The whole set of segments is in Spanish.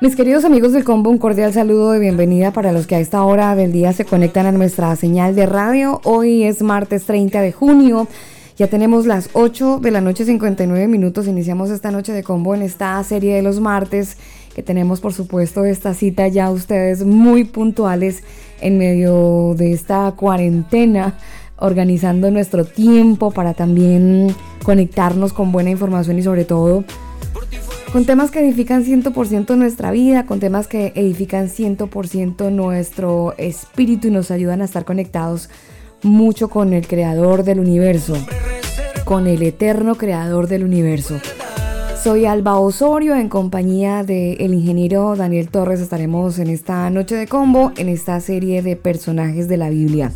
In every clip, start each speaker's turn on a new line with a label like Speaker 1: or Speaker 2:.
Speaker 1: Mis queridos amigos del combo, un cordial saludo de bienvenida para los que a esta hora del día se conectan a nuestra señal de radio. Hoy es martes 30 de junio. Ya tenemos las 8 de la noche 59 minutos. Iniciamos esta noche de combo en esta serie de los martes que tenemos por supuesto esta cita ya ustedes muy puntuales en medio de esta cuarentena organizando nuestro tiempo para también conectarnos con buena información y sobre todo con temas que edifican 100% nuestra vida, con temas que edifican 100% nuestro espíritu y nos ayudan a estar conectados mucho con el creador del universo, con el eterno creador del universo. Soy Alba Osorio en compañía del ingeniero Daniel Torres. Estaremos en esta noche de combo en esta serie de personajes de la Biblia.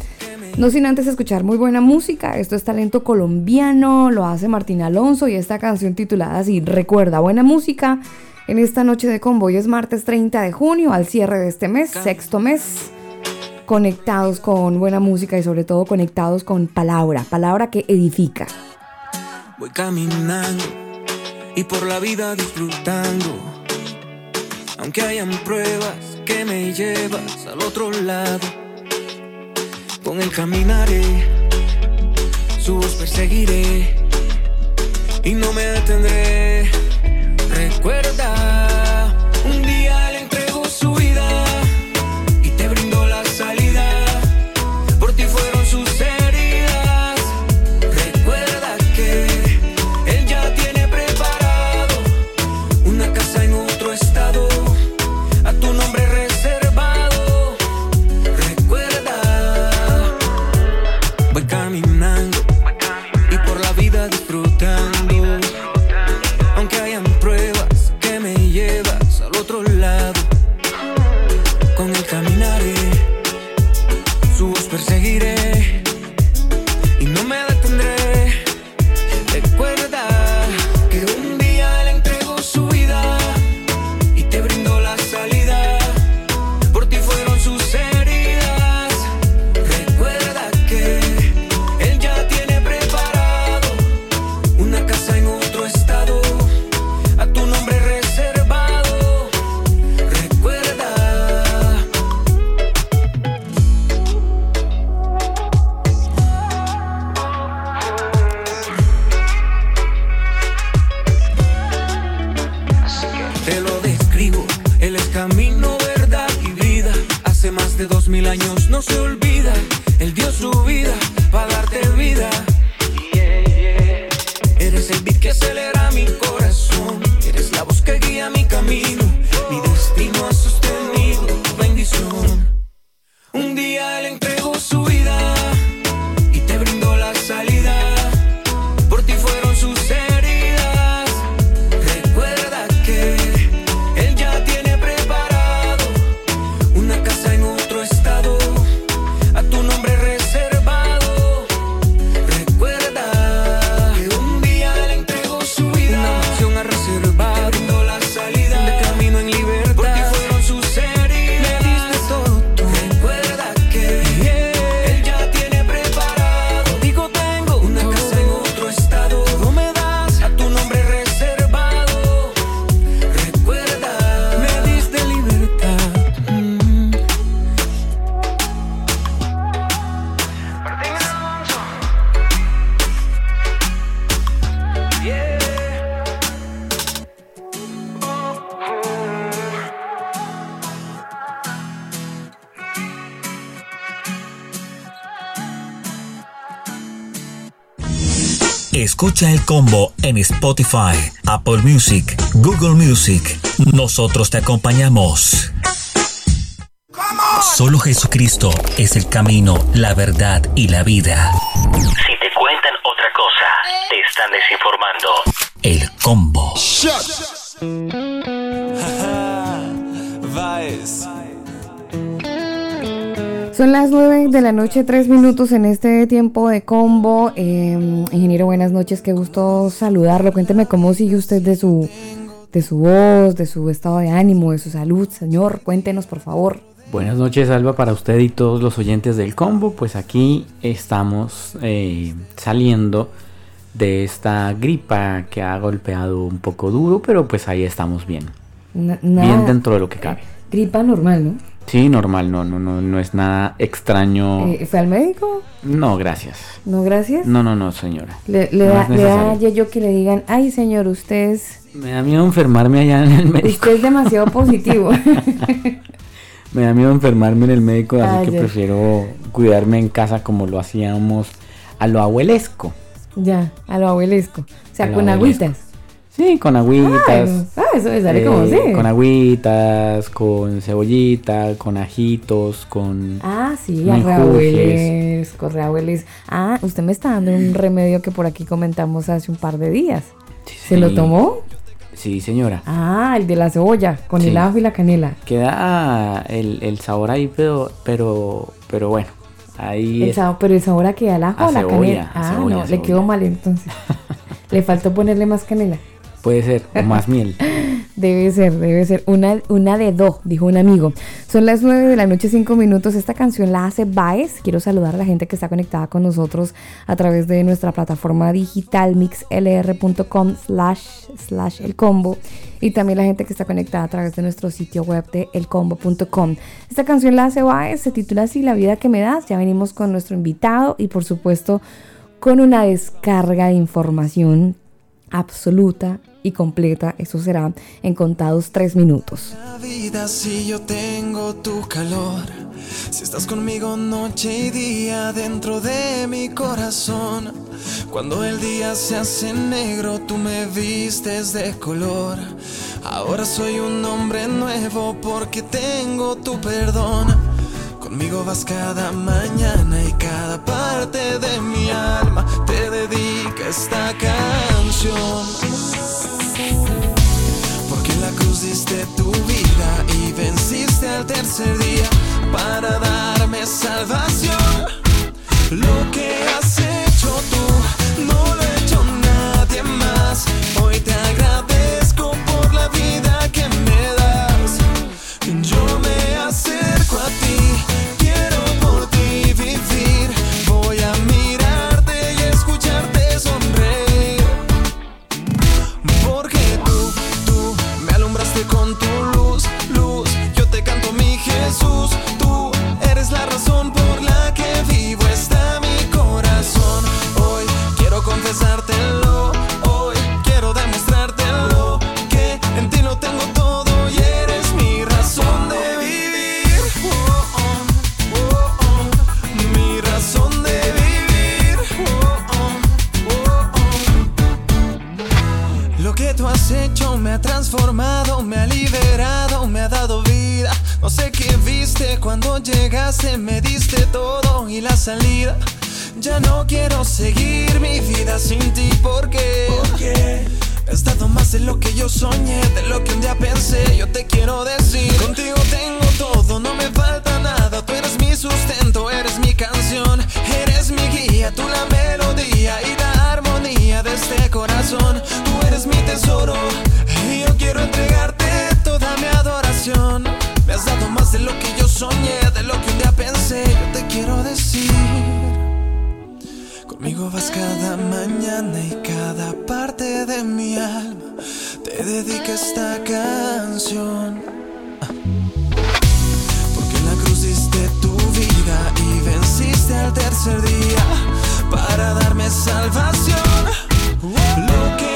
Speaker 1: No sin antes escuchar muy buena música, esto es talento colombiano, lo hace Martín Alonso y esta canción titulada así, recuerda, buena música en esta noche de convoy es martes 30 de junio, al cierre de este mes, sexto mes, conectados con buena música y sobre todo conectados con palabra, palabra que edifica.
Speaker 2: Voy caminando y por la vida disfrutando, aunque hayan pruebas que me llevas al otro lado con él caminaré, su voz perseguiré y no me detendré. Recuerda,
Speaker 3: Escucha el combo en Spotify, Apple Music, Google Music. Nosotros te acompañamos. Solo Jesucristo es el camino, la verdad y la vida. Si te cuentan otra cosa, te están desinformando. El combo.
Speaker 2: Vai.
Speaker 1: 9 de la noche, 3 minutos en este tiempo de combo. Eh, ingeniero, buenas noches, qué gusto saludarlo. Cuénteme cómo sigue usted de su, de su voz, de su estado de ánimo, de su salud, señor. Cuéntenos, por favor.
Speaker 4: Buenas noches, Alba, para usted y todos los oyentes del combo. Pues aquí estamos eh, saliendo de esta gripa que ha golpeado un poco duro, pero pues ahí estamos bien. Bien dentro de lo que cabe.
Speaker 1: Gripa normal, ¿no?
Speaker 4: Sí, normal, no, no, no, no es nada extraño.
Speaker 1: Eh, ¿Fue al médico?
Speaker 4: No, gracias.
Speaker 1: No, gracias.
Speaker 4: No, no, no, señora.
Speaker 1: Le, le
Speaker 4: No
Speaker 1: da, le da yo que le digan, ay señor, usted es,
Speaker 4: Me da miedo enfermarme allá en el médico.
Speaker 1: usted es demasiado positivo.
Speaker 4: Me da miedo enfermarme en el médico, así
Speaker 1: Ah,
Speaker 4: que
Speaker 1: ya.
Speaker 4: prefiero cuidarme en casa como lo hacíamos a lo abuelesco.
Speaker 1: ya, a lo abuelesco. O sea, con
Speaker 4: abuelesco.
Speaker 1: agüitas.
Speaker 4: Sí, con agüitas.
Speaker 1: ah, eso me sale como
Speaker 4: eh,
Speaker 1: así.
Speaker 4: Con agüitas, con cebollita, con ajitos, con...
Speaker 1: Ah, sí, arrabueles, correabueles. Ah, usted me está dando un remedio que por aquí comentamos hace un par de días. ¿Se lo
Speaker 4: Sí.
Speaker 1: tomó?
Speaker 4: Sí, señora.
Speaker 1: Ah, el de la cebolla, con
Speaker 4: Sí.
Speaker 1: el ajo y la canela.
Speaker 4: Queda el, el sabor ahí, pero, pero, pero bueno, ahí
Speaker 1: El
Speaker 4: es-
Speaker 1: sabor, pero el sabor a que al ajo
Speaker 4: A
Speaker 1: o la
Speaker 4: cebolla,
Speaker 1: canela.
Speaker 4: a
Speaker 1: Ah,
Speaker 4: cebolla,
Speaker 1: no,
Speaker 4: a
Speaker 1: le quedó mal entonces. le faltó ponerle más canela.
Speaker 4: Puede ser, o más miel.
Speaker 1: Debe ser, debe ser. Una, una de dos, dijo un amigo. Son las 9 de la noche, 5 minutos. Esta canción la hace Baez. Quiero saludar a la gente que está conectada con nosotros a través de nuestra plataforma digital mixlr.com slash slash el combo. Y también la gente que está conectada a través de nuestro sitio web de elcombo.com. Esta canción la hace Baez. Se titula así La vida que me das. Ya venimos con nuestro invitado y por supuesto con una descarga de información absoluta y completa. Eso será en contados tres minutos.
Speaker 2: La vida si yo tengo tu calor, si estás conmigo noche y día dentro de mi corazón. Cuando el día se hace negro, tú me vistes de color. Ahora soy un hombre nuevo porque tengo tu perdón. Conmigo vas cada mañana y cada parte de mi alma te dedica esta canción. Porque la cruz diste tu vida y venciste al tercer día para darme salvación. Lo que has me ha transformado, me ha liberado, me ha dado vida. No sé qué viste cuando llegaste, me diste todo y la salida. Ya no quiero seguir mi vida sin ti porque has dado más de lo que yo soñé, de lo que un día pensé. Yo te quiero decir, contigo tengo todo, no me falta nada. Tú eres mi sustento, eres mi canción, eres mi guía, tú la melodía y la armonía de este corazón. Tú eres mi tesoro de lo que yo soñé, de lo que un día pensé. Yo te quiero decir. Conmigo vas cada mañana y cada parte de mi alma te dedica esta canción. Porque en la cruz diste tu vida y venciste al tercer día para darme salvación. Lo que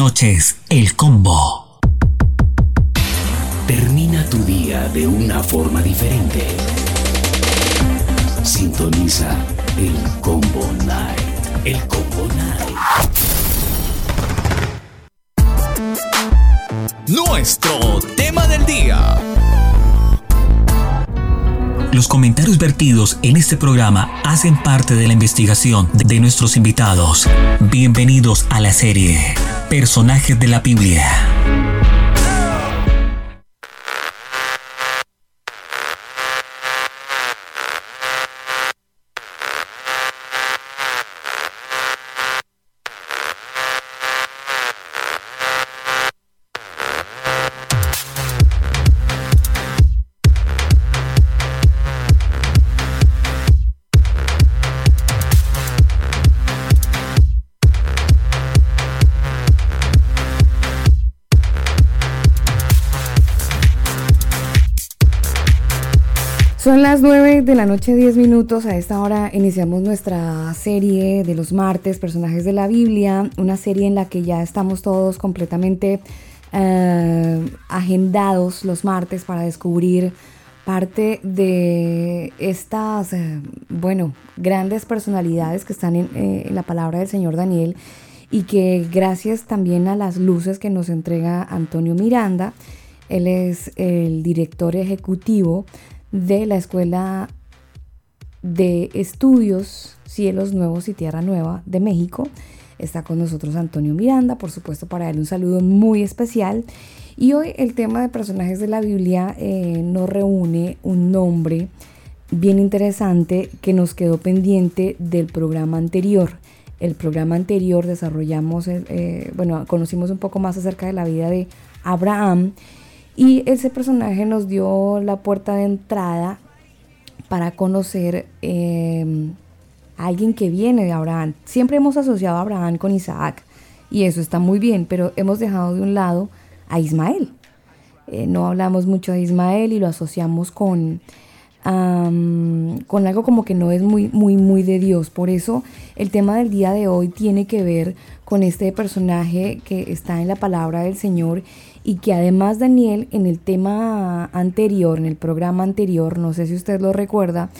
Speaker 3: noches, el combo.
Speaker 5: Termina tu día de una forma diferente. Sintoniza el Combo Night. El Combo Night.
Speaker 6: Nuestro tema del día.
Speaker 3: Los comentarios vertidos en este programa hacen parte de la investigación de nuestros invitados. Bienvenidos a la serie Personajes de la Biblia.
Speaker 1: 9 de la noche, 10 minutos. A esta hora iniciamos nuestra serie de los martes, personajes de la Biblia, una serie en la que ya estamos todos completamente eh, agendados los martes para descubrir parte de estas, eh, bueno, grandes personalidades que están eh, en la palabra del Señor Daniel y que gracias también a las luces que nos entrega Antonio Miranda, él es el director ejecutivo de la Escuela de Estudios Cielos Nuevos y Tierra Nueva de México. Está con nosotros Antonio Miranda, por supuesto para él un saludo muy especial. Y hoy el tema de personajes de la Biblia eh, nos reúne un nombre bien interesante que nos quedó pendiente del programa anterior. El programa anterior desarrollamos, eh, bueno, conocimos un poco más acerca de la vida de Abraham y ese personaje nos dio la puerta de entrada para conocer eh, a alguien que viene de Abraham. Siempre hemos asociado a Abraham con Isaac y eso está muy bien, pero hemos dejado de un lado a Ismael. Eh, no hablamos mucho de Ismael y lo asociamos con, con algo como que no es muy, muy, muy de Dios. Por eso el tema del día de hoy tiene que ver con este personaje que está en la palabra del Señor y que además Daniel en el tema anterior, en el programa anterior, no sé si usted lo recuerda,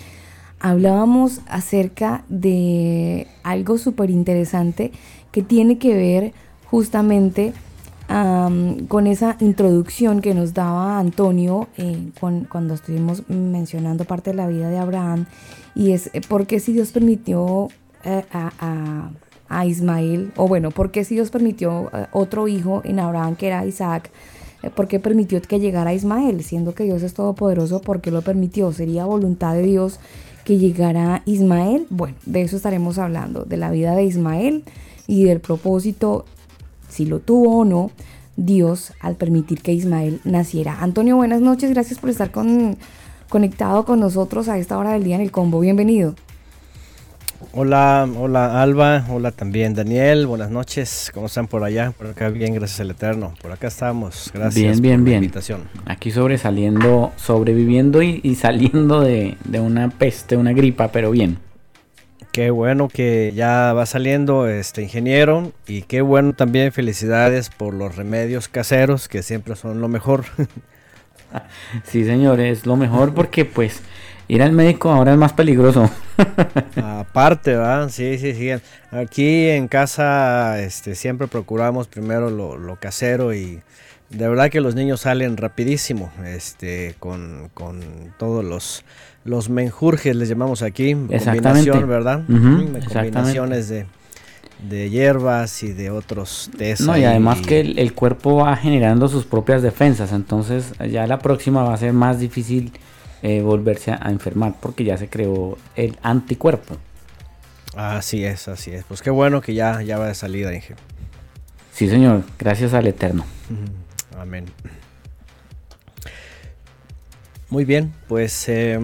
Speaker 1: hablábamos acerca de algo súper interesante que tiene que ver justamente con esa introducción que nos daba Antonio eh, con, cuando estuvimos mencionando parte de la vida de Abraham y es eh, porque si Dios permitió eh, a a Ismael, o bueno, porque si Dios permitió eh, otro hijo en Abraham que era Isaac, eh, ¿por qué permitió que llegara Ismael? Siendo que Dios es todopoderoso, ¿por qué lo permitió? ¿Sería voluntad de Dios que llegara Ismael? Bueno, de eso estaremos hablando, de la vida de Ismael y del propósito, si lo tuvo o no, Dios al permitir que Ismael naciera. Antonio, buenas noches, gracias por estar con, conectado con nosotros a esta hora del día en el combo. Bienvenido.
Speaker 7: Hola, hola Alba, hola también Daniel, buenas noches, ¿cómo están por allá? Por acá bien, gracias al Eterno, por acá estamos, gracias
Speaker 4: bien, bien,
Speaker 7: por
Speaker 4: bien.
Speaker 7: la invitación.
Speaker 4: Aquí sobresaliendo, sobreviviendo y, y saliendo de, de, una peste, una gripa, pero bien.
Speaker 7: Qué bueno que ya va saliendo este ingeniero y qué bueno también felicidades por los remedios caseros que siempre son lo mejor.
Speaker 4: sí, señor, es lo mejor porque pues ir al médico ahora es más peligroso.
Speaker 7: Aparte, ¿verdad? Sí, sí, sí. Aquí en casa este, siempre procuramos primero lo, lo, casero y de verdad que los niños salen rapidísimo este, con, con todos los, los menjurjes, les llamamos aquí. Combinación, ¿verdad?
Speaker 4: Uh -huh,
Speaker 7: Combinaciones de, de hierbas y de otros tés.
Speaker 4: No, y además que el, el cuerpo va generando sus propias defensas, entonces ya la próxima va a ser más difícil eh, volverse a, a, enfermar porque ya se creó el anticuerpo.
Speaker 7: Así es, así es. Pues qué bueno que ya, ya va de salida, Inge.
Speaker 4: Sí, señor. Gracias al Eterno.
Speaker 7: Amén. Muy bien, pues eh,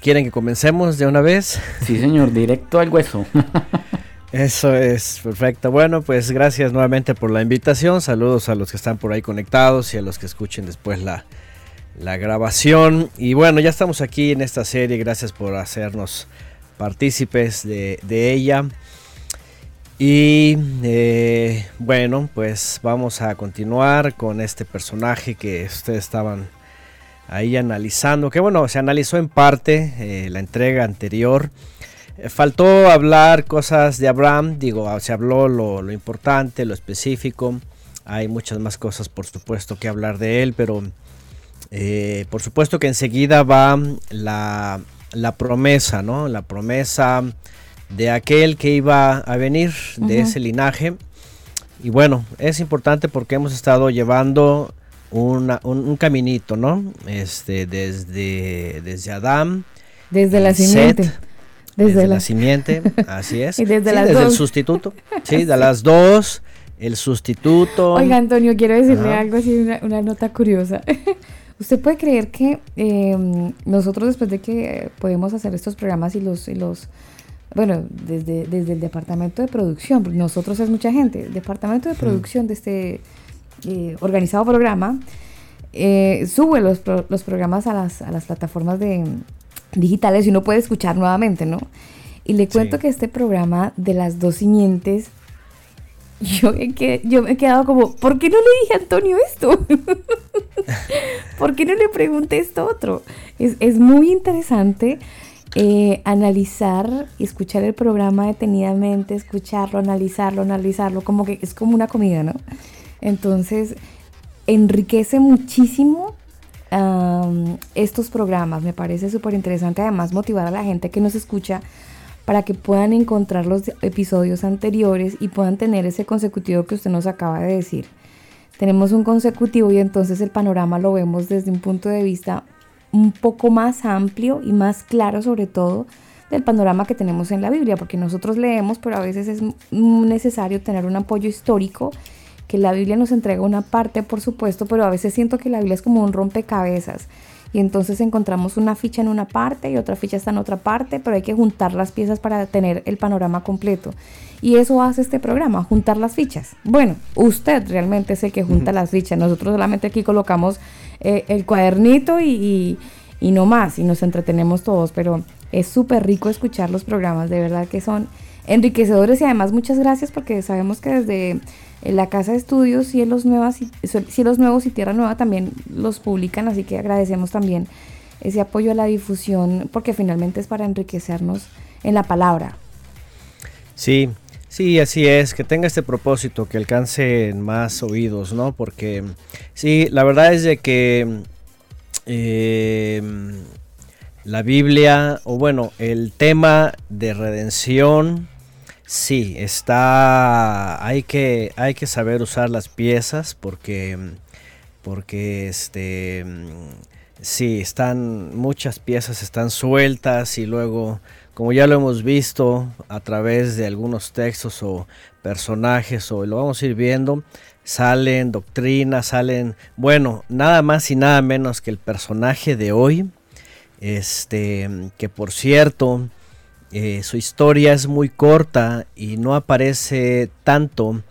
Speaker 7: ¿quieren que comencemos de una vez?
Speaker 4: Sí, señor, directo al hueso.
Speaker 7: Eso es, perfecto. Bueno, pues gracias nuevamente por la invitación. Saludos a los que están por ahí conectados y a los que escuchen después la, la grabación. Y bueno, ya estamos aquí en esta serie. Gracias por hacernos partícipes de, ella. Y eh, bueno, pues vamos a continuar con este personaje que ustedes estaban ahí analizando. Que bueno, se analizó en parte eh, la entrega anterior. Eh, faltó hablar cosas de Abraham, digo, se habló lo, importante, lo específico. Hay muchas más cosas, por supuesto, que hablar de él, pero por supuesto que enseguida va la, la promesa, ¿no? La promesa de aquel que iba a venir, de ese linaje. Y bueno, es importante porque hemos estado llevando un, caminito, ¿no? Este, desde, desde Adán.
Speaker 1: Desde la simiente.
Speaker 7: Desde, la... simiente, así es.
Speaker 1: y desde,
Speaker 7: el sustituto. Sí, de las dos, el sustituto.
Speaker 1: Oiga, Antonio, quiero decirle algo así, una, nota curiosa. ¿Usted puede creer que em, nosotros después de que podemos hacer estos programas y los, y los bueno, desde, desde el departamento de producción, nosotros es mucha gente, el departamento de producción de este eh, organizado programa, eh, sube los, los, programas a las, a las plataformas de, digitales y uno puede escuchar nuevamente, ¿no? Y le cuento que este programa de las dos simientes, yo, que, yo me he quedado como, ¿por qué no le dije a Antonio esto? ¿Por qué no le pregunté esto otro? Es, es muy interesante eh, analizar y escuchar el programa detenidamente, escucharlo, analizarlo, analizarlo, como que es como una comida, ¿no? Entonces, enriquece muchísimo estos programas, me parece súper interesante además motivar a la gente que nos escucha para que puedan encontrar los episodios anteriores y puedan tener ese consecutivo que usted nos acaba de decir. Tenemos un consecutivo y entonces el panorama lo vemos desde un punto de vista un poco más amplio y más claro sobre todo del panorama que tenemos en la Biblia, porque nosotros leemos, pero a veces es necesario tener un apoyo histórico, que la Biblia nos entrega una parte, por supuesto, pero a veces siento que la Biblia es como un rompecabezas. Y entonces encontramos una ficha en una parte y otra ficha está en otra parte, pero hay que juntar las piezas para tener el panorama completo. Y eso hace este programa, juntar las fichas. Bueno, usted realmente es el que junta las fichas. Nosotros solamente aquí colocamos eh, el cuadernito y, y, no más, y nos entretenemos todos, pero es súper rico escuchar los programas, de verdad que son enriquecedores y además muchas gracias porque sabemos que desde la Casa de Estudios, Cielos, Nuevas y, Cielos Nuevos y Tierra Nueva también los publican, así que agradecemos también ese apoyo a la difusión porque finalmente es para enriquecernos en la palabra.
Speaker 7: Sí, Sí, así es, que tenga este propósito, que alcance más oídos, ¿no? Porque sí, la verdad es de que eh, la Biblia, o bueno, el tema de redención, sí, está, hay que, hay que saber usar las piezas porque, porque este, sí, están, muchas piezas están sueltas y luego como ya lo hemos visto a través de algunos textos o personajes o lo vamos a ir viendo, salen doctrinas, salen, bueno, nada más y nada menos que el personaje de hoy, este, que por cierto, eh, su historia es muy corta y no aparece tanto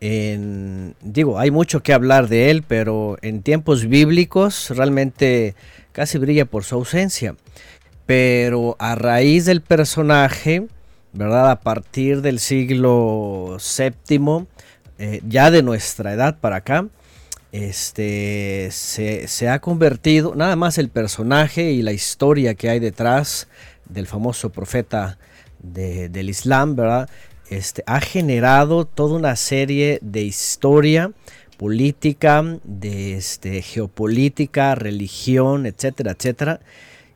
Speaker 7: en, digo, hay mucho que hablar de él, pero en tiempos bíblicos realmente casi brilla por su ausencia pero a raíz del personaje, ¿verdad? A partir del siglo VII, eh, ya de nuestra edad para acá, este, se, ha convertido, nada más el personaje y la historia que hay detrás del famoso profeta del Islam, ¿verdad? Este, ha generado toda una serie de historia política, de este, geopolítica, religión, etcétera, etcétera,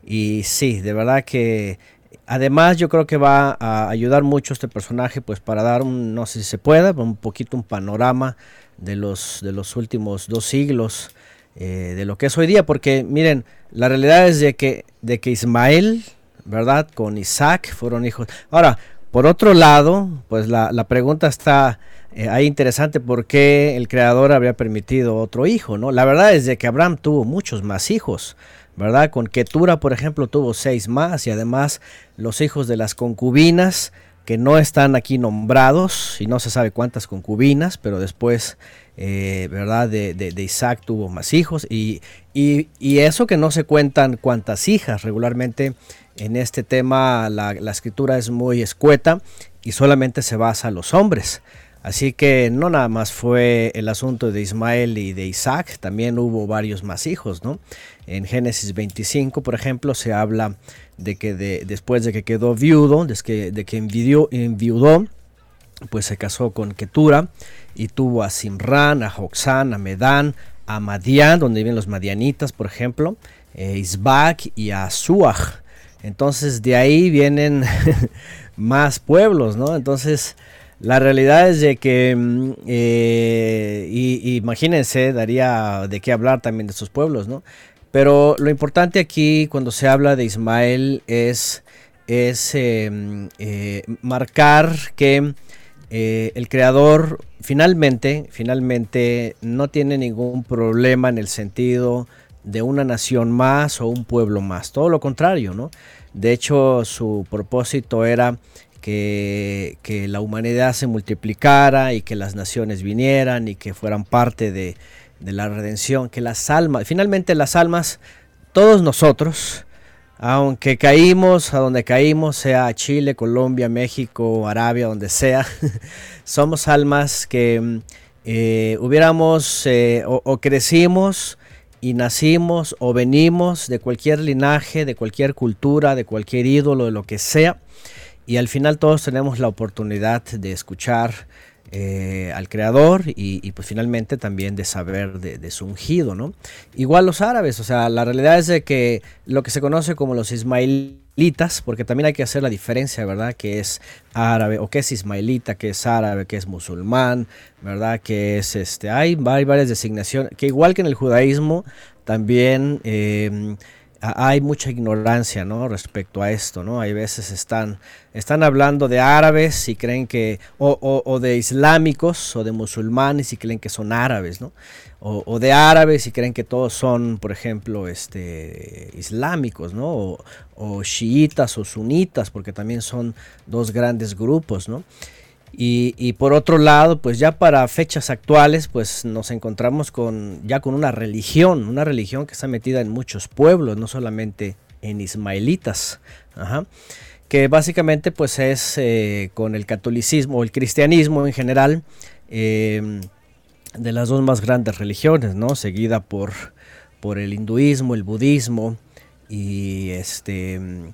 Speaker 7: y sí, de verdad que además yo creo que va a ayudar mucho este personaje pues para dar un, no sé si se pueda, un poquito un panorama de los, de los últimos dos siglos eh, de lo que es hoy día. Porque miren, la realidad es de que, de que Ismael, ¿verdad? Con Isaac fueron hijos. Ahora, por otro lado, pues la, la pregunta está eh, ahí interesante por qué el creador habría permitido otro hijo, ¿no? La verdad es de que Abraham tuvo muchos más hijos. ¿verdad? Con Ketura, por ejemplo, tuvo seis más y además los hijos de las concubinas, que no están aquí nombrados y no se sabe cuántas concubinas, pero después, eh, ¿verdad? De, Isaac tuvo más hijos y, y, eso que no se cuentan cuántas hijas regularmente en este tema la, la escritura es muy escueta y solamente se basa a los hombres. Así que no nada más fue el asunto de Ismael y de Isaac, también hubo varios más hijos, ¿no? En Génesis 25, por ejemplo, se habla de que después de que quedó viudo, de que, de que enviudó, pues se casó con Ketura y tuvo a Simran, a Joxán, a Medán, a Madián, donde viven los madianitas, por ejemplo, eh, Isbac y a Suach. Entonces de ahí vienen más pueblos, ¿no? Entonces la realidad es de que, mm, eh, y, imagínense, daría de qué hablar también de estos pueblos, ¿no? Pero lo importante aquí cuando se habla de Ismael es, es em, eh, marcar que eh, el creador finalmente, finalmente no tiene ningún problema en el sentido de una nación más o un pueblo más, todo lo contrario, ¿no? De hecho, su propósito era que, la humanidad se multiplicara y que las naciones vinieran y que fueran parte de, la redención, que las almas, finalmente las almas, todos nosotros, aunque caímos a donde caímos, sea Chile, Colombia, México, Arabia, donde sea, somos almas que eh, hubiéramos eh, o, crecimos y nacimos o venimos de cualquier linaje, de cualquier cultura, de cualquier ídolo, de lo que sea, y al final todos tenemos la oportunidad de escuchar eh, al creador y, pues finalmente también de saber de, su ungido, ¿no? Igual los árabes, o sea, la realidad es de que lo que se conoce como los porque también hay que hacer la diferencia, ¿verdad? Que es árabe, o que es ismaelita, que es árabe, que es musulmán, ¿verdad? Que es, este, hay, varias designaciones, que igual que en el judaísmo, también... Eh, hay mucha ignorancia ¿no? respecto a esto, ¿no? Hay veces están, están hablando de árabes y creen que, o, de islámicos o de musulmanes y creen que son árabes, ¿no? O, de árabes y creen que todos son, por ejemplo, este, islámicos, ¿no? O, o chiitas o sunitas, porque también son dos grandes grupos, ¿no? Y, por otro lado, pues ya para fechas actuales, pues nos encontramos con ya con una religión, una religión que está metida en muchos pueblos, no solamente en ismaelitas, que básicamente pues es eh, con el catolicismo el cristianismo en general em, de las dos más grandes religiones, ¿no? Seguida por, por el hinduismo, el budismo y este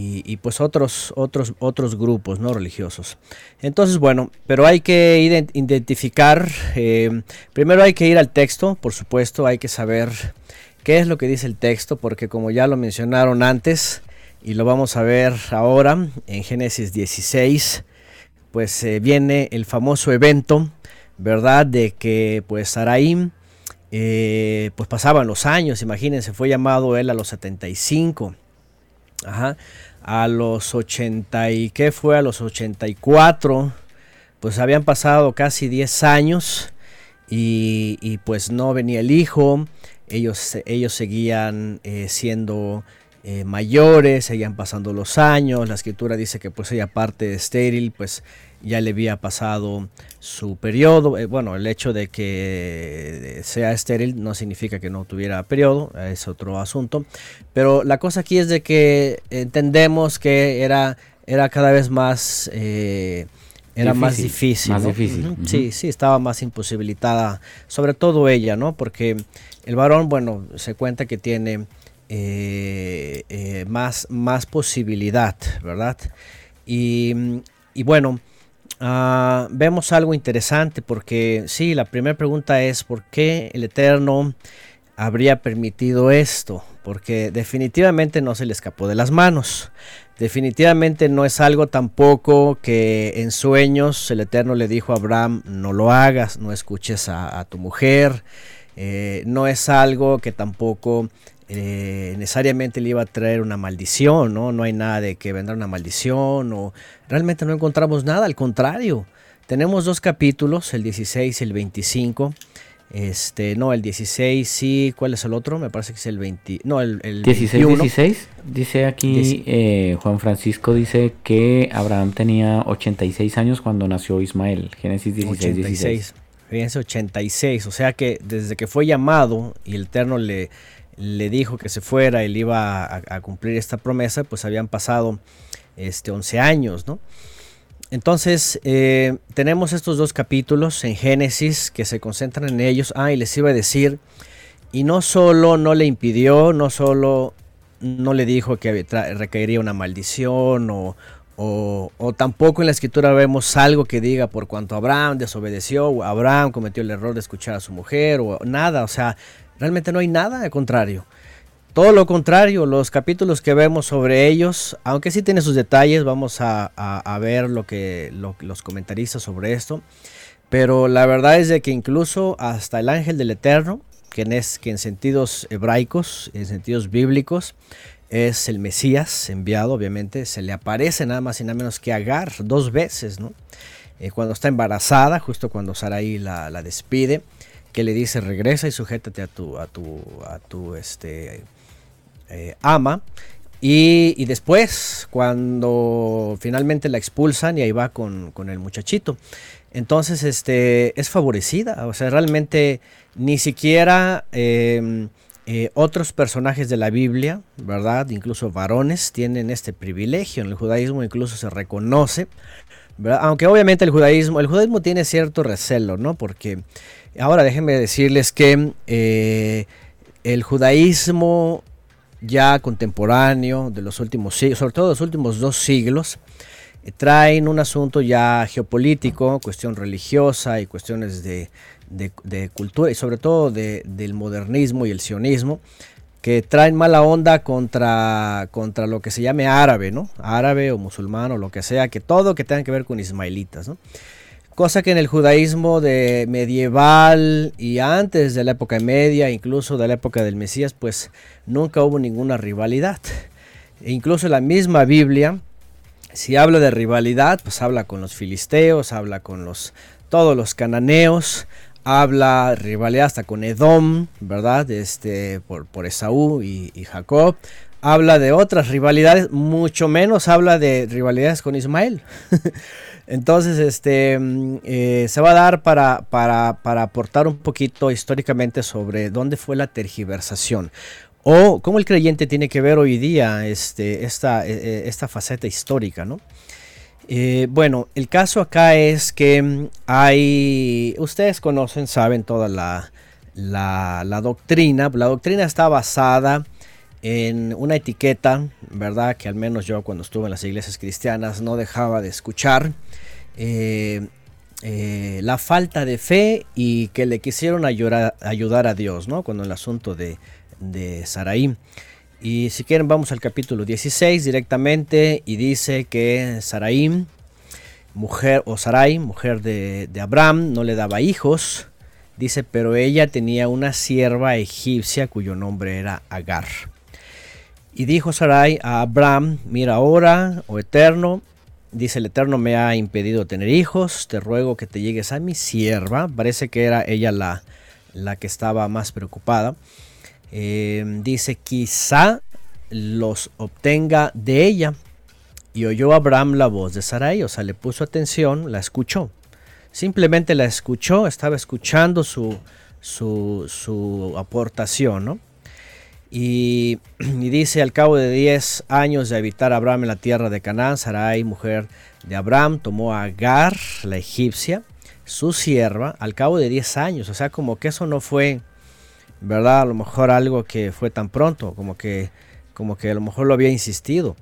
Speaker 7: y, pues otros, otros, otros grupos no religiosos. Entonces, bueno, pero hay que identificar, eh, primero hay que ir al texto, por supuesto, hay que saber qué es lo que dice el texto, porque como ya lo mencionaron antes, y lo vamos a ver ahora en Génesis 16, pues eh, viene el famoso evento, ¿verdad? De que pues Saraim, eh, pues pasaban los años, imagínense, fue llamado él a los 75 Ajá. A los 80 y qué fue a los 84, pues habían pasado casi 10 años y, y pues no venía el hijo, ellos, ellos seguían eh, siendo eh, mayores, seguían pasando los años, la escritura dice que pues ella parte de estéril, pues ya le había pasado su periodo. Eh, bueno, el hecho de que sea estéril no significa que no tuviera periodo, es otro asunto. Pero la cosa aquí es de que entendemos que era, era cada vez más... Eh, era más difícil.
Speaker 4: Más difícil.
Speaker 7: Sí, sí, estaba más imposibilitada, sobre todo ella, ¿no? Porque el varón, bueno, se cuenta que tiene eh, más, más posibilidad, ¿verdad? Y, y bueno, Ah, vemos algo interesante porque sí, la primera pregunta es ¿por qué el Eterno habría permitido esto? Porque definitivamente no se le escapó de las manos. Definitivamente no es algo tampoco que en sueños el Eterno le dijo a Abraham, no lo hagas, no escuches a, tu mujer. Eh, no es algo que tampoco eh, necesariamente le iba a traer una maldición, ¿no? No hay nada de que vendrá una maldición o realmente no encontramos nada, al contrario. Tenemos dos capítulos, el 16 y el 25. Este, no, el 16 sí, ¿cuál es el otro? Me parece que es el 20, no, el, el
Speaker 4: 16, 16. Dice aquí eh, Juan Francisco dice que Abraham tenía 86 años cuando nació Ismael. Génesis 16, 86. 16.
Speaker 7: Fíjense, 86, o sea que desde que fue llamado y el Eterno le le dijo que se fuera le iba a, cumplir esta promesa, pues habían pasado este, 11 años, ¿no? Entonces, eh, tenemos estos dos capítulos en Génesis que se concentran en ellos. Ah, y les iba a decir, y no solo no le impidió, no solo no le dijo que recaería una maldición o, o, tampoco en la escritura vemos algo que diga por cuanto Abraham desobedeció o Abraham cometió el error de escuchar a su mujer o nada, o sea, realmente no hay nada de contrario. Todo lo contrario, los capítulos que vemos sobre ellos, aunque sí tiene sus detalles, vamos a, ver lo que los comentaristas sobre esto. Pero la verdad es de que incluso hasta el ángel del Eterno, que en, es, que en sentidos hebraicos, en sentidos bíblicos, es el Mesías enviado, obviamente, se le aparece nada más y nada menos que Agar dos veces, ¿no? Eh, cuando está embarazada, justo cuando Sarai la, despide, que le dice regresa y sujétate a tu, a tu, a tu este, eh, ama. Y, después, cuando finalmente la expulsan y ahí va con, el muchachito. Entonces, este, es favorecida. O sea, realmente ni siquiera em, eh, otros personajes de la Biblia, ¿verdad? Incluso varones tienen este privilegio. En el judaísmo incluso se reconoce. Aunque obviamente el judaísmo, el judaísmo tiene cierto recelo, ¿no? Porque ahora déjenme decirles que eh, el judaísmo ya contemporáneo de los últimos siglos, sobre todo los últimos dos siglos, eh, traen un asunto ya geopolítico, cuestión religiosa y cuestiones de, cultura y sobre todo del modernismo y el sionismo, que traen mala onda contra, contra lo que se llame árabe, ¿no? Árabe o musulmán o lo que sea, que todo que tenga que ver con ismaelitas, ¿no? Cosa que en el judaísmo de medieval y antes de la época media, incluso de la época del Mesías, pues nunca hubo ninguna rivalidad. E incluso la misma Biblia, si habla de rivalidad, pues habla con los filisteos, habla con los todos los cananeos, habla rivalidad hasta con Edom, ¿verdad? Este, por, por Esaú y, y Jacob. Habla de otras rivalidades, mucho menos habla de rivalidades con Ismael. Entonces, este, eh, se va a dar para, para, aportar un poquito históricamente sobre dónde fue la tergiversación o cómo el creyente tiene que ver hoy día este, esta, e, e, esta faceta histórica, ¿no? Eh, bueno, el caso acá es que mm, hay, ustedes conocen, saben toda la, la, la doctrina, la doctrina está basada en una etiqueta, ¿verdad? Que al menos yo cuando estuve en las iglesias cristianas no dejaba de escuchar. Eh, eh, la falta de fe y que le quisieron ayudar, a Dios, ¿no? Cuando el asunto de, de. Y si quieren vamos al capítulo 16 directamente y dice que Saraí, mujer o Sarai, mujer de, de Abraham, no le daba hijos. Dice, pero ella tenía una sierva egipcia cuyo nombre era Agar. Y dijo Sarai a Abraham, mira ahora, oh eterno, dice el eterno me ha impedido tener hijos, te ruego que te llegues a mi sierva. Parece que era ella la, la que estaba más preocupada. Eh, dice, quizá los obtenga de ella. Y oyó Abraham la voz de Sarai, o sea, le puso atención, la escuchó. Simplemente la escuchó, estaba escuchando su, su, su aportación, ¿no? Y, dice, al cabo de 10 años de habitar Abraham en la tierra de Canaán, Sarai, mujer de Abraham, tomó a Agar, la egipcia, su sierva, al cabo de 10 años. O sea, como que eso no fue, ¿verdad? A lo mejor algo que fue tan pronto, como que, como que a lo mejor lo había insistido.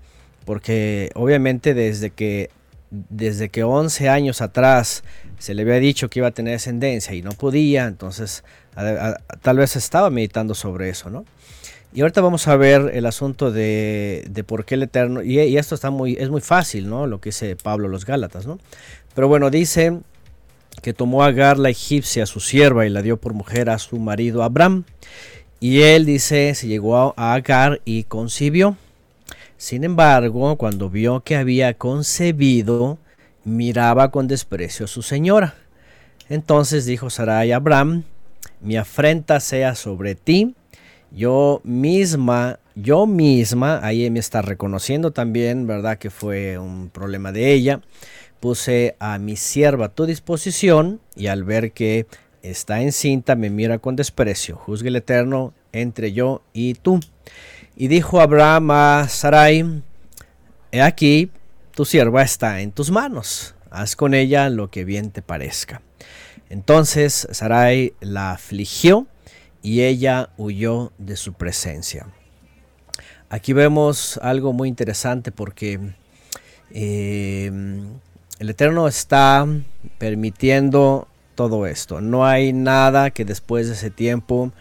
Speaker 7: Porque obviamente desde que, desde que 11 años atrás se le había dicho que iba a tener descendencia y no podía, entonces tal vez estaba meditando sobre eso, ¿no? Y ahorita vamos a ver el asunto de, por qué el Eterno, y, esto está muy, es muy fácil, ¿no? Lo que dice Pablo los Gálatas, ¿no? Pero bueno, dice que tomó a Agar la egipcia, su sierva, y la dio por mujer a su marido Abraham. Y él dice, se llegó a Agar y concibió. Sin embargo, cuando vio que había concebido, miraba con desprecio a su señora. Entonces dijo Sarai a Abraham, mi afrenta sea sobre ti yo misma, yo misma, ahí me está reconociendo también, ¿verdad? Que fue un problema de ella. Puse a mi sierva a tu disposición y al ver que está encinta me mira con desprecio. Juzgue el Eterno entre yo y tú. Y dijo Abraham a Sarai, he aquí, tu sierva está en tus manos, haz con ella lo que bien te parezca. Entonces Sarai la afligió y ella huyó de su presencia. Aquí vemos algo muy interesante porque eh, el Eterno está permitiendo todo esto. No hay nada que después de ese tiempo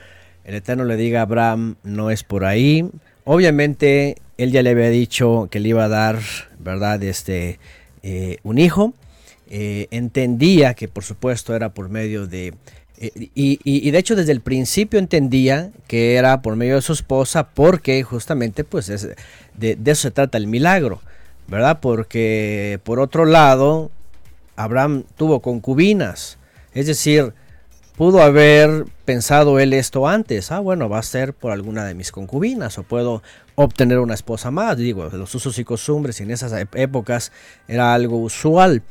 Speaker 7: el Eterno le diga a Abraham, no es por ahí. Obviamente él ya le había dicho que le iba a dar, ¿verdad? Este, eh, un hijo. Eh, entendía que por supuesto era por medio de... Eh, y, de hecho desde el principio entendía que era por medio de su esposa porque justamente pues de, de eso se trata el milagro, ¿verdad? Porque por otro lado Abraham tuvo concubinas, es decir, pudo haber pensado él esto antes. Ah, bueno, va a ser por alguna de mis concubinas o puedo obtener una esposa más. Digo, los usos y costumbres en esas épocas era algo usual.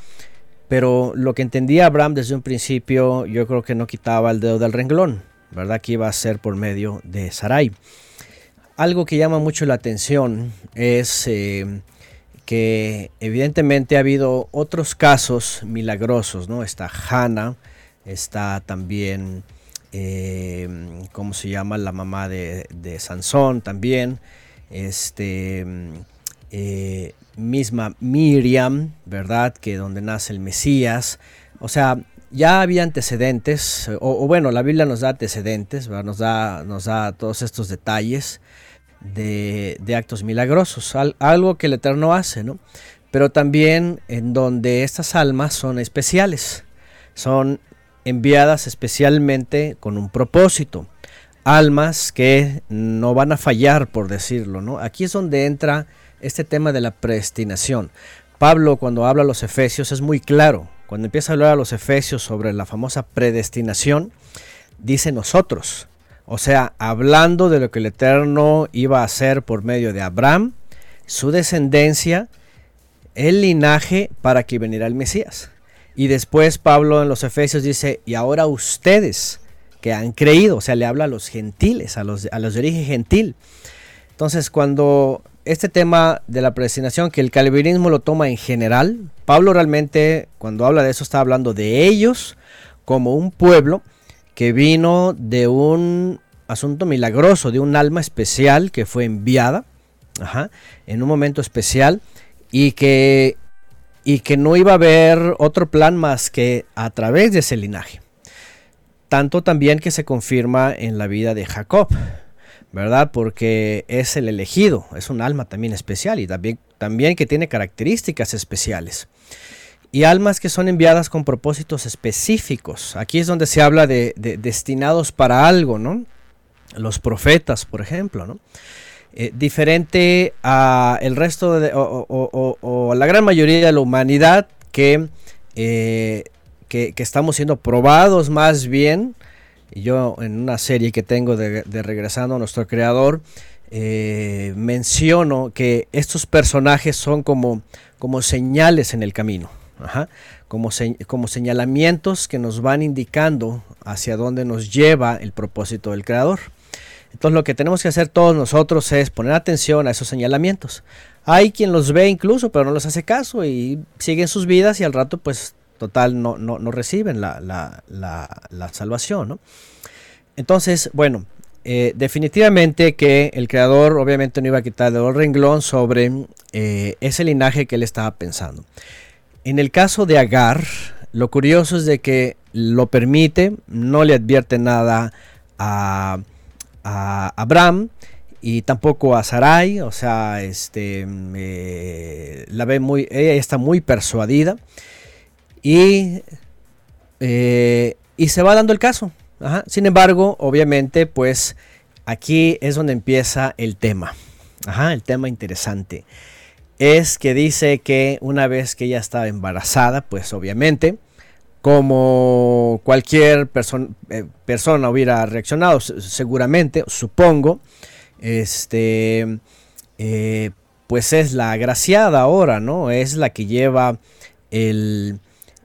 Speaker 7: Pero lo que entendía Abraham desde un principio, yo creo que no quitaba el dedo del renglón, ¿verdad? Que iba a ser por medio de Sarai. Algo que llama mucho la atención es eh, que evidentemente ha habido otros casos milagrosos, ¿no? Está Hannah, está también, eh, ¿cómo se llama? La mamá de, Sansón también, este, eh, misma Miriam, ¿verdad? Que donde nace el Mesías, o sea, ya había antecedentes, o, bueno, la Biblia nos da antecedentes, Nos, da, nos da todos estos detalles de, actos milagrosos, algo que el Eterno hace, ¿no? Pero también en donde estas almas son especiales, son enviadas especialmente con un propósito. Almas que no van a fallar, por decirlo, ¿no? Aquí es donde entra este tema de la predestinación. Pablo cuando habla a los efesios es muy claro. Cuando empieza a hablar a los efesios sobre la famosa predestinación, dice nosotros. O sea, hablando de lo que el Eterno iba a hacer por medio de Abraham, su descendencia, el linaje para que viniera el Mesías. Y después Pablo en los Efesios dice, y ahora ustedes que han creído, o sea, le habla a los gentiles, a los, a los de origen gentil. Entonces, cuando este tema de la predestinación, que el calvinismo lo toma en general, Pablo realmente, cuando habla de eso, está hablando de ellos como un pueblo que vino de un asunto milagroso, de un alma especial que fue enviada en un momento especial y que y que no iba a haber otro plan más que a través de ese linaje. Tanto también que se confirma en la vida de Jacob, ¿verdad? Porque es el elegido, es un alma también especial y también, también que tiene características especiales. Y almas que son enviadas con propósitos específicos. Aquí es donde se habla de, de destinados para algo, ¿no? Los profetas, por ejemplo, ¿no? Eh, diferente a el resto de, o, la gran mayoría de la humanidad que, eh, que, estamos siendo probados más bien. Yo en una serie que tengo de, Regresando a nuestro creador, eh, menciono que estos personajes son como, como señales en el camino, como, como señalamientos que nos van indicando hacia dónde nos lleva el propósito del creador. Entonces lo que tenemos que hacer todos nosotros es poner atención a esos señalamientos. Hay quien los ve incluso, pero no les hace caso y siguen sus vidas y al rato pues total no, no, no reciben la, la, la, salvación. ¿no? Entonces, bueno, eh, definitivamente que el creador obviamente no iba a quitar el renglón sobre eh, ese linaje que él estaba pensando. En el caso de Agar, lo curioso es de que lo permite, no le advierte nada a a Abraham y tampoco a Sarai, o sea, este, la ve muy, ella está muy persuadida y, eh, y se va dando el caso. Sin embargo, obviamente, pues aquí es donde empieza el tema. el tema interesante. Es que dice que una vez que ella estaba embarazada, pues obviamente, como cualquier eh, persona hubiera reaccionado, seguramente, supongo, este, eh, pues es la agraciada ahora, ¿no? Es la que lleva el,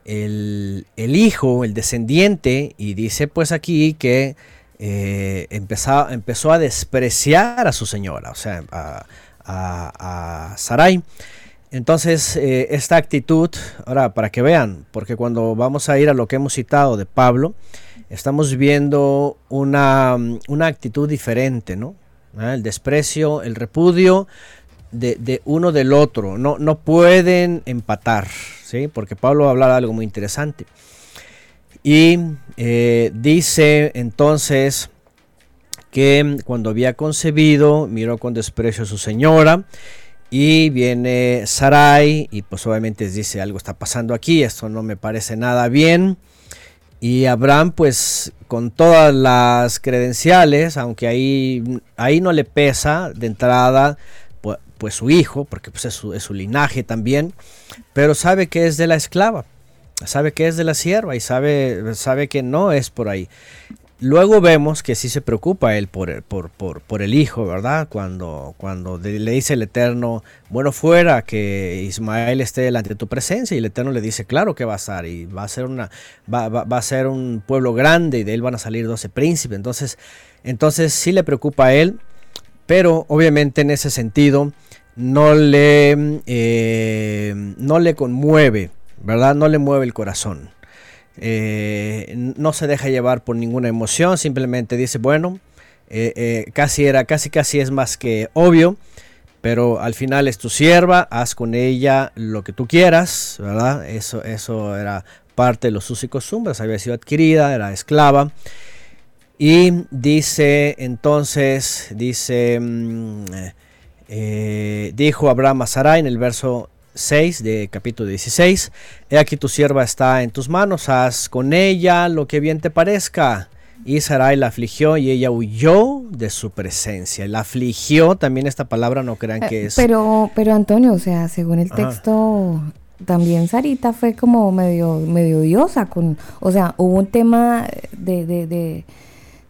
Speaker 7: el, hijo, el descendiente, y dice pues aquí que eh, empezó, empezó a despreciar a su señora, o sea, a, a, Sarai. Entonces, eh, esta actitud, ahora para que vean, porque cuando vamos a ir a lo que hemos citado de Pablo, estamos viendo una, una actitud diferente, ¿no? ¿Ah? El desprecio, el repudio de, uno del otro. No, no pueden empatar, ¿sí? Porque Pablo habla algo muy interesante. Y eh, dice entonces que cuando había concebido, miró con desprecio a su señora. Y viene Sarai y pues obviamente dice algo está pasando aquí, esto no me parece nada bien. Y Abraham, pues con todas las credenciales, aunque ahí, ahí no le pesa de entrada, pues, su hijo, porque pues es, su, linaje también, pero sabe que es de la esclava, sabe que es de la sierva y sabe, sabe que no es por ahí. Luego vemos que sí se preocupa él por, por, por, por el hijo, ¿verdad? Cuando, cuando le dice el Eterno, bueno, fuera que Ismael esté delante de tu presencia, y el Eterno le dice, claro que va a estar, y va a ser, una, va, va, a ser un pueblo grande, y de él van a salir 12 príncipes. Entonces, entonces sí le preocupa a él, pero obviamente en ese sentido no le, eh, no le conmueve, ¿verdad? No le mueve el corazón. Eh, no se deja llevar por ninguna emoción, simplemente dice, bueno, eh, casi era, casi casi es más que obvio, pero al final es tu sierva, haz con ella lo que tú quieras, ¿verdad? Eso, eso era parte de los usos y costumbres, había sido adquirida, era esclava. Y dice entonces, dice, mm, dijo Abraham a Sarai en el verso 6 de capítulo 16. He aquí tu sierva está en tus manos, haz con ella lo que bien te parezca. Y Sarai la afligió y ella huyó de su presencia. La afligió, también esta palabra no crean que
Speaker 1: eh,
Speaker 7: es...
Speaker 1: Pero, pero Antonio, o sea, según el texto, también Sarita fue como medio, medio diosa con, o sea, hubo un tema de, de,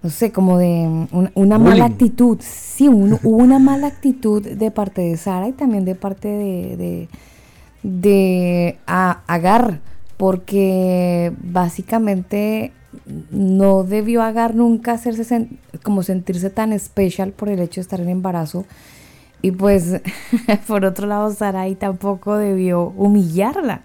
Speaker 1: no sé, como de una, mala actitud. Sí, hubo una mala actitud de parte de Sara y también de parte de, de Agar, porque básicamente no debió Agar nunca hacerse como sentirse tan especial por el hecho de estar en embarazo. Y pues, por otro lado, Sarai tampoco debió humillarla.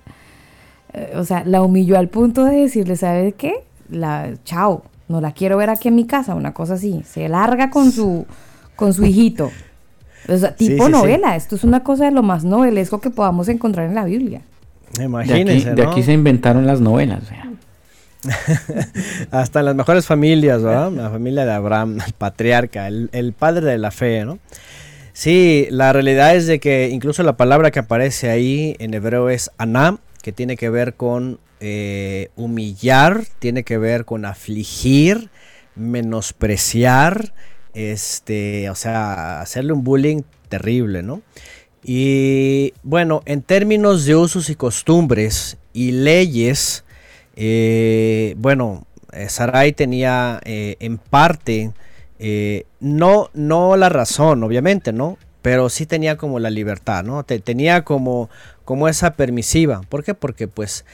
Speaker 1: Eh, o sea, la humilló al punto de decirle, ¿sabes qué? La, chao, no la quiero ver aquí en mi casa, una cosa así. Se larga con su, con su hijito tipo novela, esto es una cosa de lo más novelesco que podamos encontrar en la Biblia.
Speaker 4: Imagínense. De aquí, se inventaron las novelas.
Speaker 7: Hasta en las mejores familias, ¿verdad? La familia de Abraham, el patriarca, el, padre de la fe, ¿no? Sí, la realidad es de que incluso la palabra que aparece ahí en hebreo es anam, que tiene que ver con eh, humillar, tiene que ver con afligir, menospreciar, este, o sea, hacerle un bullying terrible, ¿no? Y bueno, en términos de usos y costumbres y leyes, eh, bueno, eh, Sarai tenía en parte, no, no la razón, obviamente, ¿no? Pero sí tenía como la libertad, ¿no? tenía como, como esa permisiva. ¿Por qué? Porque pues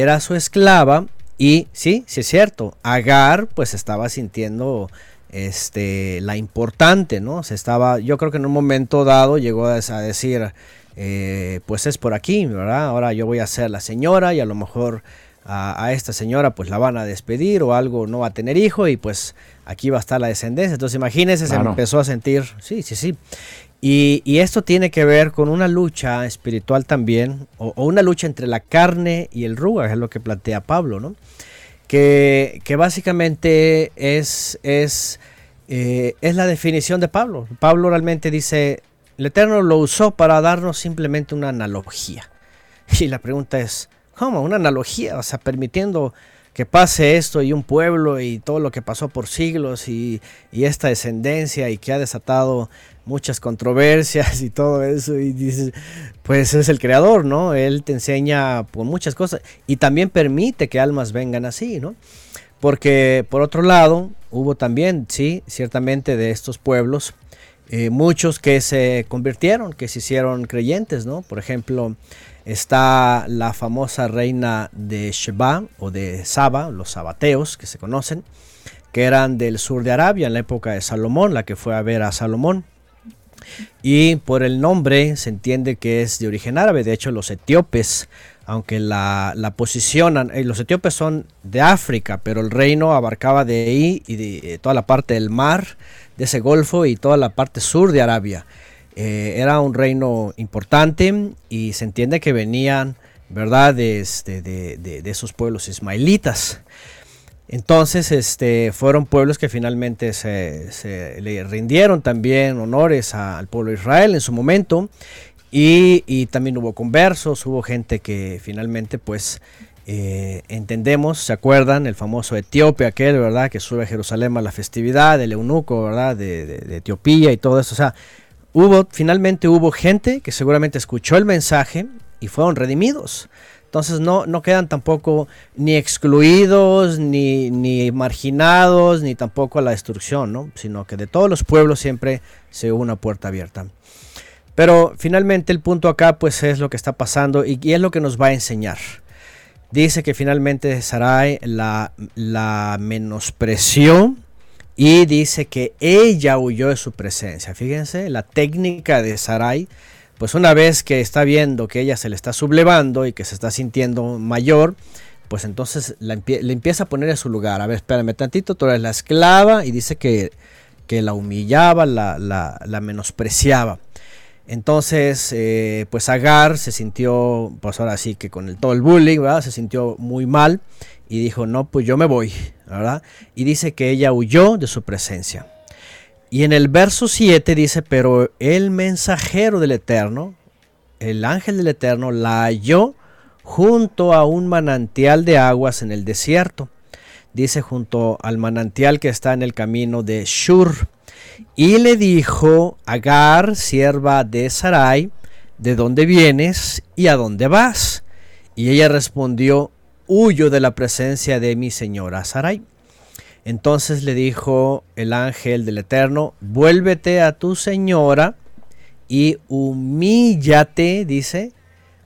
Speaker 7: era su esclava y sí, sí es cierto, Agar pues estaba sintiendo este, la importante, ¿no? Se estaba, yo creo que en un momento dado llegó a, decir, eh, pues es por aquí, ¿verdad? Ahora yo voy a ser la señora y a lo mejor a, esta señora pues la van a despedir o algo, no va a tener hijo y pues aquí va a estar la descendencia. Entonces imagínense, se empezó a sentir, sí, sí, sí. Y, esto tiene que ver con una lucha espiritual también, o, una lucha entre la carne y el ruga, es lo que plantea Pablo, ¿no? que, básicamente es, es, eh, es la definición de Pablo. Pablo realmente dice, el Eterno lo usó para darnos simplemente una analogía. Y la pregunta es, ¿cómo? Una analogía, o sea, permitiendo que pase esto y un pueblo y todo lo que pasó por siglos y, esta descendencia y que ha desatado muchas controversias y todo eso y dices, pues es el creador, ¿no? Él te enseña por muchas cosas y también permite que almas vengan así, ¿no? Porque por otro lado, hubo también, sí, ciertamente de estos pueblos, eh, muchos que se convirtieron, que se hicieron creyentes, ¿no? Por ejemplo, Está la famosa reina de Sheba o de Saba, los sabateos que se conocen, que eran del sur de Arabia en la época de Salomón, la que fue a ver a Salomón. Y por el nombre se entiende que es de origen árabe, de hecho los etíopes, aunque la, la posicionan, eh, los etíopes son de África, pero el reino abarcaba de ahí y de, toda la parte del mar, de ese golfo y toda la parte sur de Arabia. Eh, era un reino importante y se entiende que venían, ¿verdad?, de, este, de, esos pueblos ismaelitas. Entonces, este, fueron pueblos que finalmente se, le rindieron también honores al pueblo de Israel en su momento. Y, también hubo conversos, hubo gente que finalmente, pues, eh, entendemos, ¿se acuerdan? El famoso etíope aquel, ¿verdad? Que sube a Jerusalén a la festividad, del eunuco, ¿verdad? De Etiopía y todo eso. O sea, hubo, finalmente hubo gente que seguramente escuchó el mensaje y fueron redimidos. Entonces no, no quedan tampoco ni excluidos, ni, ni marginados, ni tampoco a la destrucción, ¿no? Sino que de todos los pueblos siempre se hubo una puerta abierta. Pero finalmente el punto acá pues es lo que está pasando y, es lo que nos va a enseñar. Dice que finalmente Sarai la, la menospreció y dice que ella huyó de su presencia. Fíjense, la técnica de Sarai, pues una vez que está viendo que ella se le está sublevando y que se está sintiendo mayor, pues entonces le empieza a poner en su lugar. A ver, espérame tantito, tú eres la esclava y dice que, que la humillaba, la, la, menospreciaba. Entonces, eh, pues Agar se sintió, pues ahora sí que con el, todo el bullying, ¿verdad? Se sintió muy mal y dijo, no, pues yo me voy, ¿verdad? Y dice que ella huyó de su presencia. Y en el verso 7 dice, pero el mensajero del Eterno, el ángel del Eterno, la halló junto a un manantial de aguas en el desierto. Dice junto al manantial que está en el camino de Shur. Y le dijo, Agar, sierva de Sarai, ¿de dónde vienes y a dónde vas? Y ella respondió, huyo de la presencia de mi señora Sarai. Entonces le dijo el ángel del Eterno, vuélvete a tu señora y humíllate, dice,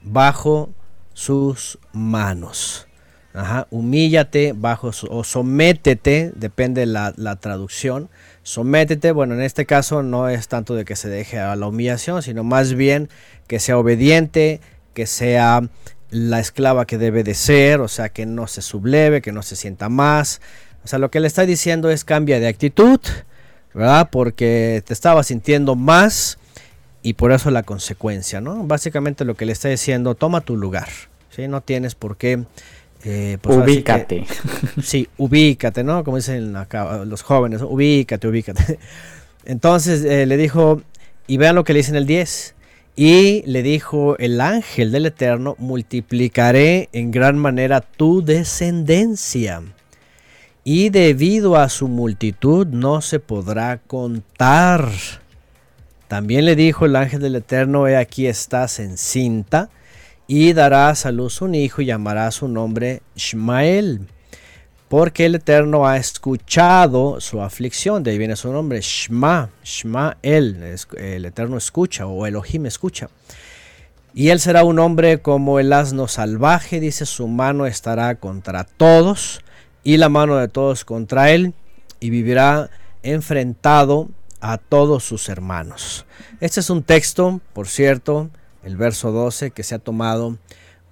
Speaker 7: bajo sus manos. Ajá, humíllate bajo o sométete, depende la, la traducción. Sométete, bueno, en este caso no es tanto de que se deje a la humillación, sino más bien que sea obediente, que sea la esclava que debe de ser, o sea, que no se subleve, que no se sienta más. O sea, lo que le está diciendo es cambia de actitud, ¿verdad? Porque te estaba sintiendo más y por eso la consecuencia, ¿no? Básicamente lo que le está diciendo, toma tu lugar, ¿sí? No tienes por qué...
Speaker 4: Eh, pues ubícate.
Speaker 7: sí, ubícate, ¿no? Como dicen acá los jóvenes, ubícate, ubícate. Entonces eh, le dijo, y vean lo que le dice en el 10. Y le dijo el ángel del Eterno, multiplicaré en gran manera tu descendencia. Y debido a su multitud no se podrá contar. También le dijo el ángel del Eterno, he aquí estás encinta y darás a luz un hijo y llamará su nombre Shmael porque el Eterno ha escuchado su aflicción, de ahí viene su nombre, Shma, Shma el, el Eterno escucha o Elohim escucha. Y él será un hombre como el asno salvaje, dice, su mano estará contra todos y la mano de todos contra él, y vivirá enfrentado a todos sus hermanos. Este es un texto, por cierto, el verso 12, que se ha tomado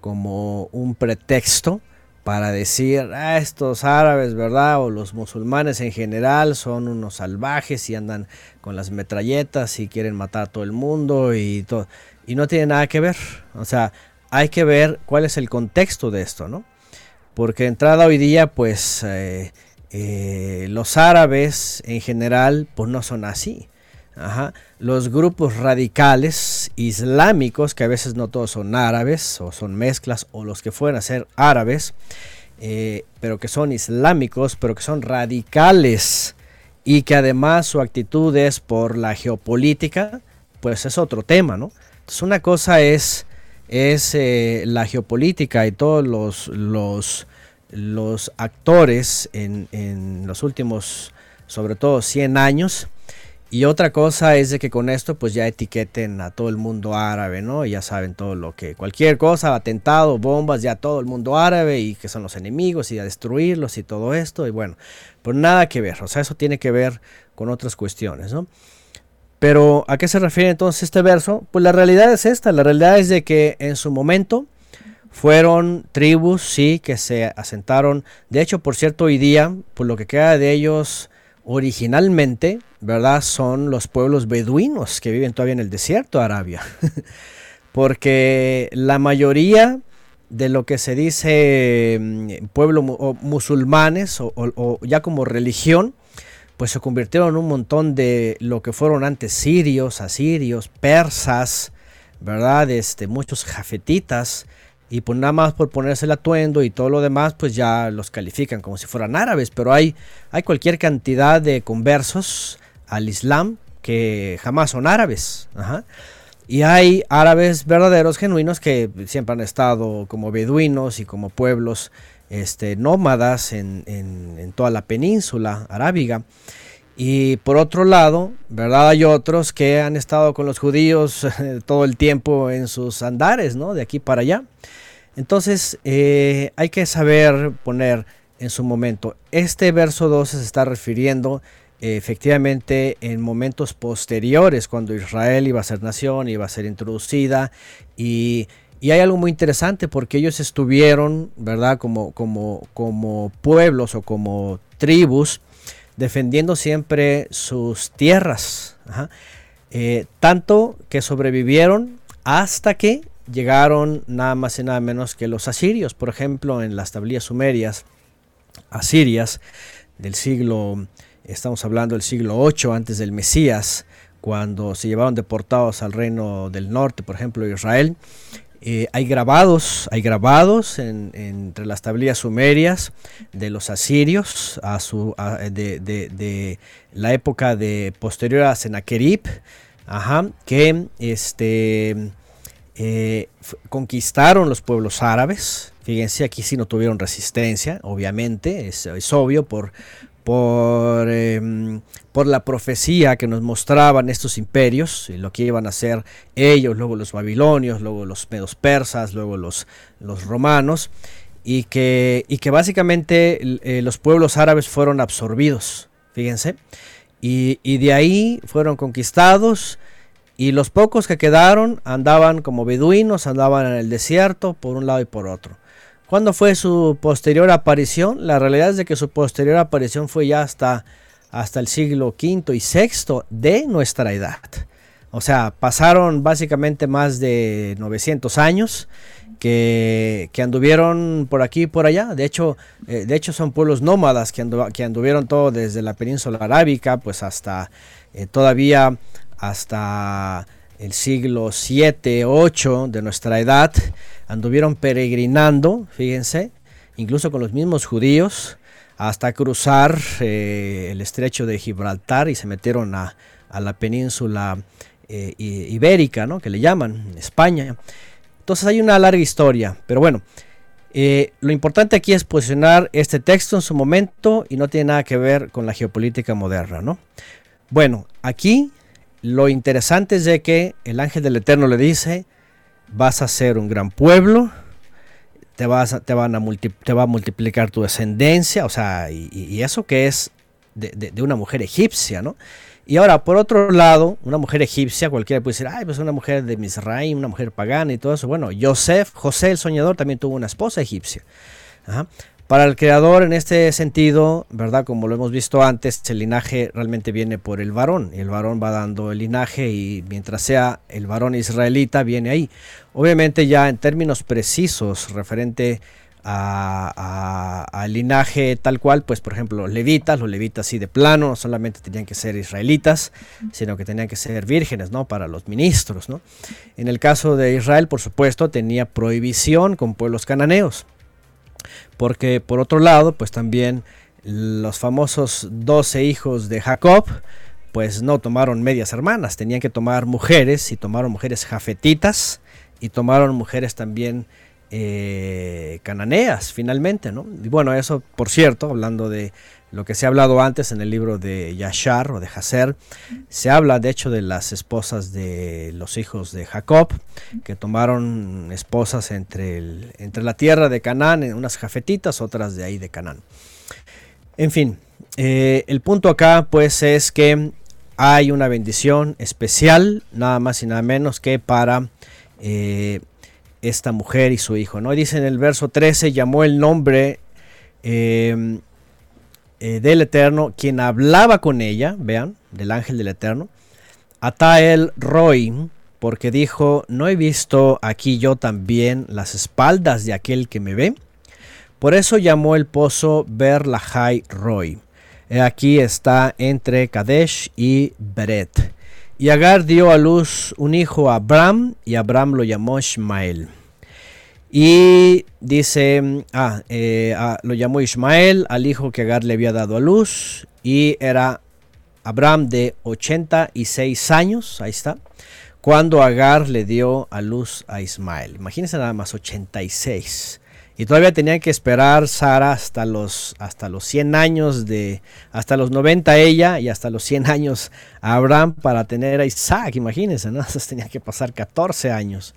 Speaker 7: como un pretexto para decir, ah, estos árabes, ¿verdad? O los musulmanes en general son unos salvajes y andan con las metralletas y quieren matar a todo el mundo y todo. Y no tiene nada que ver. O sea, hay que ver cuál es el contexto de esto, ¿no? Porque entrada hoy día, pues eh, eh, los árabes en general, pues no son así. Los grupos radicales islámicos, que a veces no todos son árabes o son mezclas, o los que fueran a ser árabes, eh, pero que son islámicos, pero que son radicales y que además su actitud es por la geopolítica, pues es otro tema, ¿no? Entonces una cosa es, es eh, la geopolítica y todos los, los, actores en, en los últimos, sobre todo 100 años, Y otra cosa es de que con esto pues ya etiqueten a todo el mundo árabe, ¿no? Y ya saben todo lo que, cualquier cosa, atentado, bombas, ya todo el mundo árabe y que son los enemigos y a destruirlos y todo esto. Y bueno, pues nada que ver, o sea, eso tiene que ver con otras cuestiones, ¿no? Pero ¿a qué se refiere entonces este verso? Pues la realidad es esta, la realidad es de que en su momento fueron tribus, sí, que se asentaron. De hecho, por cierto, hoy día, por lo que queda de ellos originalmente, ¿verdad? Son los pueblos beduinos que viven todavía en el desierto de Arabia. Porque la mayoría de lo que se dice mm, pueblo musulmanes o, ya como religión, pues se convirtieron en un montón de lo que fueron antes sirios, asirios, persas, ¿verdad? Este, muchos jafetitas, y pues nada más por ponerse el atuendo y todo lo demás, pues ya los califican como si fueran árabes, pero hay, hay cualquier cantidad de conversos al Islam que jamás son árabes. Y hay árabes verdaderos, genuinos, que siempre han estado como beduinos y como pueblos este, nómadas en, en, toda la península arábiga. Y por otro lado, ¿verdad? Hay otros que han estado con los judíos todo el tiempo en sus andares, ¿no? De aquí para allá. Entonces, eh, hay que saber poner en su momento. Este verso 12 se está refiriendo efectivamente en momentos posteriores, cuando Israel iba a ser nación, iba a ser introducida. Y, y hay algo muy interesante porque ellos estuvieron, ¿verdad? Como, como, como pueblos o como tribus defendiendo siempre sus tierras. Eh, tanto que sobrevivieron hasta que llegaron nada más y nada menos que los asirios. Por ejemplo, en las tablillas sumerias, asirias del siglo, estamos hablando del siglo 8 antes del Mesías, cuando se llevaron deportados al reino del norte, por ejemplo, Israel. Eh, hay grabados, hay grabados entre las tablillas sumerias de los asirios de, la época de posterior a Sennacherib, que este, eh, conquistaron los pueblos árabes. Fíjense, aquí sí no tuvieron resistencia, obviamente, es obvio por, por, em, por la profecía que nos mostraban estos imperios, y lo que iban a hacer ellos, luego los babilonios, luego los medos persas, luego los, los romanos, y que, y que básicamente eh, los pueblos árabes fueron absorbidos, fíjense, y, y de ahí fueron conquistados, y los pocos que quedaron andaban como beduinos, andaban en el desierto por un lado y por otro. ¿Cuándo fue su posterior aparición? La realidad es de que su posterior aparición fue ya hasta, hasta el siglo V y VI de nuestra edad. O sea, pasaron básicamente más de 900 años que, anduvieron por aquí y por allá. De hecho, eh, de hecho son pueblos nómadas que, que, anduvieron todo desde la península arábica, pues hasta eh, todavía hasta el siglo 7, 8 de nuestra edad anduvieron peregrinando, fíjense, incluso con los mismos judíos, hasta cruzar eh, el estrecho de Gibraltar y se metieron a, la península eh, ibérica, ¿no? que le llaman España. Entonces hay una larga historia, pero bueno, eh, lo importante aquí es posicionar este texto en su momento y no tiene nada que ver con la geopolítica moderna. ¿no? Bueno, aquí lo interesante es de que el ángel del Eterno le dice, vas a ser un gran pueblo, te, vas te, van a te va a multiplicar tu descendencia, o sea, y, eso que es de, una mujer egipcia, ¿no? Y ahora, por otro lado, una mujer egipcia, cualquiera puede decir, ay, pues una mujer de Misraim, una mujer pagana y todo eso. Bueno, Joseph, José el soñador, también tuvo una esposa egipcia. Ajá. Para el creador, en este sentido, ¿verdad? Como lo hemos visto antes, el linaje realmente viene por el varón. Y el varón va dando el linaje y mientras sea el varón israelita, viene ahí. Obviamente ya en términos precisos referente al linaje tal cual, pues por ejemplo levitas, los levitas sí de plano, no solamente tenían que ser israelitas, sino que tenían que ser vírgenes, ¿no? Para los ministros, ¿no? En el caso de Israel, por supuesto, tenía prohibición con pueblos cananeos porque por otro lado, pues también los famosos 12 hijos de Jacob, pues no tomaron medias hermanas, tenían que tomar mujeres y tomaron mujeres jafetitas y tomaron mujeres también eh, cananeas finalmente, ¿no? Y bueno, eso por cierto, hablando de lo que se ha hablado antes en el libro de Yashar o de Hazer, se habla de hecho de las esposas de los hijos de Jacob, que tomaron esposas entre, entre la tierra de Canaán, unas jafetitas, otras de ahí de Canaán. En fin, eh, el punto acá pues es que hay una bendición especial, nada más y nada menos que para eh, esta mujer y su hijo. ¿no? Dice en el verso 13, llamó el nombre eh, del Eterno, quien hablaba con ella, vean, del ángel del Eterno, Atael Roy, porque dijo, no he visto aquí yo también las espaldas de aquel que me ve. Por eso llamó el pozo Berlahai Roy. Aquí está entre Kadesh y Beret. Y Agar dio a luz un hijo a Abraham y Abraham lo llamó Ismael. Y dice, ah, eh, lo llamó Ismael al hijo que Agar le había dado a luz y era Abraham de 86 años, ahí está, cuando Agar le dio a luz a Ismael. Imagínense nada más 86. Y todavía tenían que esperar Sara hasta los, hasta los 100 años de, hasta los 90 ella y hasta los 100 años Abraham para tener a Isaac, imagínense, ¿no? Entonces tenía que pasar 14 años.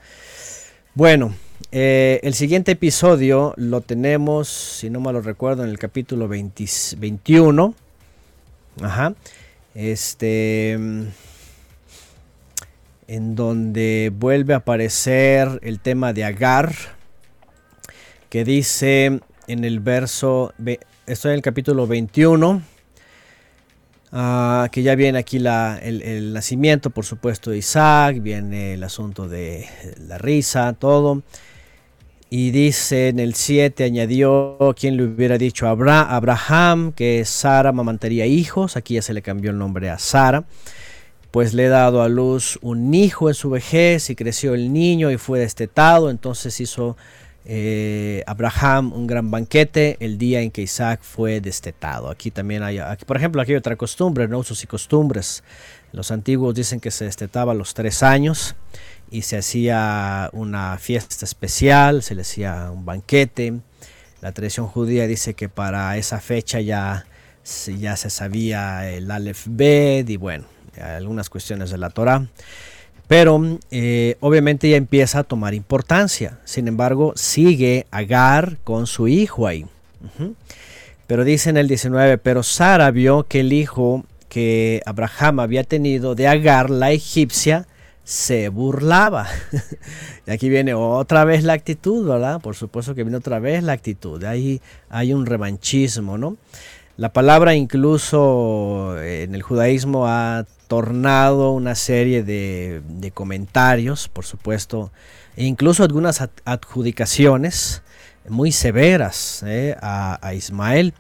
Speaker 7: Bueno, eh, el siguiente episodio lo tenemos, si no me lo recuerdo, en el capítulo 21. Ajá. Este. En donde vuelve a aparecer el tema de Agar que dice en el verso, estoy en el capítulo 21, ah, que ya viene aquí el, nacimiento, por supuesto, de Isaac, viene el asunto de la risa, todo. Y dice en el 7, añadió quien le hubiera dicho a Abraham que Sara mamantaría hijos, aquí ya se le cambió el nombre a Sara, pues le he dado a luz un hijo en su vejez y creció el niño y fue destetado, entonces hizo eh, Abraham un gran banquete el día en que Isaac fue destetado. Aquí también hay, aquí, por ejemplo, aquí hay otra costumbre, ¿no? usos y costumbres. Los antiguos dicen que se destetaba a los tres años y se hacía una fiesta especial, se le hacía un banquete. La tradición judía dice que para esa fecha ya, ya se sabía el Aleph Bet y bueno, algunas cuestiones de la Torah. Pero eh, obviamente ya empieza a tomar importancia. Sin embargo, sigue Agar con su hijo ahí. Pero dice en el 19, pero Sara vio que el hijo que Abraham había tenido de Agar, la egipcia, se burlaba. y aquí viene otra vez la actitud, ¿verdad? Por supuesto que viene otra vez la actitud. Ahí hay un revanchismo, ¿no? La palabra incluso en el judaísmo ha tornado una serie de, comentarios, por supuesto, e incluso algunas adjudicaciones muy severas eh, a, Ismael.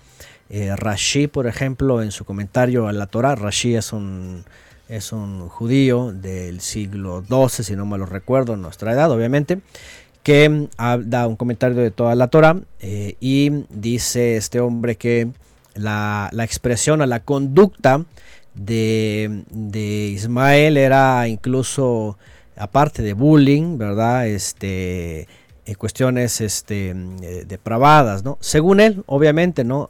Speaker 7: Eh, Rashi, por ejemplo, en su comentario a la Torah, Rashi es un, es un judío del siglo XII, si no me lo recuerdo, nuestra edad, obviamente, que da un comentario de toda la Torah eh, y dice este hombre que la, la expresión a la conducta de, Ismael era incluso, aparte de bullying, ¿verdad? Este, en cuestiones este, eh, depravadas, ¿no? Según él, obviamente, ¿no?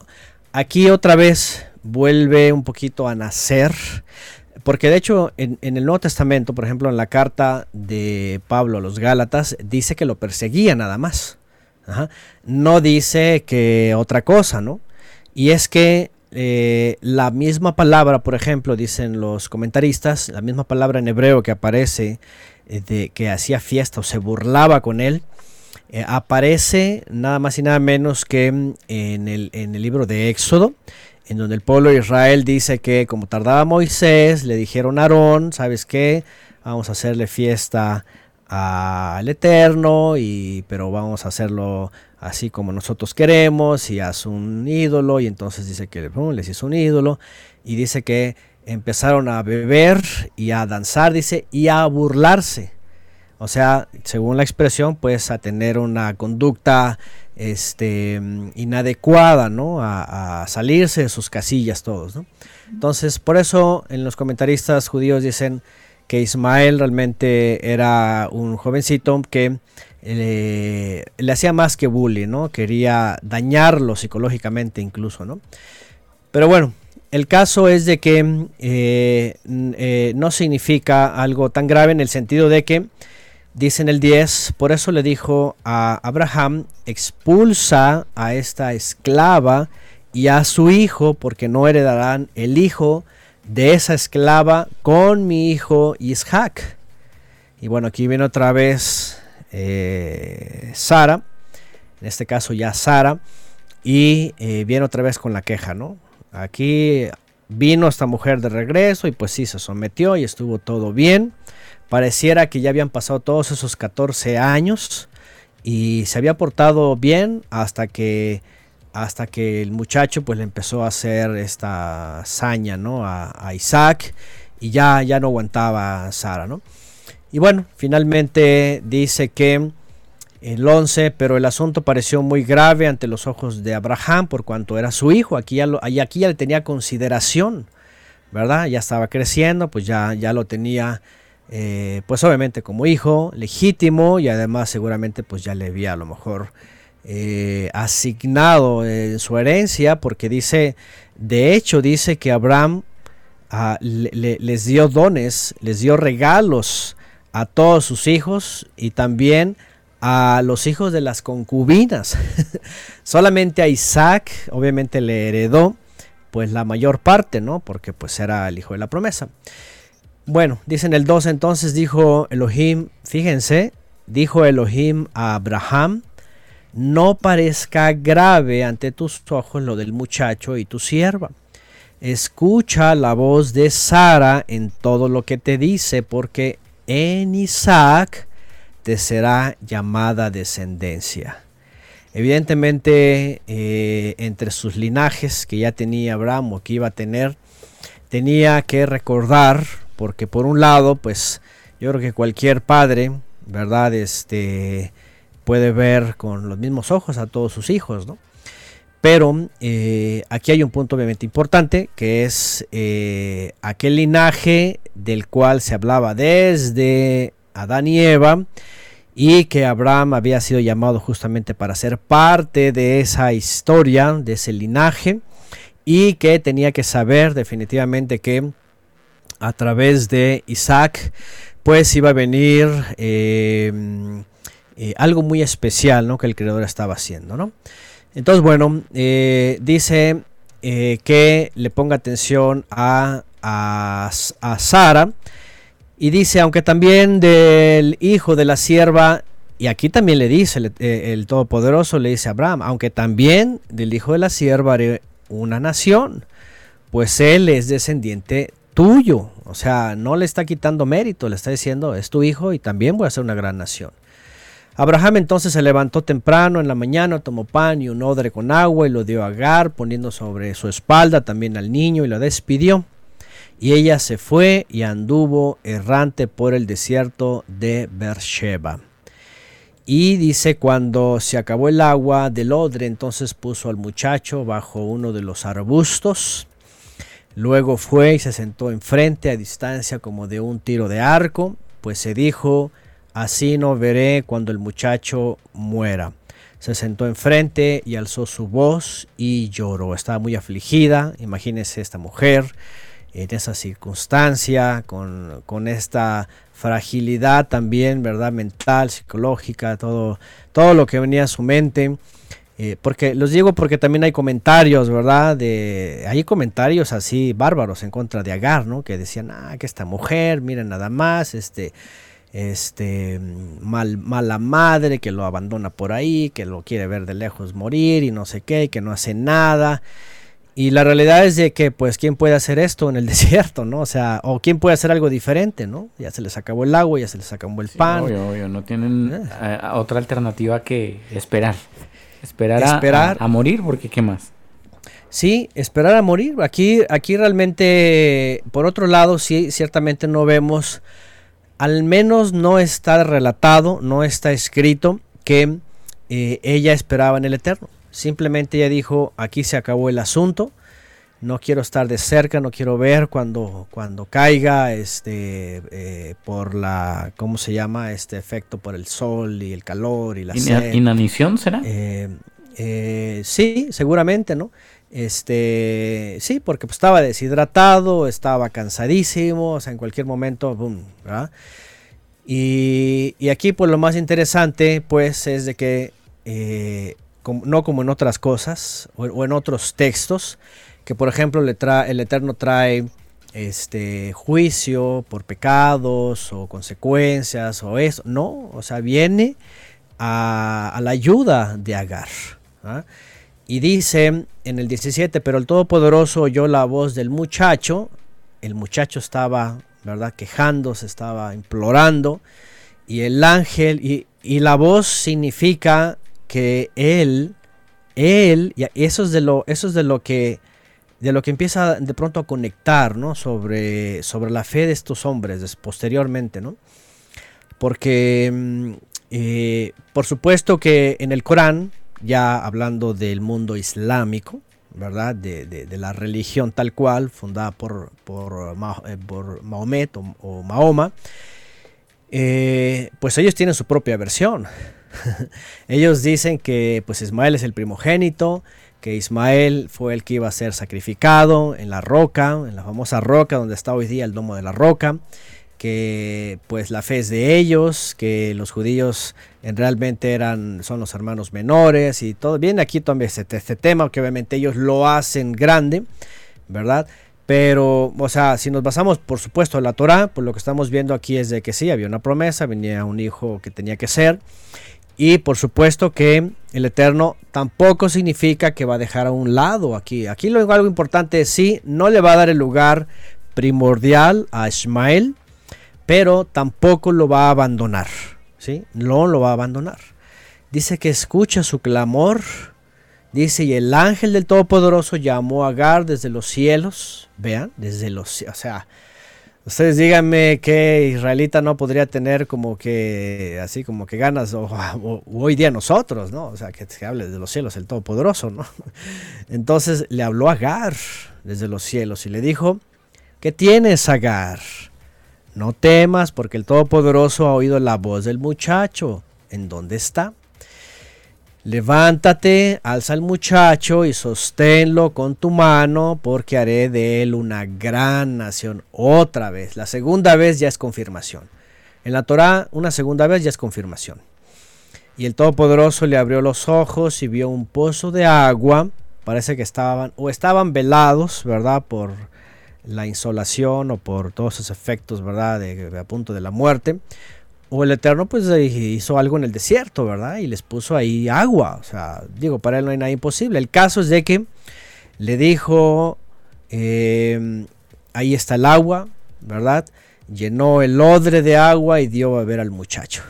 Speaker 7: Aquí otra vez vuelve un poquito a nacer, porque de hecho en, el Nuevo Testamento, por ejemplo, en la carta de Pablo a los Gálatas, dice que lo perseguía nada más. No dice que otra cosa, ¿no? Y es que eh, la misma palabra, por ejemplo, dicen los comentaristas, la misma palabra en hebreo que aparece eh, de que hacía fiesta o se burlaba con él, eh, aparece nada más y nada menos que en el, en el libro de Éxodo, en donde el pueblo de Israel dice que como tardaba Moisés, le dijeron a Aarón, ¿sabes qué? Vamos a hacerle fiesta al Eterno, y, pero vamos a hacerlo así como nosotros queremos y haz un ídolo y entonces dice que les hizo un ídolo y dice que empezaron a beber y a danzar, dice, y a burlarse. O sea, según la expresión, pues a tener una conducta este, inadecuada, ¿no? A, a salirse de sus casillas todos, ¿no? Entonces, por eso en los comentaristas judíos dicen que Ismael realmente era un jovencito que eh, le hacía más que bullying, ¿no? Quería dañarlo psicológicamente incluso, ¿no? Pero bueno, el caso es de que eh, eh, no significa algo tan grave en el sentido de que, dice en el 10, por eso le dijo a Abraham, expulsa a esta esclava y a su hijo, porque no heredarán el hijo de esa esclava con mi hijo Isaac. Y bueno, aquí viene otra vez eh, Sara, en este caso ya Sara, y viene otra vez con la queja, ¿no? Aquí vino esta mujer de regreso y pues sí, se sometió y estuvo todo bien. Pareciera que ya habían pasado todos esos 14 años y se había portado bien hasta que hasta que el muchacho pues le empezó a hacer esta saña ¿no? a, Isaac y ya, ya no aguantaba Sara ¿no? y bueno finalmente dice que el 11, pero el asunto pareció muy grave ante los ojos de Abraham por cuanto era su hijo, aquí ya, aquí ya le tenía consideración, ¿verdad? Ya estaba creciendo, pues ya, ya lo tenía, eh, pues obviamente como hijo legítimo y además seguramente pues ya le había a lo mejor eh, asignado en su herencia porque dice, de hecho dice que Abraham ah, les dio dones, les dio regalos a todos sus hijos y también a los hijos de las concubinas. Solamente a Isaac, obviamente le heredó pues la mayor parte, ¿no? Porque pues era el hijo de la promesa. Bueno, dice en el 2 entonces dijo Elohim, fíjense, dijo Elohim a Abraham, no parezca grave ante tus ojos lo del muchacho y tu sierva. Escucha la voz de Sara en todo lo que te dice, porque en Isaac te será llamada descendencia. Evidentemente, eh, entre sus linajes que ya tenía Abraham o que iba a tener, tenía que recordar, porque por un lado, pues yo creo que cualquier padre, ¿verdad? Este puede ver con los mismos ojos a todos sus hijos, ¿no? Pero eh, aquí hay un punto obviamente importante, que es eh, aquel linaje del cual se hablaba desde Adán y Eva y que Abraham había sido llamado justamente para ser parte de esa historia, de ese linaje y que tenía que saber definitivamente que a través de Isaac pues iba a venir eh, eh, algo muy especial ¿no? que el creador estaba haciendo. ¿no? Entonces bueno, eh, dice que le ponga atención a, a, a Sara y dice, aunque también del hijo de la sierva, y aquí también le dice el, eh, Todopoderoso, le dice a Abraham, aunque también del hijo de la sierva haré una nación, pues él es descendiente tuyo. O sea, no le está quitando mérito, le está diciendo, es tu hijo y también voy a ser una gran nación. Abraham entonces se levantó temprano en la mañana, tomó pan y un odre con agua y lo dio a Agar, poniendo sobre su espalda también al niño y lo despidió. Y ella se fue y anduvo errante por el desierto de Beersheba. Y dice, cuando se acabó el agua del odre, entonces puso al muchacho bajo uno de los arbustos. Luego fue y se sentó enfrente a distancia como de un tiro de arco, pues se dijo, así no veré cuando el muchacho muera. Se sentó enfrente y alzó su voz y lloró. Estaba muy afligida, imagínese esta mujer en esa circunstancia, con, con, esta fragilidad también, ¿verdad? Mental, psicológica, todo, todo lo que venía a su mente. Eh, porque los digo porque también hay comentarios, ¿verdad? De, hay comentarios así bárbaros en contra de Agar, ¿no? Que decían, ah, que esta mujer, miren nada más, este, este, mal, mala madre, que lo abandona por ahí, que lo quiere ver de lejos morir y no sé qué, que no hace nada. Y la realidad es de que, pues, ¿quién puede hacer esto en el desierto, no? O sea, o quién puede hacer algo diferente, ¿no? Ya se les acabó el agua, ya se les acabó el pan.
Speaker 4: Obvio, obvio, no tienen eh. Eh, otra alternativa que esperar. Esperar, esperar. A, morir, porque ¿qué más?
Speaker 7: Sí, esperar a morir. Aquí, aquí realmente, por otro lado, sí, ciertamente no vemos, al menos no está relatado, no está escrito que eh, ella esperaba en el Eterno. Simplemente ella dijo, aquí se acabó el asunto. No quiero estar de cerca, no quiero ver cuando, cuando caiga, este, eh, por la, ¿cómo se llama? Este efecto por el sol y el calor y la sed.
Speaker 4: ¿Inanición será?
Speaker 7: Eh, eh, sí, seguramente, ¿no? Este, sí, porque pues, estaba deshidratado, estaba cansadísimo, o sea, en cualquier momento, boom, ¿verdad? Y, y aquí, pues lo más interesante, pues, es de que, como- no como en otras cosas o, o en otros textos, que por ejemplo le tra- el Eterno trae este juicio por pecados o consecuencias o eso, no, o sea, viene a, a la ayuda de Agar. ¿ah? Y dice en el 17, pero el Todopoderoso oyó la voz del muchacho, el muchacho estaba, ¿verdad?, quejándose, estaba implorando, y el ángel, y, y la voz significa que él, él, y eso es de lo, eso es de lo que de lo que empieza de pronto a conectar, ¿no? Sobre, sobre la fe de estos hombres posteriormente, ¿no? Porque, mm, eh, por supuesto que en el Corán, ya hablando del mundo islámico, ¿verdad? De, de- la religión tal cual, fundada por, por, eh, por Mahomet o, o Mahoma, eh, pues ellos tienen su propia versión. ellos dicen que pues Ismael es el primogénito, que Ismael fue el que iba a ser sacrificado en la roca, en la famosa roca donde está hoy día el domo de la roca, que pues la fe es de ellos, que los judíos en realmente eran, son los hermanos menores y todo. Viene aquí también este, este tema, que obviamente ellos lo hacen grande, ¿verdad? Pero, o sea, si nos basamos, por supuesto, en la Torah, pues lo que estamos viendo aquí es de que sí, había una promesa, venía un hijo que tenía que ser. Y por supuesto que el Eterno tampoco significa que va a dejar a un lado aquí. Aquí lo algo importante es sí, no le va a dar el lugar primordial a Ismael, pero tampoco lo va a abandonar. ¿sí? No lo va a abandonar. Dice que escucha su clamor. Dice, y el ángel del Todopoderoso llamó a Agar desde los cielos. Vean, desde los cielos. O sea, ustedes díganme que israelita no podría tener como que, así como que ganas, o, o- hoy día nosotros, ¿no? O sea, que se hable de los cielos el Todopoderoso, ¿no? Entonces le habló Agar desde los cielos y le dijo, ¿qué tienes, Agar? No temas, porque el Todopoderoso ha oído la voz del muchacho. ¿En dónde está? Levántate, alza al muchacho y sosténlo con tu mano, porque haré de él una gran nación. Otra vez, la segunda vez ya es confirmación. En la Torá, una segunda vez ya es confirmación. Y el Todopoderoso le abrió los ojos y vio un pozo de agua. Parece que estaban, o estaban velados, ¿verdad? Por la insolación o por todos esos efectos, ¿verdad? A punto de la muerte. O el Eterno pues eh, hizo algo en el desierto, ¿verdad? Y les puso ahí agua. O sea, digo, para él no hay nada imposible. El caso es de que le dijo, eh, ahí está el agua, ¿verdad? Llenó el odre de agua y dio a beber al muchacho.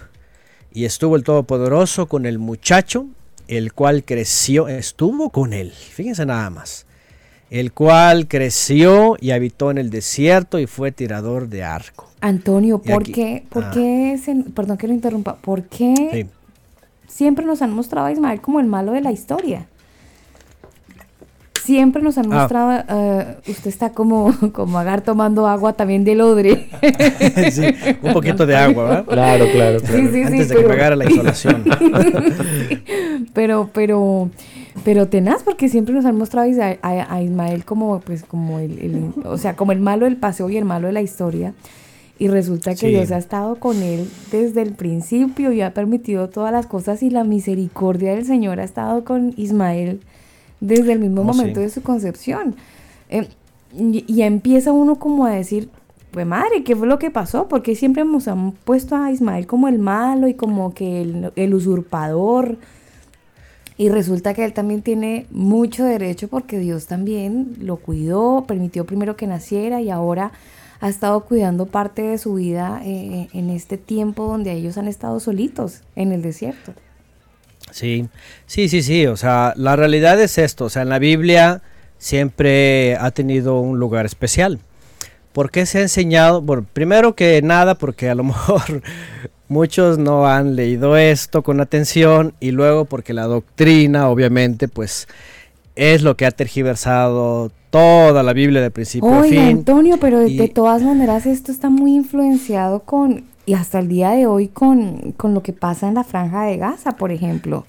Speaker 7: Y estuvo el Todopoderoso con el muchacho, el cual creció, estuvo con él. Fíjense nada más. El cual creció y habitó en el desierto y fue tirador de arco.
Speaker 1: Antonio, ¿por
Speaker 7: aquí-
Speaker 1: qué, por
Speaker 7: ah.
Speaker 1: qué se- perdón que lo interrumpa, por qué
Speaker 7: Sí.
Speaker 1: siempre nos han mostrado a Ismael como el malo de la historia? Siempre nos han
Speaker 7: Ah.
Speaker 1: mostrado, eh, usted está como, como Agar tomando agua también del odre.
Speaker 7: Sí, un poquito de agua, ¿verdad?
Speaker 4: Claro, claro, claro.
Speaker 1: Sí, sí,
Speaker 7: Antes
Speaker 1: sí,
Speaker 7: de que
Speaker 1: pero-
Speaker 7: pegara la insolación.
Speaker 1: pero, pero, pero tenaz, porque siempre nos han mostrado a Isa- a, a Ismael como, pues, como el, el- o sea, como el malo del paseo y el malo de la historia. Y resulta que
Speaker 7: Sí.
Speaker 1: Dios ha estado con él desde el principio y ha permitido todas las cosas y la misericordia del Señor ha estado con Ismael desde el mismo
Speaker 7: Oh,
Speaker 1: momento
Speaker 7: sí.
Speaker 1: de su concepción. Eh, y, y empieza uno como a decir, pues madre, ¿qué fue lo que pasó? Porque siempre nos han puesto a Ismael como el malo y como que el, el usurpador. Y resulta que él también tiene mucho derecho porque Dios también lo cuidó, permitió primero que naciera y ahora ha estado cuidando parte de su vida eh, en este tiempo donde ellos han estado solitos en el desierto.
Speaker 7: Sí, sí, sí, sí. O sea, la realidad es esto. O sea, en la Biblia siempre ha tenido un lugar especial. ¿Por qué se ha enseñado? Bueno, primero que nada, porque a lo mejor muchos no han leído esto con atención y luego porque la doctrina, obviamente, pues es lo que ha tergiversado toda la Biblia de principio a fin.
Speaker 1: Antonio, pero de,
Speaker 7: Y-
Speaker 1: de todas maneras esto está muy influenciado con, y hasta el día de hoy, con, con lo que pasa en la franja de Gaza, por ejemplo.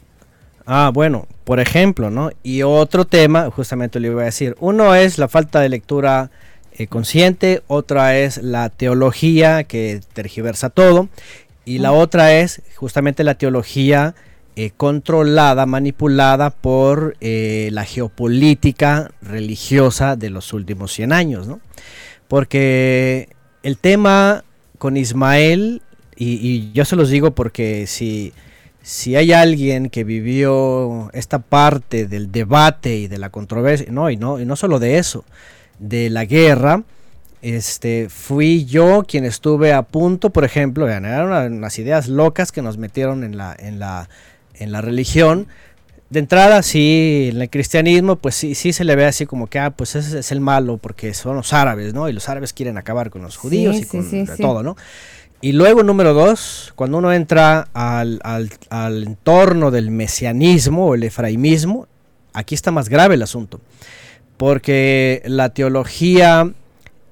Speaker 7: Ah, bueno, por ejemplo, ¿no? Y otro tema, justamente le iba a decir, uno es la falta de lectura eh, consciente, otra es la teología que tergiversa todo, y la otra es justamente la teología eh, controlada, manipulada por eh, la geopolítica religiosa de los últimos 100 años, ¿no? Porque el tema con Ismael, y, yo se los digo porque si, si hay alguien que vivió esta parte del debate y de la controversia, no, y no, y no solo de eso, de la guerra, este, fui yo quien estuve a punto, por ejemplo, de unas ideas locas que nos metieron en la, en la, en la religión. De entrada, sí, en el cristianismo, pues sí, sí se le ve así como que, ah, pues ese es el malo porque son los árabes, ¿no? Y los árabes quieren acabar con los judíos
Speaker 1: Sí,
Speaker 7: y con
Speaker 1: sí,
Speaker 7: de
Speaker 1: sí.
Speaker 7: todo, ¿no? Y luego, número dos, cuando uno entra al, al- al entorno del mesianismo o el efraimismo, aquí está más grave el asunto. Porque la teología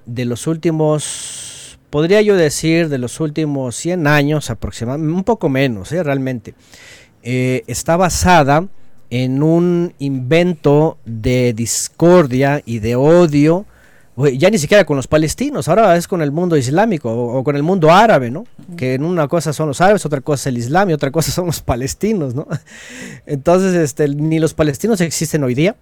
Speaker 7: de los últimos, podría yo decir, de los últimos 100 años aproximadamente, un poco menos, ¿eh? realmente, eh, está basada en un invento de discordia y de odio, ya ni siquiera con los palestinos, ahora es con el mundo islámico o, o con el mundo árabe, ¿no? Que en una cosa son los árabes, otra cosa es el islam y otra cosa son los palestinos, ¿no? Entonces, este, ni los palestinos existen hoy día,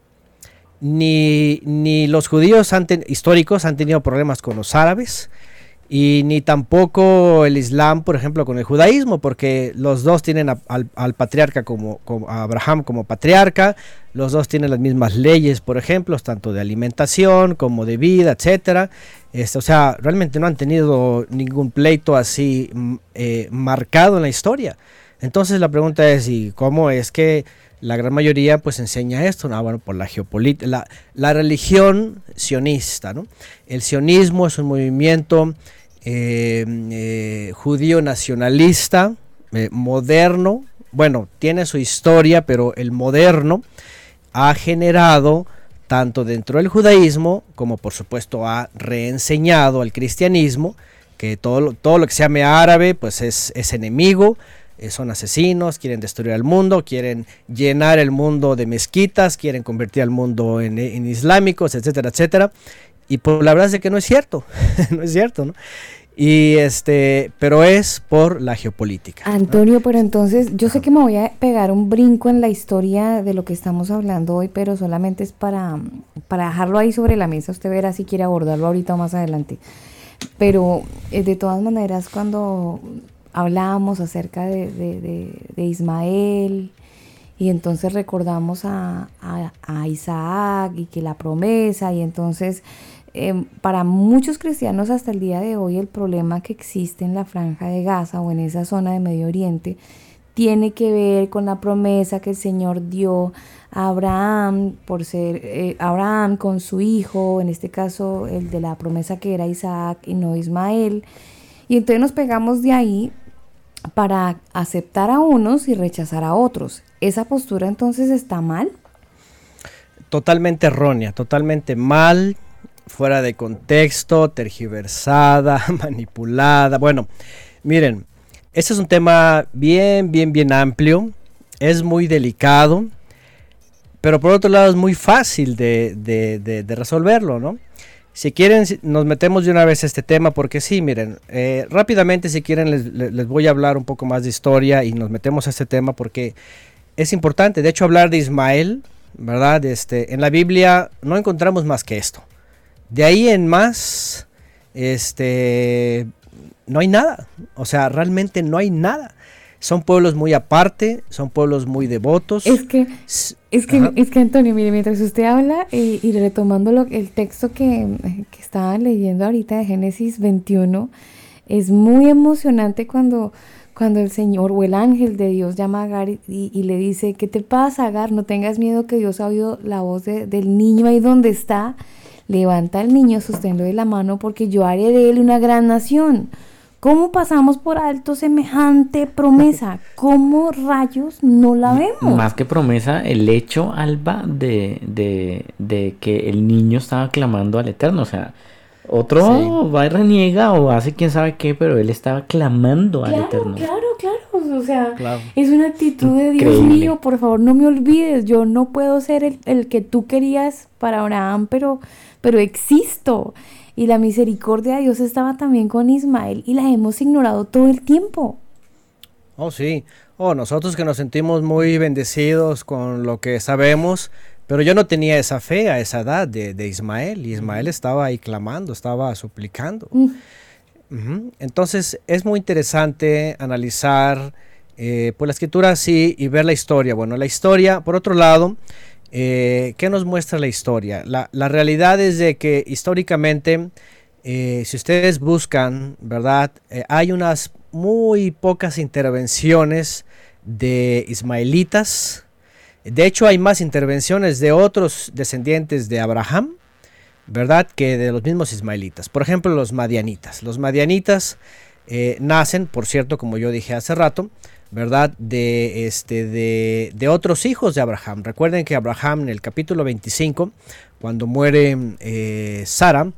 Speaker 7: ni, ni los judíos han ten- históricos han tenido problemas con los árabes, y ni tampoco el Islam, por ejemplo, con el judaísmo, porque los dos tienen al, patriarca como, a Abraham como patriarca, los dos tienen las mismas leyes, por ejemplo, tanto de alimentación como de vida, etcétera. O sea, realmente no han tenido ningún pleito así mm, eh, marcado en la historia. Entonces la pregunta es, ¿y cómo es que la gran mayoría pues enseña esto? No, bueno, por la geopolítica, la religión sionista, ¿no? El sionismo es un movimiento eh, eh, judío nacionalista, eh, moderno, bueno, tiene su historia, pero el moderno ha generado tanto dentro del judaísmo como por supuesto ha reenseñado al cristianismo que todo lo, todo lo que se llame árabe pues es, es enemigo, eh, son asesinos, quieren destruir al mundo, quieren llenar el mundo de mezquitas, quieren convertir al mundo en, en islámicos, etcétera, etcétera. Y pues la verdad es que no es cierto, no es cierto, ¿no? Y este, pero es por la geopolítica. ¿no?
Speaker 1: Antonio, pero entonces yo sé que me voy a pegar un brinco en la historia de lo que estamos hablando hoy, pero solamente es para, para dejarlo ahí sobre la mesa. Usted verá si quiere abordarlo ahorita o más adelante. Pero eh, de todas maneras, cuando hablábamos acerca de, de- de- de Ismael y entonces recordamos a, a- a Isaac y que la promesa y entonces em, para muchos cristianos hasta el día de hoy el problema que existe en la franja de Gaza o en esa zona de Medio Oriente tiene que ver con la promesa que el Señor dio a Abraham por ser eh, Abraham con su hijo, en este caso el de la promesa que era Isaac y no Ismael. Y entonces nos pegamos de ahí para aceptar a unos y rechazar a otros. ¿Esa postura entonces está mal?
Speaker 7: totalmente errónea, totalmente mal, fuera de contexto, tergiversada, manipulada. Bueno, miren, este es un tema bien, bien, bien amplio, es muy delicado, pero por otro lado es muy fácil de, resolverlo, ¿no? Si quieren, nos metemos de una vez a este tema, porque sí, miren, eh, rápidamente si quieren les- les voy a hablar un poco más de historia y nos metemos a este tema porque es importante. De hecho, hablar de Ismael, ¿verdad? Este, en la Biblia no encontramos más que esto. De ahí en más, este, no hay nada. O sea, realmente no hay nada. Son pueblos muy aparte, son pueblos muy devotos.
Speaker 1: Es que, es que,
Speaker 7: Ajá.
Speaker 1: es que Antonio, mire, mientras usted habla y, y retomando lo, el texto que, que estaba leyendo ahorita de Génesis 21, es muy emocionante cuando, cuando el Señor o el ángel de Dios llama a Agar y, y le dice, ¿qué te pasa, Agar? No tengas miedo que Dios ha oído la voz de- del niño ahí donde está. Levanta al niño, sosténlo de la mano porque yo haré de él una gran nación. ¿Cómo pasamos por alto semejante promesa? ¿Cómo rayos no la vemos?
Speaker 4: Más que promesa, el hecho, Alba, de, de, de que el niño estaba clamando al Eterno. O sea, otro va y reniega o hace quién sabe qué, pero él estaba clamando al Eterno.
Speaker 1: Claro, claro, o sea, es una actitud de Dios mío, por favor no me olvides, yo no puedo ser el, el que tú querías para Abraham, pero, pero existo. Y la misericordia de Dios estaba también con Ismael y la hemos ignorado todo el tiempo.
Speaker 7: Oh, sí. Oh, nosotros que nos sentimos muy bendecidos con lo que sabemos, pero yo no tenía esa fe a esa edad de, Ismael. Y Ismael estaba ahí clamando, estaba suplicando. Mm. Entonces es muy interesante analizar eh, pues la escritura así y ver la historia. Bueno, la historia, por otro lado, eh, ¿Qué nos muestra la historia? La, realidad es de que históricamente, eh, si ustedes buscan, ¿verdad? Eh, hay unas muy pocas intervenciones de ismaelitas. De hecho, hay más intervenciones de otros descendientes de Abraham, ¿verdad? Que de los mismos ismaelitas. Por ejemplo, los madianitas. Los madianitas nacen, por cierto, como yo dije hace rato, ¿verdad? De, este, de, otros hijos de Abraham. Recuerden que Abraham en el capítulo 25, cuando muere eh, Sara,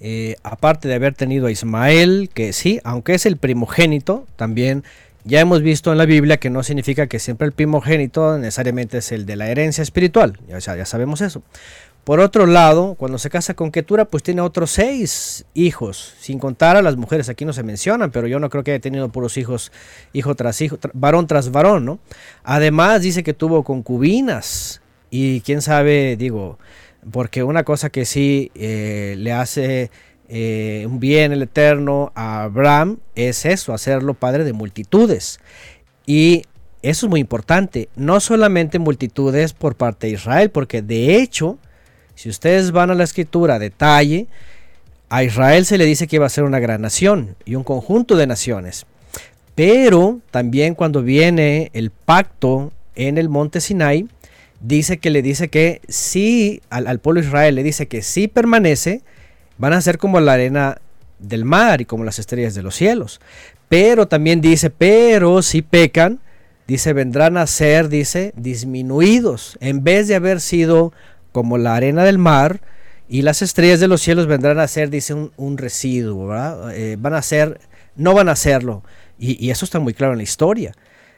Speaker 7: eh, aparte de haber tenido a Ismael, que sí, aunque es el primogénito, también ya hemos visto en la Biblia que no significa que siempre el primogénito necesariamente es el de la herencia espiritual, ya, ya sabemos eso. Por otro lado, cuando se casa con Ketura, pues tiene otros seis hijos, sin contar a las mujeres. Aquí no se mencionan, pero yo no creo que haya tenido puros hijos, hijo tras hijo, varón tras varón, ¿no? Además, dice que tuvo concubinas. Y quién sabe, digo, porque una cosa que sí eh, le hace eh, un bien el Eterno a Abraham es eso, hacerlo padre de multitudes. Y eso es muy importante, no solamente multitudes por parte de Israel, porque de hecho, si ustedes van a la escritura detalle, a Israel se le dice que iba a ser una gran nación y un conjunto de naciones. Pero también cuando viene el pacto en el monte Sinai, dice que le dice que si al, pueblo de Israel le dice que si permanece, van a ser como la arena del mar y como las estrellas de los cielos. Pero también dice, pero si pecan, dice, vendrán a ser, dice, disminuidos. En vez de haber sido como la arena del mar y las estrellas de los cielos vendrán a ser, dice, un, residuo, ¿verdad? Eh, van a ser, no van a serlo. Y, eso está muy claro en la historia.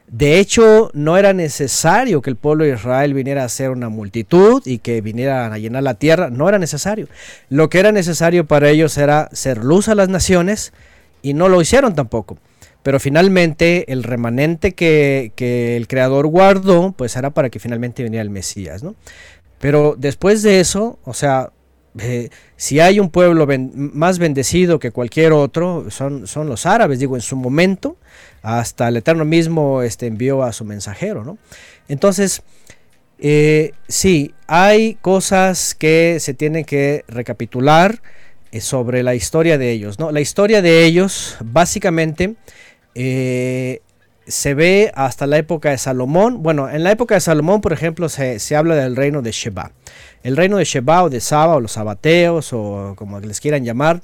Speaker 7: De hecho, no era necesario que el pueblo de Israel viniera a ser una multitud y que vinieran a llenar la tierra. No era necesario. Lo que era necesario para ellos era ser luz a las naciones y no lo hicieron tampoco. Pero finalmente el remanente que, que el Creador guardó, pues era para que finalmente viniera el Mesías. ¿no? Pero después de eso, o sea, eh, si hay un pueblo más bendecido que cualquier otro, son, son los árabes, digo, en su momento, hasta el Eterno mismo este, envió a su mensajero, ¿no? Entonces, eh, sí, hay cosas que se tienen que recapitular eh, sobre la historia de ellos, ¿no? La historia de ellos, básicamente, se ve hasta la época de Salomón. Bueno, en la época de Salomón, por ejemplo, se, habla del reino de Sheba. El reino de Sheba o de Saba o los sabateos o como les quieran llamar,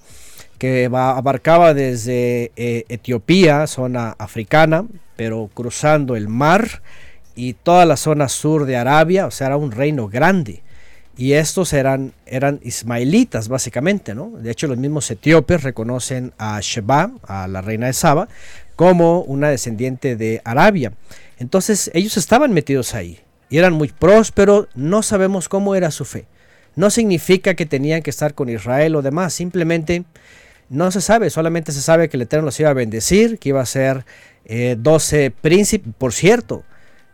Speaker 7: que abarcaba desde eh, Etiopía, zona africana, pero cruzando el mar y toda la zona sur de Arabia, o sea, era un reino grande. Y estos eran, eran ismaelitas, básicamente, ¿no? De hecho, los mismos etíopes reconocen a Sheba, a la reina de Saba, como una descendiente de Arabia. Entonces ellos estaban metidos ahí y eran muy prósperos, no sabemos cómo era su fe. No significa que tenían que estar con Israel o demás, simplemente no se sabe, solamente se sabe que el Eterno los iba a bendecir, que iba a ser eh, 12 príncipes, por cierto,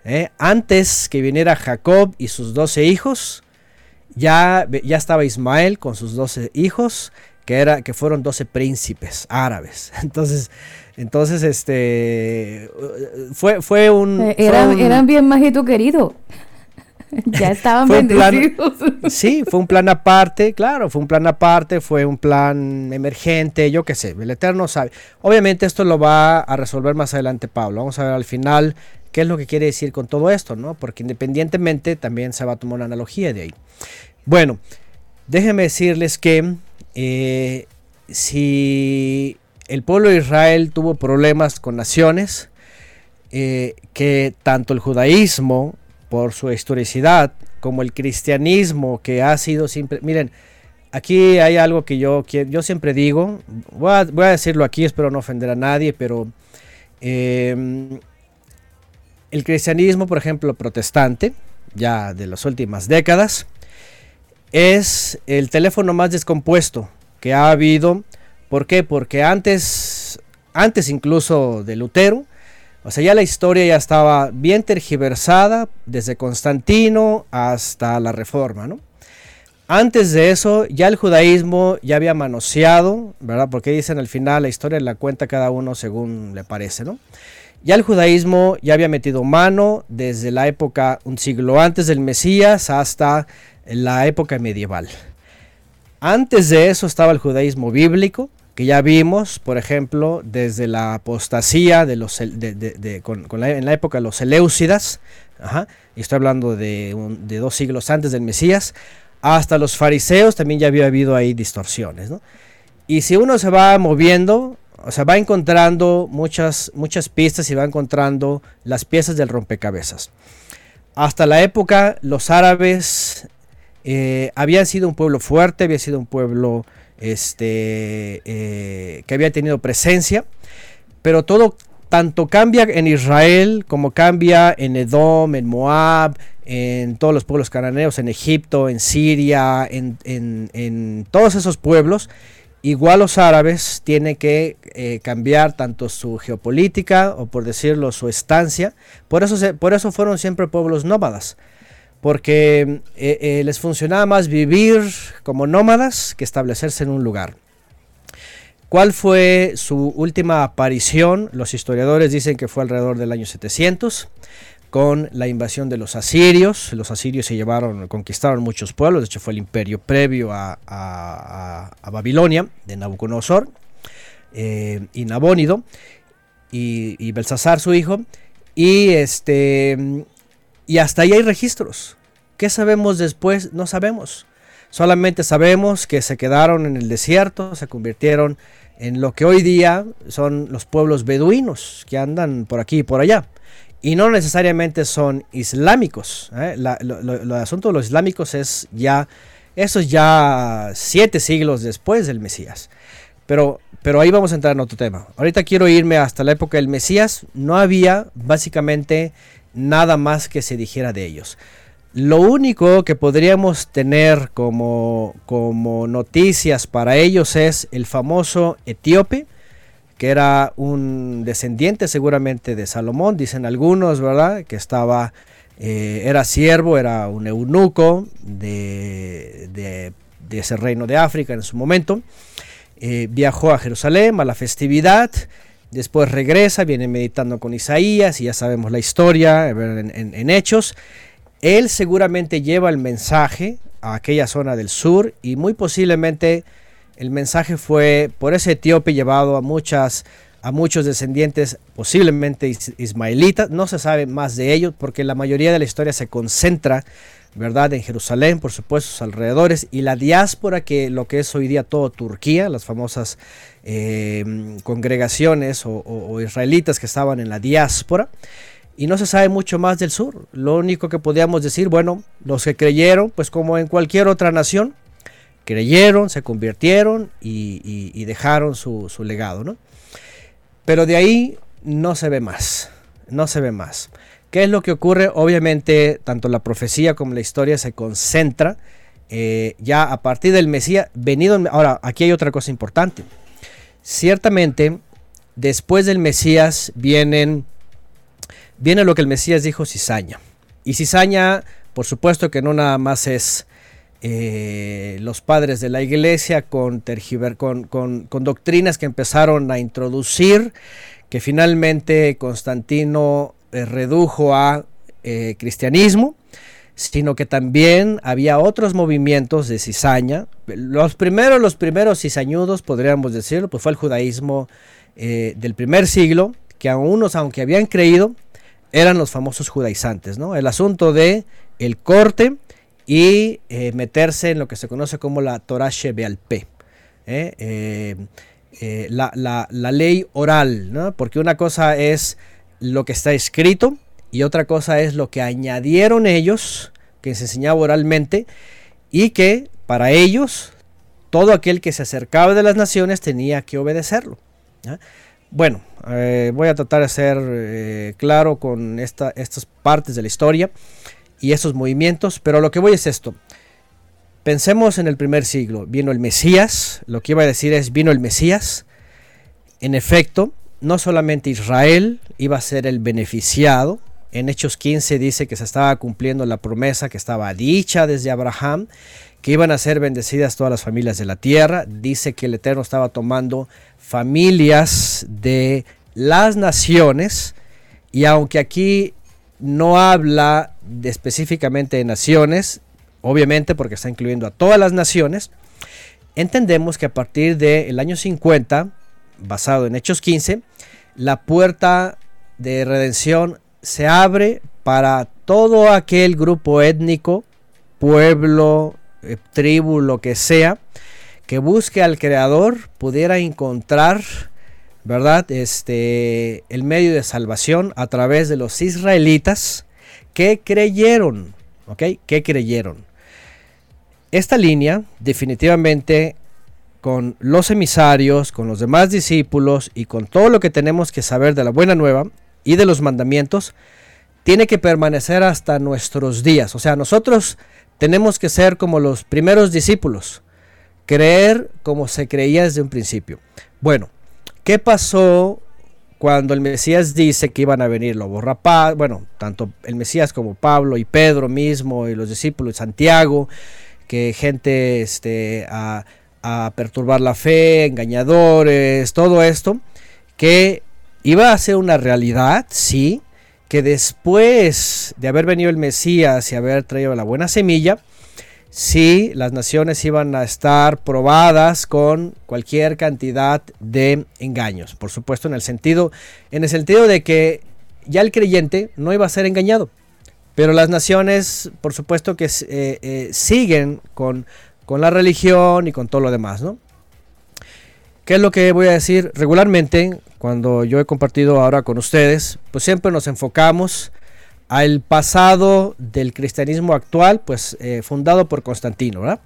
Speaker 7: eh, antes que viniera Jacob y sus 12 hijos, ya, ya estaba Ismael con sus 12 hijos, que, era, que fueron 12 príncipes árabes. Entonces, entonces, este, fue, fue un...
Speaker 1: Eh, eran, bien más querido. ya estaban bendecidos.
Speaker 7: sí, fue un plan aparte, claro, fue un plan aparte, fue un plan emergente, yo qué sé, el Eterno sabe. Obviamente esto lo va a resolver más adelante Pablo. Vamos a ver al final qué es lo que quiere decir con todo esto, ¿no? Porque independientemente también se va a tomar una analogía de ahí. Bueno, déjenme decirles que eh, si el pueblo de Israel tuvo problemas con naciones, eh, que tanto el judaísmo, por su historicidad, como el cristianismo, que ha sido siempre... Miren, aquí hay algo que yo, yo siempre digo, voy a, decirlo aquí, espero no ofender a nadie, pero em, el cristianismo, por ejemplo, protestante, ya de las últimas décadas, es el teléfono más descompuesto que ha habido. ¿Por qué? Porque antes, antes incluso de Lutero, o sea, ya la historia ya estaba bien tergiversada desde Constantino hasta la Reforma, ¿no? Antes de eso, ya el judaísmo ya había manoseado, ¿verdad? Porque dicen al final la historia la cuenta cada uno según le parece, ¿no? Ya el judaísmo ya había metido mano desde la época, un siglo antes del Mesías hasta la época medieval. Antes de eso estaba el judaísmo bíblico, que ya vimos, por ejemplo, desde la apostasía de los, en la época de los Seleucidas, y estoy hablando de, dos siglos antes del Mesías, hasta los fariseos también ya había habido ahí distorsiones. Y si uno se va moviendo, o sea, va encontrando muchas, muchas pistas y va encontrando las piezas del rompecabezas. Hasta la época, los árabes eh, habían sido un pueblo fuerte, había sido un pueblo este, eh, que había tenido presencia, pero todo tanto cambia en Israel como cambia en Edom, en Moab, en todos los pueblos cananeos, en Egipto, en Siria, en, todos esos pueblos. Igual los árabes tienen que eh, cambiar tanto su geopolítica o por decirlo su estancia. Por eso, por eso fueron siempre pueblos nómadas porque eh, eh, les funcionaba más vivir como nómadas que establecerse en un lugar. ¿Cuál fue su última aparición? Los historiadores dicen que fue alrededor del año 700, con la invasión de los asirios. Los asirios se llevaron, conquistaron muchos pueblos, de hecho fue el imperio previo a, Babilonia, de Nabucodonosor eh, y Nabónido, y, y Belsasar su hijo. Y este y hasta ahí hay registros. ¿Qué sabemos después? No sabemos. Solamente sabemos que se quedaron en el desierto, se convirtieron en lo que hoy día son los pueblos beduinos que andan por aquí y por allá. Y no necesariamente son islámicos. ¿eh? lo, asunto de los islámicos es ya, eso es ya siete siglos después del Mesías. Pero, pero ahí vamos a entrar en otro tema. Ahorita quiero irme hasta la época del Mesías. No había básicamente nada más que se dijera de ellos. Lo único que podríamos tener como, como noticias para ellos es el famoso etíope, que era un descendiente seguramente de Salomón, dicen algunos, ¿verdad? Que estaba, eh, era siervo, era un eunuco de, de, ese reino de África en su momento. Eh, viajó a Jerusalén a la festividad Después regresa, viene meditando con Isaías y ya sabemos la historia en, Hechos. Él seguramente lleva el mensaje a aquella zona del sur y muy posiblemente el mensaje fue por ese etíope llevado a a muchos descendientes posiblemente ismaelitas, no se sabe más de ellos porque la mayoría de la historia se concentra ¿verdad? En Jerusalén, por supuesto, sus alrededores, y la diáspora, que lo que es hoy día todo Turquía, las famosas eh, congregaciones o, israelitas que estaban en la diáspora, y no se sabe mucho más del sur. Lo único que podíamos decir, bueno, los que creyeron, pues como en cualquier otra nación, creyeron, se convirtieron y, dejaron su, su legado, ¿no? Pero de ahí no se ve más, no se ve más. ¿Qué es lo que ocurre? Obviamente, tanto la profecía como la historia se concentra eh, ya a partir del Mesías venido. Ahora, aquí hay otra cosa importante. Ciertamente, después del Mesías vienen, viene lo que el Mesías dijo cizaña. Y cizaña, por supuesto que no nada más es eh, los padres de la iglesia con, doctrinas que empezaron a introducir, que finalmente Constantino redujo a eh, cristianismo, sino que también había otros movimientos de cizaña. Los primeros, los primeros cizañudos, podríamos decirlo, pues fue el judaísmo eh, del primer siglo, que a unos, aunque habían creído, eran los famosos judaizantes, ¿no? El asunto de el corte y meterse en lo que se conoce como la Torah Shebealpe. eh, la, la, la, ley oral, ¿no? porque una cosa es lo que está escrito y otra cosa es lo que añadieron ellos, que se enseñaba oralmente, y que para ellos todo aquel que se acercaba de las naciones tenía que obedecerlo. Bueno, eh, voy a tratar de ser eh, claro con esta, estas partes de la historia y estos movimientos, pero lo que voy es esto. Pensemos en el primer siglo, vino el Mesías, lo que iba a decir es, vino el Mesías, en efecto, no solamente Israel iba a ser el beneficiado, en Hechos 15 dice que se estaba cumpliendo la promesa que estaba dicha desde Abraham, que iban a ser bendecidas todas las familias de la tierra. Dice que el Eterno estaba tomando familias de las naciones y aunque aquí no habla específicamente de naciones, obviamente porque está incluyendo a todas las naciones, entendemos que a partir del año 50, basado en Hechos 15, la puerta de redención se abre para todo aquel grupo étnico, pueblo, eh, tribu, lo que sea, que busque al creador, pudiera encontrar, ¿verdad? Este, el medio de salvación a través de los israelitas que creyeron, ¿ok? Que creyeron. Esta línea definitivamente con los emisarios, con los demás discípulos y con todo lo que tenemos que saber de la buena nueva, y de los mandamientos tiene que permanecer hasta nuestros días. O sea, nosotros tenemos que ser como los primeros discípulos, creer como se creía desde un principio. Bueno, ¿qué pasó cuando el Mesías dice que iban a venir lobos rapaz? Bueno, tanto el Mesías como Pablo y Pedro mismo y los discípulos Santiago, que gente este, a perturbar la fe, engañadores, todo esto, que iba a ser una realidad, sí, que después de haber venido el Mesías y haber traído la buena semilla, sí, las naciones iban a estar probadas con cualquier cantidad de engaños. Por supuesto, en el sentido, en el sentido de que ya el creyente no iba a ser engañado. Pero las naciones, por supuesto que eh, eh, siguen con, con la religión y con todo lo demás, ¿no? ¿Qué es lo que voy a decir? Regularmente, cuando yo he compartido ahora con ustedes, pues siempre nos enfocamos al pasado del cristianismo actual, pues eh, fundado por Constantino, ¿verdad?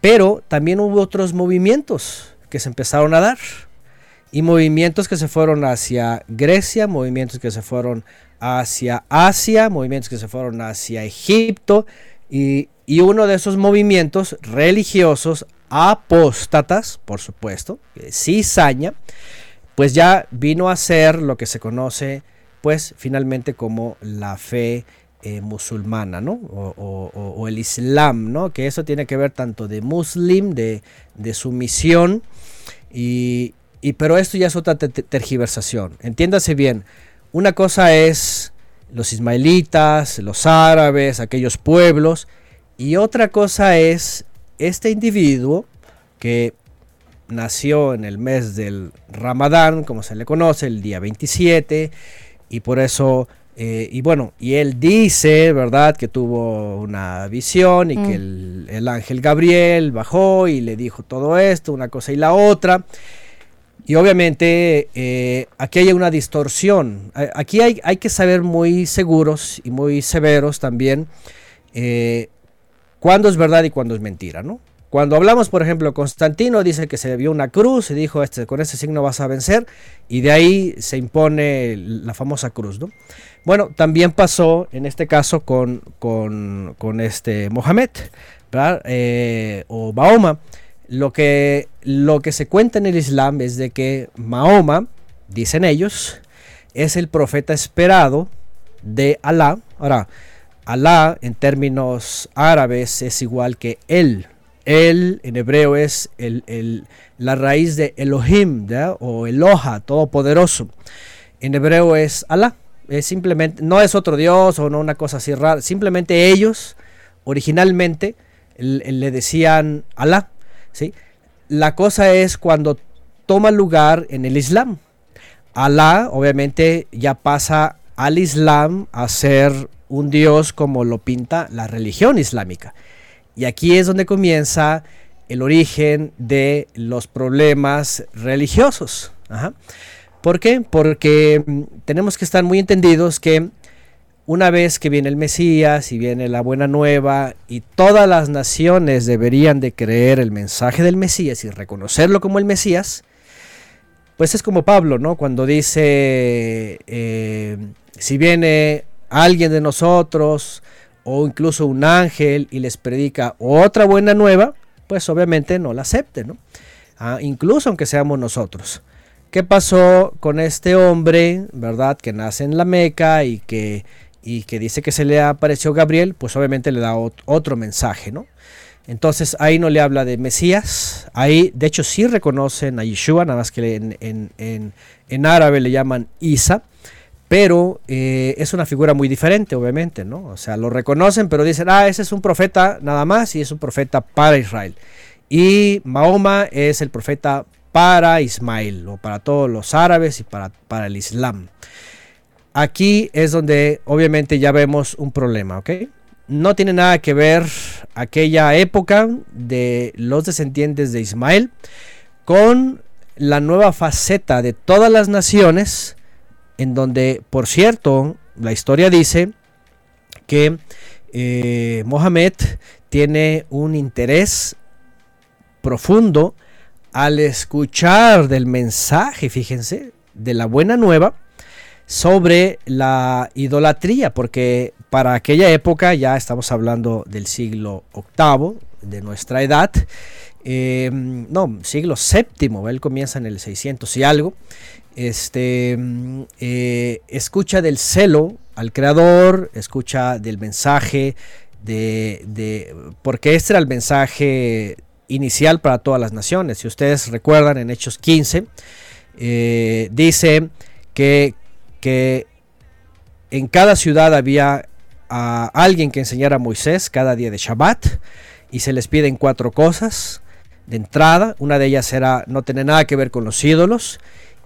Speaker 7: Pero también hubo otros movimientos que se empezaron a dar. Y movimientos que se fueron hacia Grecia, movimientos que se fueron hacia Asia, movimientos que se fueron hacia Egipto. Y, y uno de esos movimientos religiosos apóstatas, por supuesto, cizaña, pues ya vino a ser lo que se conoce, pues finalmente como la fe eh, musulmana, ¿no? O, el Islam, ¿no? Que eso tiene que ver tanto de muslim, de, sumisión, y, y, pero esto ya es otra tergiversación. Entiéndase bien, una cosa es los ismaelitas, los árabes, aquellos pueblos, y otra cosa es este individuo que nació en el mes del Ramadán, como se le conoce, el día 27, y por eso, eh, y bueno, y él dice, ¿verdad?, que tuvo una visión y que mm. el, ángel Gabriel bajó y le dijo todo esto, una cosa y la otra. Y obviamente eh, aquí hay una distorsión. Aquí hay, hay, que saber muy seguros y muy severos también eh, cuándo es verdad y cuándo es mentira, ¿no? Cuando hablamos, por ejemplo, Constantino dice que se vio una cruz y dijo, este, con ese signo vas a vencer, y de ahí se impone la famosa cruz. ¿no? Bueno, también pasó en este caso con, con, este Mohamed eh, o Mahoma. Lo que, lo que se cuenta en el Islam es de que Mahoma, dicen ellos, es el profeta esperado de Alá. Ahora, Alá en términos árabes es igual que él, el en hebreo es el, la raíz de Elohim o Eloha, todopoderoso. En hebreo es Alá. Es simplemente, no es otro Dios o no una cosa así rara. Simplemente ellos originalmente le decían Alá. ¿sí? La cosa es cuando toma lugar en el Islam. Alá obviamente ya pasa al Islam a ser un Dios como lo pinta la religión islámica. Y aquí es donde comienza el origen de los problemas religiosos. ¿Por qué? Porque mm, tenemos que estar muy entendidos que una vez que viene el Mesías y viene la buena nueva y todas las naciones deberían de creer el mensaje del Mesías y reconocerlo como el Mesías, pues es como Pablo, ¿no? Cuando dice, eh, si viene alguien de nosotros o incluso un ángel y les predica otra buena nueva, pues obviamente no la acepten, ¿no? Ah, incluso aunque seamos nosotros. ¿Qué pasó con este hombre, verdad, que nace en la Meca y que y que dice que se le apareció Gabriel, pues obviamente le da otro mensaje, ¿no? Entonces ahí no le habla de Mesías, ahí de hecho sí reconocen a Yeshua, nada más que en, árabe le llaman Isa, pero eh, es una figura muy diferente, obviamente, ¿no? O sea, lo reconocen, pero dicen, ah, ese es un profeta nada más y es un profeta para Israel. Y Mahoma es el profeta para Ismael, o para todos los árabes y para, para el Islam. Aquí es donde obviamente ya vemos un problema, ¿ok? No tiene nada que ver aquella época de los descendientes de Ismael con la nueva faceta de todas las naciones, en donde, por cierto, la historia dice que eh, Mohamed tiene un interés profundo al escuchar del mensaje, fíjense, de la buena nueva, sobre la idolatría, porque para aquella época, ya estamos hablando del siglo VIII, de nuestra edad, em, no, siglo VII, él comienza en el 600 y algo, este, eh, escucha del celo al creador, escucha del mensaje, de, porque este era el mensaje inicial para todas las naciones. Si ustedes recuerdan en Hechos 15, eh, dice que que en cada ciudad había a alguien que enseñara a Moisés cada día de Shabbat y se les piden cuatro cosas de entrada. Una de ellas era no tener nada que ver con los ídolos.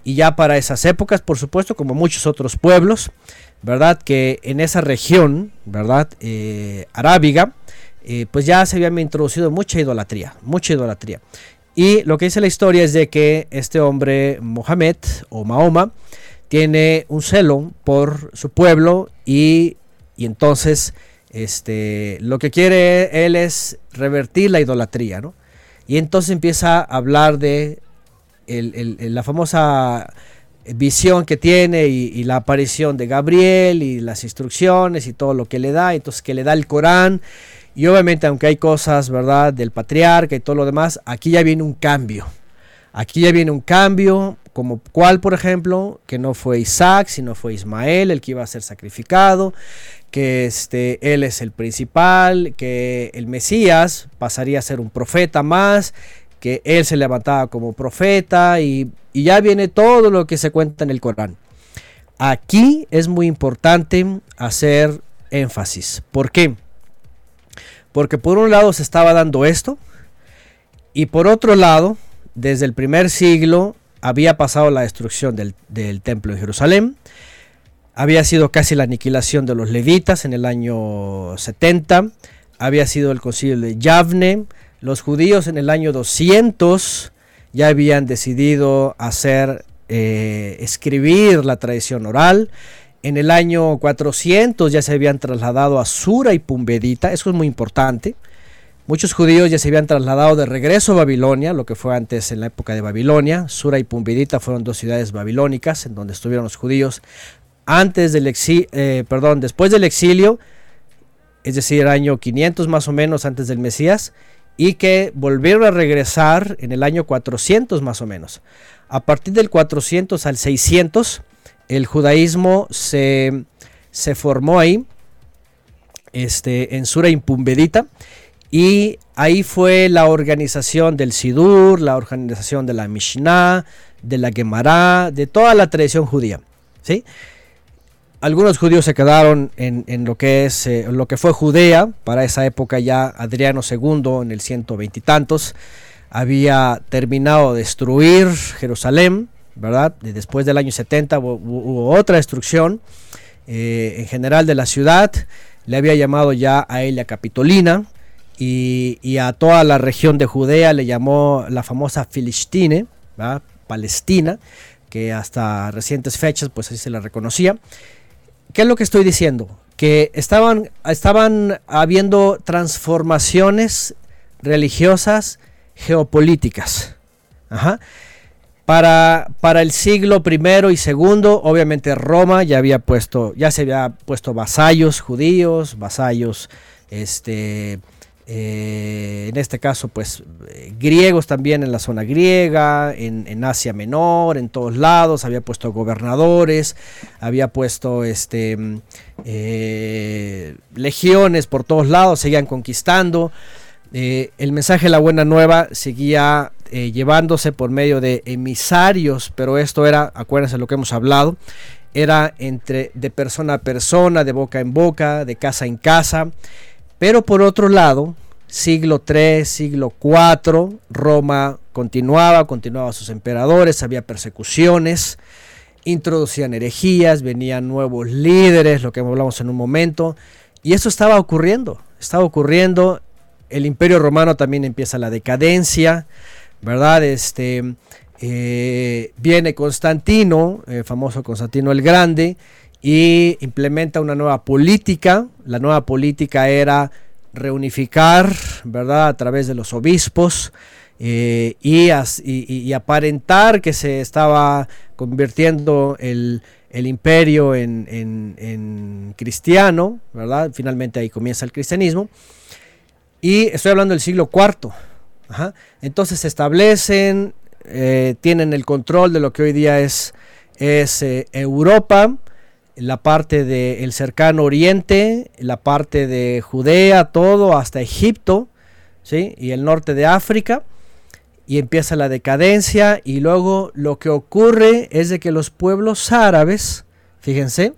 Speaker 7: Y ya para esas épocas, por supuesto, como muchos otros pueblos, ¿verdad? Que en esa región, ¿verdad? Eh, arábiga, eh, pues ya se había introducido mucha idolatría, mucha idolatría. Y lo que dice la historia es de que este hombre, Mohamed o Mahoma, tiene un celo por su pueblo y, entonces este, lo que quiere él es revertir la idolatría, ¿no? Y entonces empieza a hablar de la famosa visión que tiene y, la aparición de Gabriel y las instrucciones y todo lo que le da, entonces que le da el Corán. Y obviamente aunque hay cosas, ¿verdad?, del patriarca y todo lo demás, aquí ya viene un cambio. Aquí ya viene un cambio, como cuál, por ejemplo, que no fue Isaac, sino fue Ismael el que iba a ser sacrificado, que este, él es el principal, que el Mesías pasaría a ser un profeta más, que él se levantaba como profeta y, y ya viene todo lo que se cuenta en el Corán. Aquí es muy importante hacer énfasis. ¿Por qué? Porque por un lado se estaba dando esto y por otro lado, desde el primer siglo había pasado la destrucción del, templo en Jerusalén, había sido casi la aniquilación de los levitas en el año 70, había sido el concilio de Yavne, los judíos en el año 200 ya habían decidido hacer, eh, escribir la tradición oral, en el año 400 ya se habían trasladado a Sura y Pumbedita, eso es muy importante, Muchos judíos ya se habían trasladado de regreso a Babilonia, lo que fue antes en la época de Babilonia. Sura y Pumbedita fueron dos ciudades babilónicas en donde estuvieron los judíos antes del exilio, eh, perdón, después del exilio, es decir, año 500 más o menos antes del Mesías, y que volvieron a regresar en el año 400 más o menos. A partir del 400 al 600, el judaísmo se, se formó ahí, este, en Sura y Pumbedita y ahí fue la organización del Sidur, la organización de la Mishnah, de la Gemara, de toda la tradición judía. ¿sí? Algunos judíos se quedaron en, lo, que es, eh, lo que fue Judea, para esa época ya Adriano II en el 120 y tantos había terminado de destruir Jerusalén, ¿verdad? Después del año 70 hubo, otra destrucción eh, en general de la ciudad, le había llamado ya a Elia Capitolina, y, y a toda la región de Judea le llamó la famosa Filistine, ¿verdad? Palestina, que hasta recientes fechas pues así se la reconocía. ¿Qué es lo que estoy diciendo? Que estaban, estaban habiendo transformaciones religiosas geopolíticas. Para, para, el siglo I y segundo, obviamente Roma ya había puesto, ya se había puesto vasallos judíos, vasallos este, eh, en este caso, pues eh, griegos también en la zona griega, en, Asia Menor, en todos lados, había puesto gobernadores, había puesto este, mm, eh, legiones por todos lados, seguían conquistando. el mensaje de la buena nueva seguía llevándose por medio de emisarios, pero esto era, acuérdense lo que hemos hablado, era entre de persona a persona, de boca en boca, de casa en casa. Pero por otro lado, siglo III, siglo IV, Roma continuaba, continuaba sus emperadores, había persecuciones, introducían herejías, venían nuevos líderes, lo que hablamos en un momento, y eso estaba ocurriendo, estaba ocurriendo, el imperio romano también empieza la decadencia, ¿verdad? Este, eh, viene Constantino, el famoso Constantino el Grande, y implementa una nueva política. La nueva política era reunificar, ¿verdad? A través de los obispos eh, y, aparentar que se estaba convirtiendo el, imperio en, cristiano, ¿verdad? Finalmente ahí comienza el cristianismo. Y estoy hablando del siglo IV. Entonces se establecen, eh, tienen el control de lo que hoy día es, es eh, Europa la parte del cercano oriente, la parte de Judea, todo hasta Egipto, ¿sí? y el norte de África, y empieza la decadencia, y luego lo que ocurre es de que los pueblos árabes, fíjense,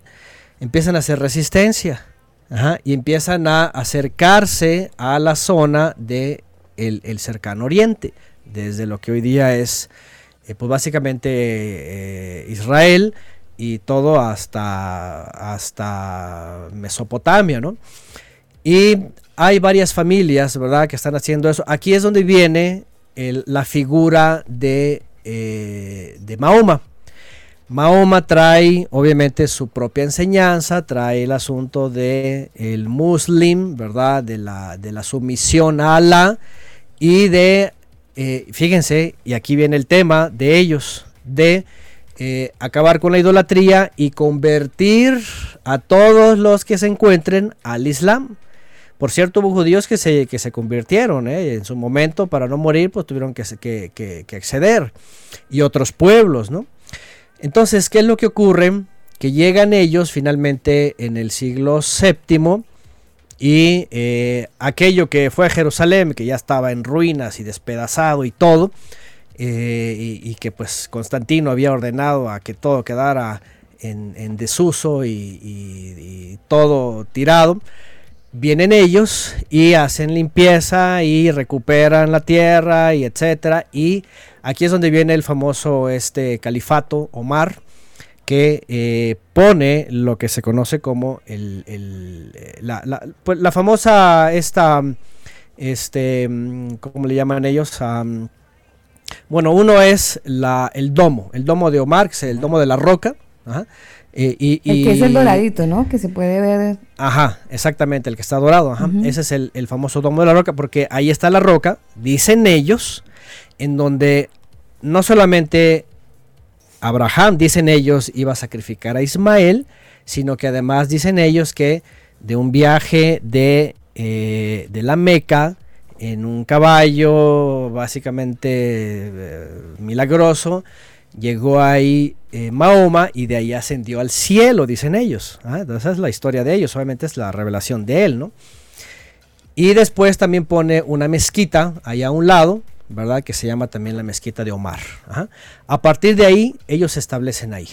Speaker 7: empiezan a hacer resistencia, y empiezan a acercarse a la zona del de el cercano oriente, desde lo que hoy día es, eh, pues básicamente eh, Israel, y todo hasta, hasta Mesopotamia, ¿no? Y hay varias familias, ¿verdad?, que están haciendo eso. Aquí es donde viene la figura de, eh, de Mahoma. Mahoma trae, obviamente, su propia enseñanza, trae el asunto de el muslim, ¿verdad?, de la, de la sumisión a Allah y de, eh, fíjense, y aquí viene el tema de ellos, de eh, acabar con la idolatría y convertir a todos los que se encuentren al Islam. Por cierto, hubo judíos que se, que se convirtieron eh, en su momento para no morir, pues tuvieron que, que, que, acceder. Y otros pueblos, ¿no? Entonces, ¿qué es lo que ocurre? Que llegan ellos finalmente en el siglo VII y eh, aquello que fue Jerusalén, que ya estaba en ruinas y despedazado y todo, eh, y, que pues Constantino había ordenado a que todo quedara en, desuso y, todo tirado. Vienen ellos y hacen limpieza y recuperan la tierra y etcétera. Y aquí es donde viene el famoso este califato Omar que eh, pone lo que se conoce como el, eh, pues, la, famosa esta este ¿cómo le llaman ellos? Bueno, uno es la, el domo, el domo de Omar, que es el domo de la roca.
Speaker 1: Eh, y, el que es el doradito, ¿no? Que se puede ver.
Speaker 7: Ajá, exactamente, el que está dorado. Ajá. Ese es el, famoso domo de la roca, porque ahí está la roca, dicen ellos, en donde no solamente Abraham, dicen ellos, iba a sacrificar a Ismael, sino que además dicen ellos que de un viaje de, eh, de la Meca en un caballo básicamente eh, milagroso. Llegó ahí eh, Mahoma y de ahí ascendió al cielo, dicen ellos. ¿ah? Esa es la historia de ellos, obviamente es la revelación de él, ¿no? Y después también pone una mezquita allá a un lado, ¿verdad? Que se llama también la mezquita de Omar. A partir de ahí, ellos se establecen ahí.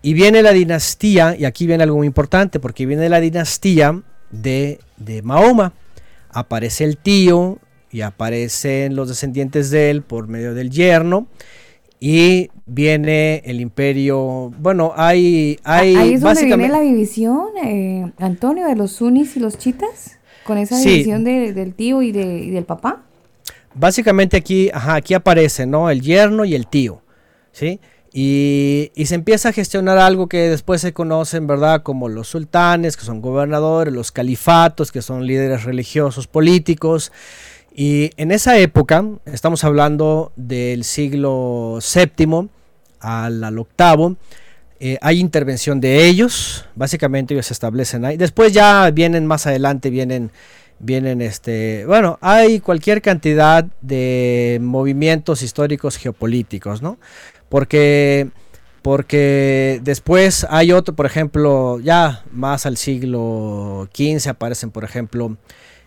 Speaker 7: Y viene la dinastía, y aquí viene algo muy importante, porque viene la dinastía de, de Mahoma aparece el tío y aparecen los descendientes de él por medio del yerno y viene el imperio. Bueno, hay. hay
Speaker 1: Ahí es donde viene la división, eh, Antonio, de los sunnis y los chitas. con esa
Speaker 7: Sí.
Speaker 1: división de- del tío y, de, y del papá.
Speaker 7: Básicamente aquí, ajá, aquí aparece, ¿no? El yerno y el tío, ¿sí? Y, se empieza a gestionar algo que después se conocen, ¿verdad? Como los sultanes, que son gobernadores, los califatos, que son líderes religiosos, políticos. Y en esa época, estamos hablando del siglo VII al, al octavo, eh, hay intervención de ellos, básicamente ellos se establecen ahí. Después ya vienen más adelante, vienen, vienen este, bueno, hay cualquier cantidad de movimientos históricos geopolíticos, ¿no? Porque, porque después hay otro, por ejemplo, ya más al siglo XV aparecen, por ejemplo,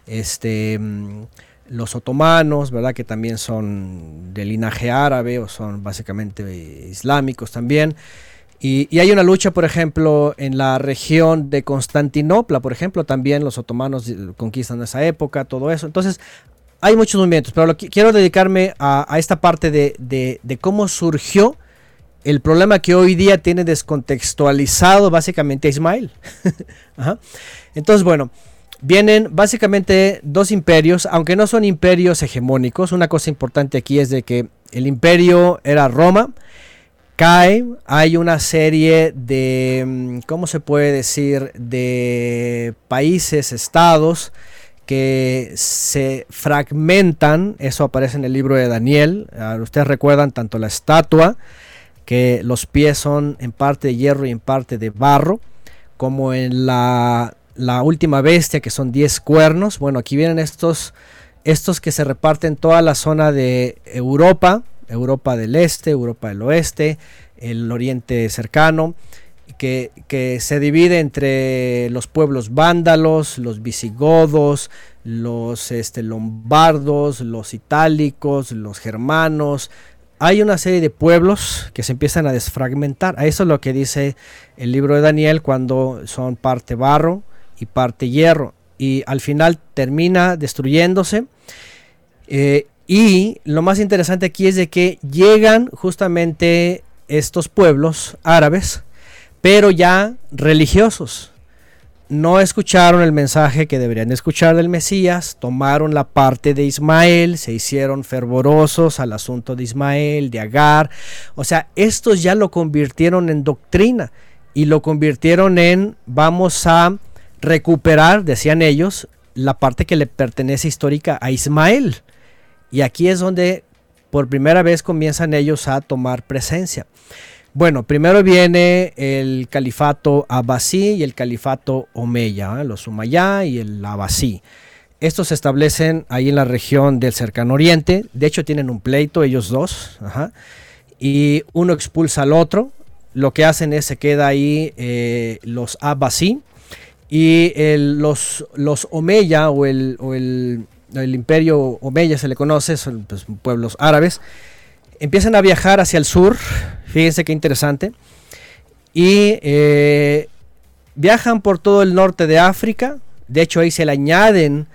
Speaker 7: este, mm, los otomanos, ¿verdad? Que también son de linaje árabe o son básicamente islámicos también. Y, y hay una lucha, por ejemplo, en la región de Constantinopla, por ejemplo, también los otomanos eh, conquistan esa época, todo eso. Entonces, hay muchos movimientos, pero lo que- quiero dedicarme a, esta parte de, de- de cómo surgió el problema que hoy día tiene descontextualizado básicamente a Ismael. Ajá. Entonces, bueno, vienen básicamente dos imperios, aunque no son imperios hegemónicos. Una cosa importante aquí es de que el imperio era Roma, cae, hay una serie de, mm, ¿cómo se puede decir?, de países, estados que se fragmentan, eso aparece en el libro de Daniel, ustedes recuerdan tanto la estatua, que los pies son en parte de hierro y en parte de barro, como en la, la última bestia, que son 10 cuernos, bueno, aquí vienen estos, estos que se reparten toda la zona de Europa, Europa del Este, Europa del Oeste, el Oriente cercano, que, se divide entre los pueblos vándalos, los visigodos, los este, lombardos, los itálicos, los germanos. Hay una serie de pueblos que se empiezan a desfragmentar. Eso es lo que dice el libro de Daniel cuando son parte barro y parte hierro. Y al final termina destruyéndose. Eh, y lo más interesante aquí es de que llegan justamente estos pueblos árabes, pero ya religiosos. No escucharon el mensaje que deberían escuchar del Mesías, tomaron la parte de Ismael, se hicieron fervorosos al asunto de Ismael, de Agar. O sea, estos ya lo convirtieron en doctrina y lo convirtieron en vamos a recuperar, decían ellos, la parte que le pertenece histórica a Ismael. Y aquí es donde por primera vez comienzan ellos a tomar presencia. Bueno, primero viene el califato Abbasí y el califato Omeya, ¿eh? los Umayyá y el Abbasí. Estos se establecen ahí en la región del cercano oriente. De hecho, tienen un pleito ellos dos. y uno expulsa al otro. Lo que hacen es se queda ahí eh, los Abbasí y los, los Omeya o el, o el imperio Omeya se le conoce, son pues, pueblos árabes, empiezan a viajar hacia el sur, fíjense qué interesante, y eh, viajan por todo el norte de África, de hecho ahí se le añaden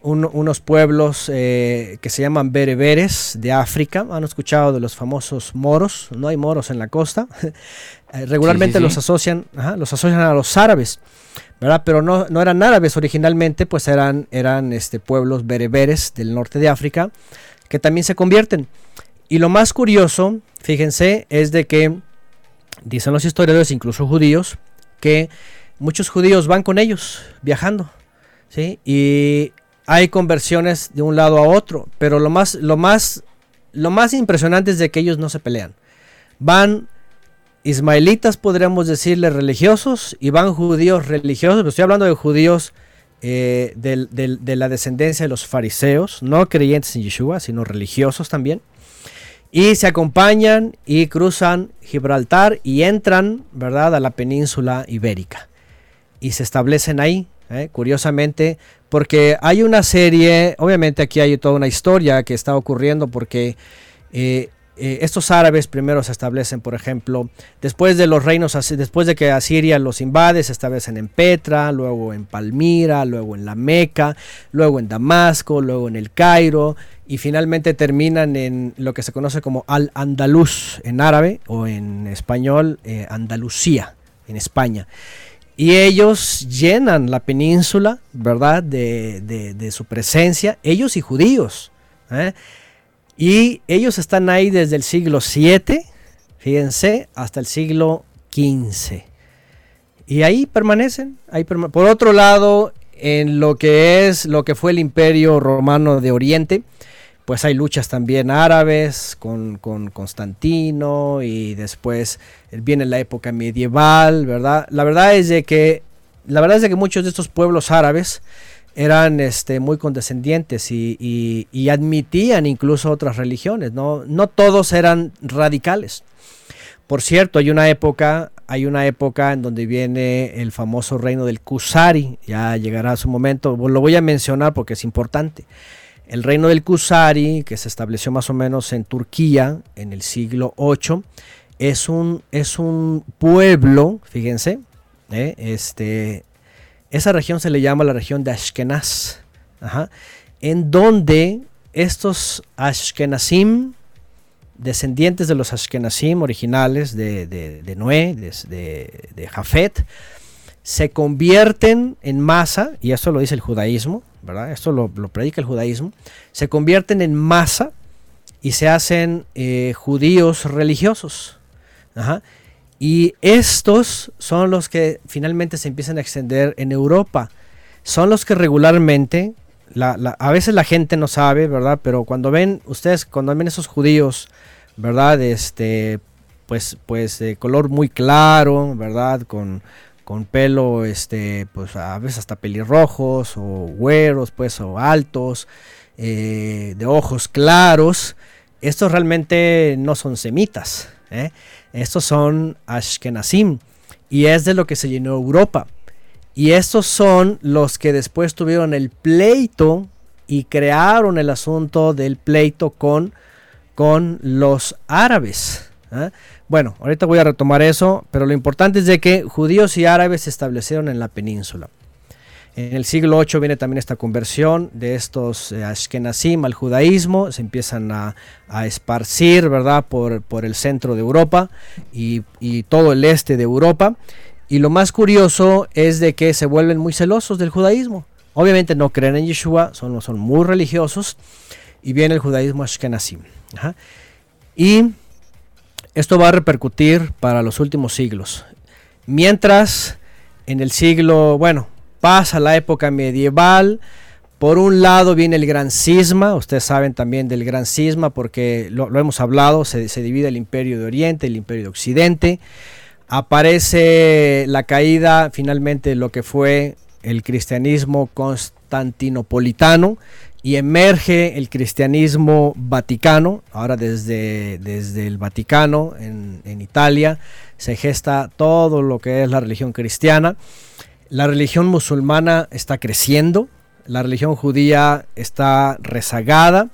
Speaker 7: un- unos pueblos eh, que se llaman bereberes de África, han escuchado de los famosos moros, no hay moros en la costa, Eh, regularmente
Speaker 4: sí.
Speaker 7: los asocian, ajá, los asocian a los árabes. ¿verdad? Pero no, no eran árabes originalmente, pues eran, eran este, pueblos bereberes del norte de África que también se convierten. Y lo más curioso, fíjense, es de que dicen los historiadores, incluso judíos, que muchos judíos van con ellos viajando, ¿sí? Y hay conversiones de un lado a otro, pero lo más, lo más, lo más impresionante es de que ellos no se pelean. Van ismaelitas, podríamos decirle, religiosos, y van judíos religiosos, pero estoy hablando de judíos eh, del- de la descendencia de los fariseos, no creyentes en Yeshua, sino religiosos también. Y se acompañan y cruzan Gibraltar y entran, ¿verdad?, a la península ibérica. Y se establecen ahí, ¿eh? curiosamente, porque hay una serie, obviamente aquí hay toda una historia que está ocurriendo porque eh, eh, estos árabes primero se establecen, por ejemplo, después de los reinos, después de que Asiria los invade, se establecen en Petra, luego en Palmira, luego en la Meca, luego en Damasco, luego en el Cairo y finalmente terminan en lo que se conoce como Al-Andalus en árabe o en español eh, Andalucía en España. y ellos llenan la península, ¿verdad? De su presencia, ellos y judíos. ¿eh? Y ellos están ahí desde el siglo 7, fíjense, hasta el siglo 15. Y ahí permanecen. Ahí Por otro lado, en lo que es lo que fue el imperio romano de Oriente, pues hay luchas también árabes con, con Constantino y después viene la época medieval, ¿verdad? La verdad es de que la verdad es de que muchos de estos pueblos árabes eran este, muy condescendientes y, admitían incluso otras religiones, ¿no? No todos eran radicales. Por cierto, hay una época, hay una época en donde viene el famoso reino del Kusari, ya llegará su momento, lo voy a mencionar porque es importante. El reino del Kusari, que se estableció más o menos en Turquía en el siglo VIII, es un, es un pueblo, fíjense, ¿eh? este, esa región se le llama la región de Ashkenaz, ajá, en donde estos Ashkenazim, descendientes de los Ashkenazim originales de, de- Noé, de, de, de Jafet, se convierten en masa, y esto lo dice el judaísmo, ¿verdad? Esto lo, lo predica el judaísmo, se convierten en masa y se hacen eh, judíos religiosos. Ajá. Y estos son los que finalmente se empiezan a extender en Europa. Son los que regularmente, la- la- a veces la gente no sabe, ¿verdad? Pero cuando ven, ustedes, cuando ven esos judíos, ¿verdad? Este, pues, pues de color muy claro, ¿verdad? Con, con pelo, este, pues a veces hasta pelirrojos o güeros, pues, o altos, eh, de ojos claros. Estos realmente no son semitas, ¿eh? Estos son Ashkenazim y es de lo que se llenó Europa. Y estos son los que después tuvieron el pleito y crearon el asunto del pleito con, con los árabes. ¿ah? Bueno, ahorita voy a retomar eso, pero lo importante es de que judíos y árabes se establecieron en la península. En el siglo VIII viene también esta conversión de estos eh, Ashkenazim al judaísmo, se empiezan a, a esparcir, ¿verdad?, por, por el centro de Europa y, y todo el este de Europa. Y lo más curioso es de que se vuelven muy celosos del judaísmo. Obviamente no creen en Yeshua, son, son muy religiosos y viene el judaísmo Ashkenazim. Y esto va a repercutir para los últimos siglos. Mientras en el siglo, bueno, pasa la época medieval, por un lado viene el gran cisma, ustedes saben también del gran cisma porque lo, hemos hablado, se, divide el imperio de Oriente, el imperio de Occidente, aparece la caída finalmente de lo que fue el cristianismo constantinopolitano y emerge el cristianismo vaticano, ahora desde, desde el Vaticano en, en Italia se gesta todo lo que es la religión cristiana. La religión musulmana está creciendo, la religión judía está rezagada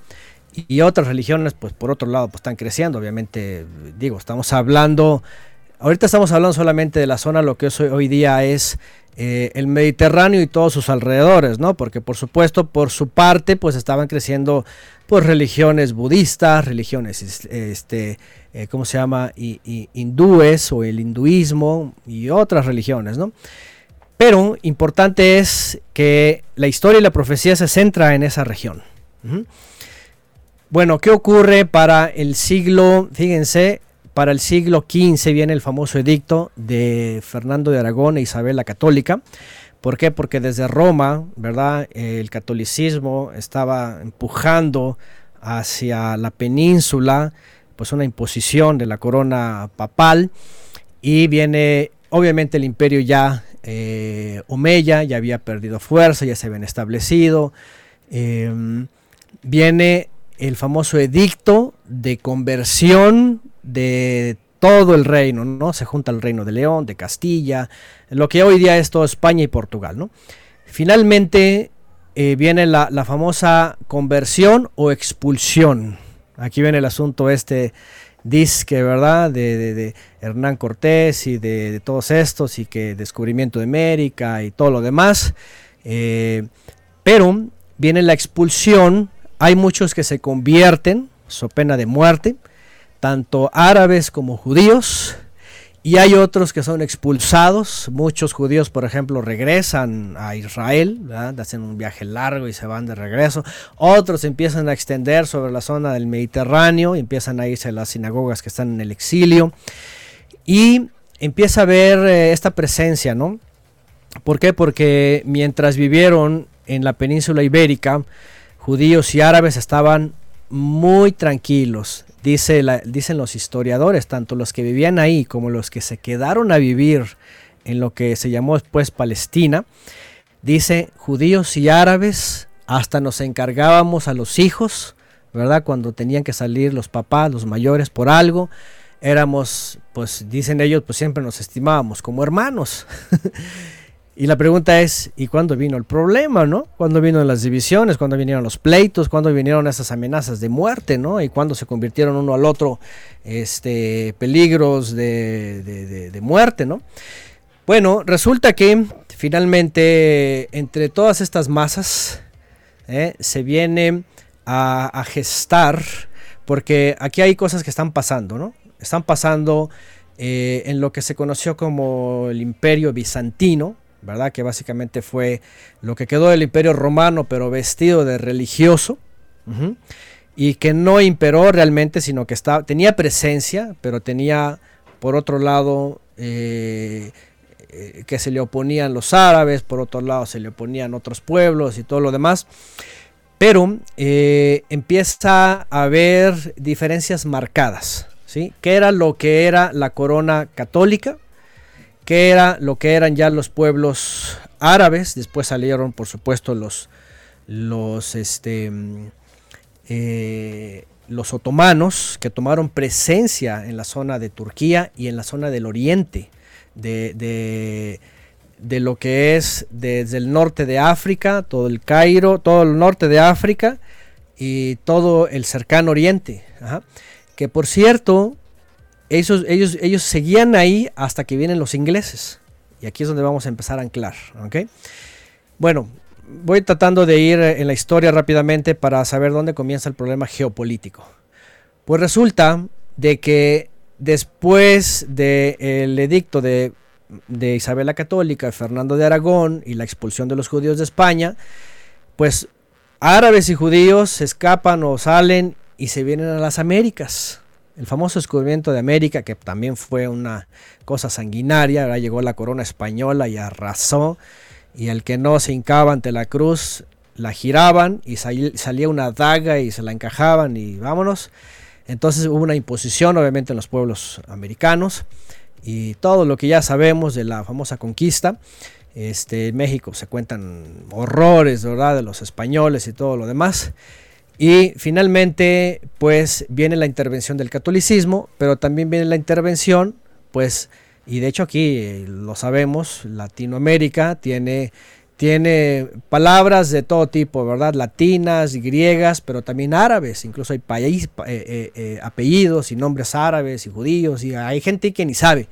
Speaker 7: y otras religiones, pues por otro lado, pues están creciendo. Obviamente, digo, estamos hablando, ahorita estamos hablando solamente de la zona, lo que hoy, día es eh, el Mediterráneo y todos sus alrededores, ¿no? Porque por supuesto, por su parte, pues estaban creciendo, pues religiones budistas, religiones, este, eh, ¿cómo se llama? Hindúes o el hinduismo y otras religiones, ¿no? Pero importante es que la historia y la profecía se centra en esa región. Bueno, ¿qué ocurre para el siglo, fíjense, para el siglo XV viene el famoso edicto de Fernando de Aragón e Isabel la Católica. ¿Por qué? Porque desde Roma, ¿verdad? El catolicismo estaba empujando hacia la península, pues una imposición de la corona papal y viene obviamente el imperio ya eh, Omeya ya había perdido fuerza, ya se habían establecido. Eh, viene el famoso edicto de conversión de todo el reino, ¿no? Se junta el reino de León, de Castilla, lo que hoy día es todo España y Portugal, ¿no? Finalmente eh, viene la, famosa conversión o expulsión. Aquí viene el asunto este disque, ¿verdad? De, Hernán Cortés y de, de, todos estos y que descubrimiento de América y todo lo demás. Eh, pero viene la expulsión, hay muchos que se convierten, so pena de muerte, tanto árabes como judíos, y hay otros que son expulsados. Muchos judíos, por ejemplo, regresan a Israel, hacen un viaje largo y se van de regreso. Otros empiezan a extender sobre la zona del Mediterráneo, empiezan a irse a las sinagogas que están en el exilio. Y empieza a ver eh, esta presencia, ¿no? ¿Por qué? Porque mientras vivieron en la península ibérica, judíos y árabes estaban muy tranquilos, Dice dicen los historiadores, tanto los que vivían ahí como los que se quedaron a vivir en lo que se llamó después Palestina, dice judíos y árabes, hasta nos encargábamos a los hijos, ¿verdad? Cuando tenían que salir los papás, los mayores por algo, éramos, pues dicen ellos, pues siempre nos estimábamos como hermanos. Y la pregunta es, ¿y cuándo vino el problema, no? ¿Cuándo vino las divisiones? ¿Cuándo vinieron los pleitos? ¿Cuándo vinieron esas amenazas de muerte, no? ¿Y cuándo se convirtieron uno al otro este, peligros de, muerte, no? Bueno, resulta que finalmente entre todas estas masas eh, se viene a, gestar, porque aquí hay cosas que están pasando, ¿no? Están pasando eh, en lo que se conoció como el imperio bizantino, ¿verdad? Que básicamente fue lo que quedó del imperio romano, pero vestido de religioso. Y que no imperó realmente, sino que estaba, tenía presencia, pero tenía, por otro lado, eh, eh, que se le oponían los árabes, por otro lado se le oponían otros pueblos y todo lo demás. Pero eh, empieza a haber diferencias marcadas. ¿sí? ¿Qué era lo que era la corona católica? Que era lo que eran ya los pueblos árabes. Después salieron, por supuesto, los, los, este, eh, los otomanos que tomaron presencia en la zona de Turquía y en la zona del oriente, de, de lo que es desde el norte de África, todo el Cairo, todo el norte de África y todo el cercano oriente. Que por cierto, ellos, ellos, ellos seguían ahí hasta que vienen los ingleses. Y aquí es donde vamos a empezar a anclar. Bueno, voy tratando de ir en la historia rápidamente para saber dónde comienza el problema geopolítico. Pues resulta de que después del edicto de, de Isabel la Católica, Fernando de Aragón y la expulsión de los judíos de España, pues árabes y judíos se escapan o salen y se vienen a las Américas el famoso descubrimiento de América, que también fue una cosa sanguinaria, llegó la corona española y arrasó, y el que no se hincaba ante la cruz, la giraban y salía una daga y se la encajaban y vámonos. Entonces hubo una imposición obviamente en los pueblos americanos y todo lo que ya sabemos de la famosa conquista. Este, en México se cuentan horrores, ¿verdad? De los españoles y todo lo demás. Y finalmente, pues viene la intervención del catolicismo, pero también viene la intervención, pues, y de hecho aquí eh, lo sabemos, Latinoamérica tiene, tiene palabras de todo tipo, ¿verdad? Latinas, griegas, pero también árabes, incluso hay eh, eh, apellidos y nombres árabes y judíos, y hay gente que ni sabe.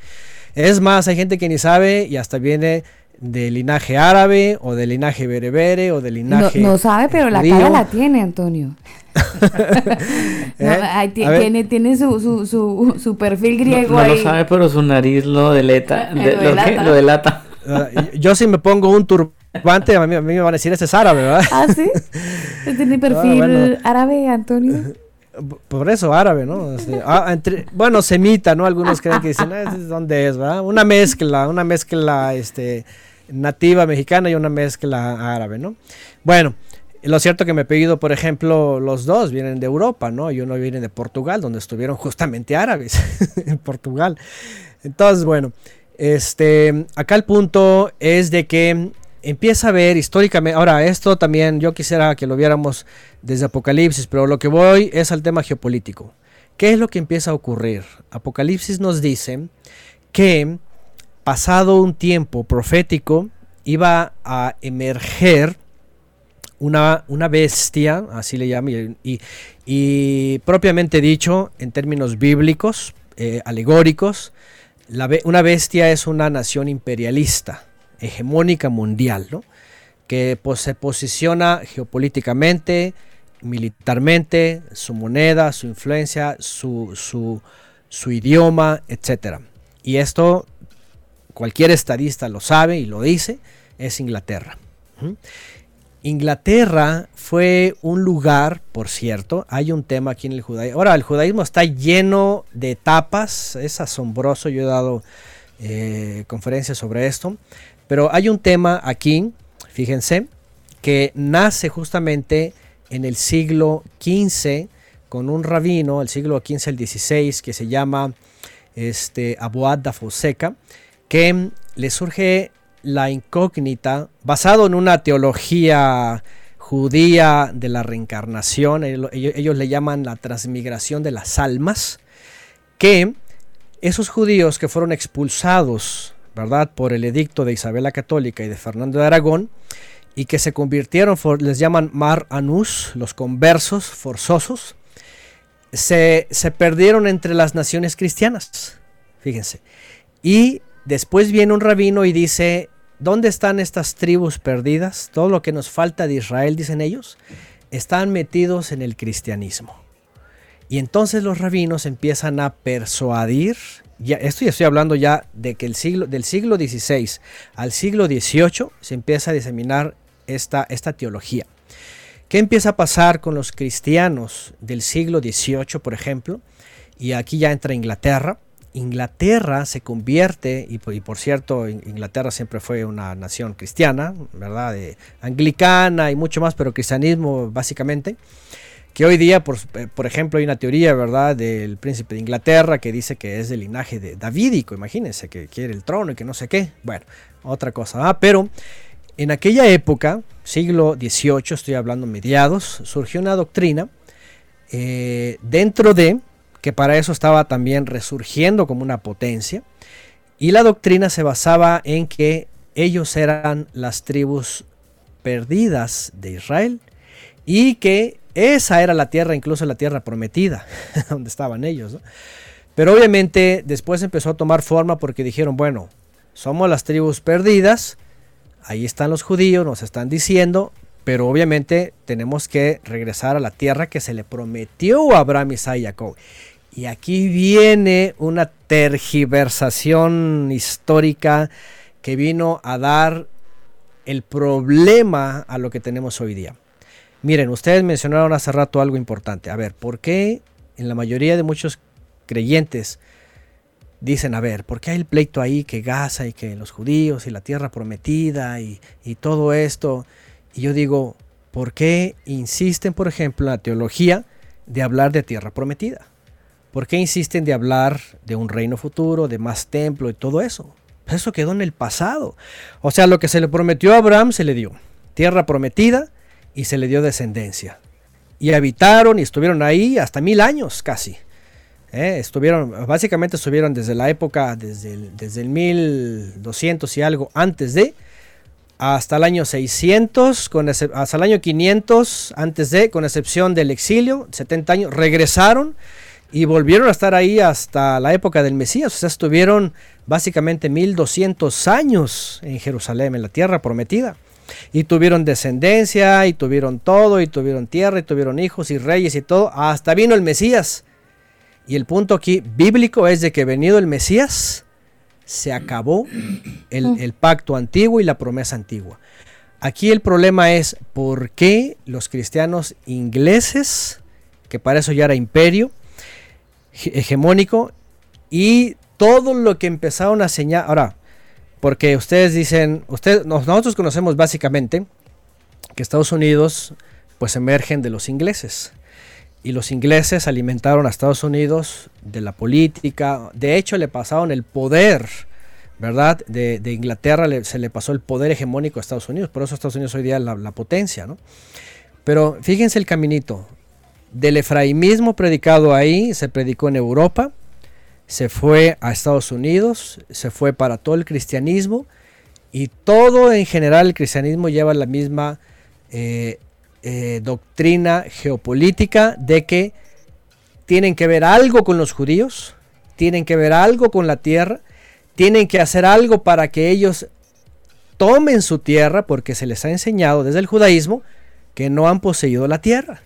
Speaker 7: Es más, hay gente que ni sabe y hasta viene de linaje árabe o de linaje berebere o de linaje.
Speaker 1: No, sabe, pero la cara la tiene, Antonio. ¿Eh? tiene, tiene su, su, su, perfil griego.
Speaker 4: No, lo sabe, pero su nariz lo deleta. lo, delata.
Speaker 7: Ah, yo si me pongo un turbante, a mí, a mí me van a decir ese es árabe, ¿verdad?
Speaker 1: Ah, sí. Tiene ah, perfil árabe, Antonio.
Speaker 7: Por eso árabe, ¿no? Este, ah, bueno, semita, ¿no? Algunos creen que dicen, ¿dónde es, verdad? Una mezcla, una mezcla, este, nativa mexicana y una mezcla árabe, ¿no? Bueno, lo cierto que me he pedido, por ejemplo, los dos vienen de Europa, ¿no? Y uno viene de Portugal, donde estuvieron justamente árabes en Portugal. Entonces, bueno, este, acá el punto es de que empieza a ver históricamente, ahora esto también yo quisiera que lo viéramos desde Apocalipsis, pero lo que voy es al tema geopolítico. ¿Qué es lo que empieza a ocurrir? Apocalipsis nos dice que pasado un tiempo profético, iba a emerger una, una bestia, así le llaman, y, propiamente dicho, en términos bíblicos, eh, alegóricos, una bestia es una nación imperialista, hegemónica mundial, que pues, se posiciona geopolíticamente, militarmente, su moneda, su influencia, su, su, su idioma, etcétera. Y esto cualquier estadista lo sabe y lo dice, es Inglaterra. Inglaterra fue un lugar, por cierto, hay un tema aquí en el judaísmo. Ahora, el judaísmo está lleno de etapas, es asombroso, yo he dado eh, conferencias sobre esto, pero hay un tema aquí, fíjense, que nace justamente en el siglo XV con un rabino, el siglo XV al XVI, que se llama este, Aboad da Fonseca, que le surge la incógnita, basado en una teología judía de la reencarnación, ellos, le llaman la transmigración de las almas, que esos judíos que fueron expulsados, ¿verdad?, por el edicto de Isabel la Católica y de Fernando de Aragón, y que se convirtieron, les llaman Mar Anus, los conversos forzosos, se, se perdieron entre las naciones cristianas, fíjense. Y después viene un rabino y dice, ¿Dónde están estas tribus perdidas? Todo lo que nos falta de Israel, dicen ellos, están metidos en el cristianismo. Y entonces los rabinos empiezan a persuadir, ya, esto ya estoy hablando ya de que el siglo, del siglo XVI al siglo XVIII se empieza a diseminar esta, esta teología. ¿Qué empieza a pasar con los cristianos del siglo XVIII, por ejemplo? Y aquí ya entra Inglaterra Inglaterra se convierte, y, por cierto, Inglaterra siempre fue una nación cristiana, ¿verdad? anglicana y mucho más, pero cristianismo básicamente. Que hoy día, por, eh, por, ejemplo, hay una teoría, ¿verdad?, del príncipe de Inglaterra que dice que es del linaje de davídico, imagínense, que quiere el trono y que no sé qué. Bueno, otra cosa. Ah, pero en aquella época, siglo XVIII, estoy hablando mediados, surgió una doctrina eh, dentro de que para eso estaba también resurgiendo como una potencia. Y la doctrina se basaba en que ellos eran las tribus perdidas de Israel y que esa era la tierra, incluso la tierra prometida, donde estaban ellos. Pero obviamente después empezó a tomar forma porque dijeron, bueno, somos las tribus perdidas, ahí están los judíos, nos están diciendo, pero obviamente tenemos que regresar a la tierra que se le prometió a Abraham, Isaac y Jacob. Y aquí viene una tergiversación histórica que vino a dar el problema a lo que tenemos hoy día. Miren, ustedes mencionaron hace rato algo importante. A ver, ¿por qué en la mayoría de muchos creyentes dicen, a ver, ¿por qué hay el pleito ahí que Gaza y que los judíos y la tierra prometida y, todo esto? Y yo digo, ¿por qué insisten, por ejemplo, en la teología de hablar de tierra prometida? ¿Por qué insisten de hablar de un reino futuro, de más templo y todo eso? Eso quedó en el pasado. O sea, lo que se le prometió a Abraham se le dio. Tierra prometida y se le dio descendencia. Y habitaron y estuvieron ahí hasta mil años casi. ¿eh? estuvieron, básicamente estuvieron desde la época, desde el, desde el 1200 y algo antes de, hasta el año 600, con hasta el año 500 antes de, con excepción del exilio, 70 años, regresaron y volvieron a estar ahí hasta la época del Mesías. O sea, estuvieron básicamente 1200 años en Jerusalén, en la tierra prometida. Y tuvieron descendencia, y tuvieron todo, y tuvieron tierra, y tuvieron hijos y reyes y todo. Hasta vino el Mesías. Y el punto aquí bíblico es de que venido el Mesías, se acabó el, el pacto antiguo y la promesa antigua. Aquí el problema es por qué los cristianos ingleses, que para eso ya era imperio, hegemónico y todo lo que empezaron a señalar. Ahora, porque ustedes dicen, ustedes, nosotros conocemos básicamente que Estados Unidos pues emergen de los ingleses. Y los ingleses alimentaron a Estados Unidos de la política. De hecho, le pasaron el poder, ¿verdad? De, Inglaterra se le pasó el poder hegemónico a Estados Unidos. Por eso Estados Unidos hoy día es la, la potencia, ¿no? Pero fíjense el caminito del efraimismo predicado ahí, se predicó en Europa, se fue a Estados Unidos, se fue para todo el cristianismo y todo en general el cristianismo lleva la misma eh, eh, doctrina geopolítica de que tienen que ver algo con los judíos, tienen que ver algo con la tierra, tienen que hacer algo para que ellos tomen su tierra porque se les ha enseñado desde el judaísmo que no han poseído la tierra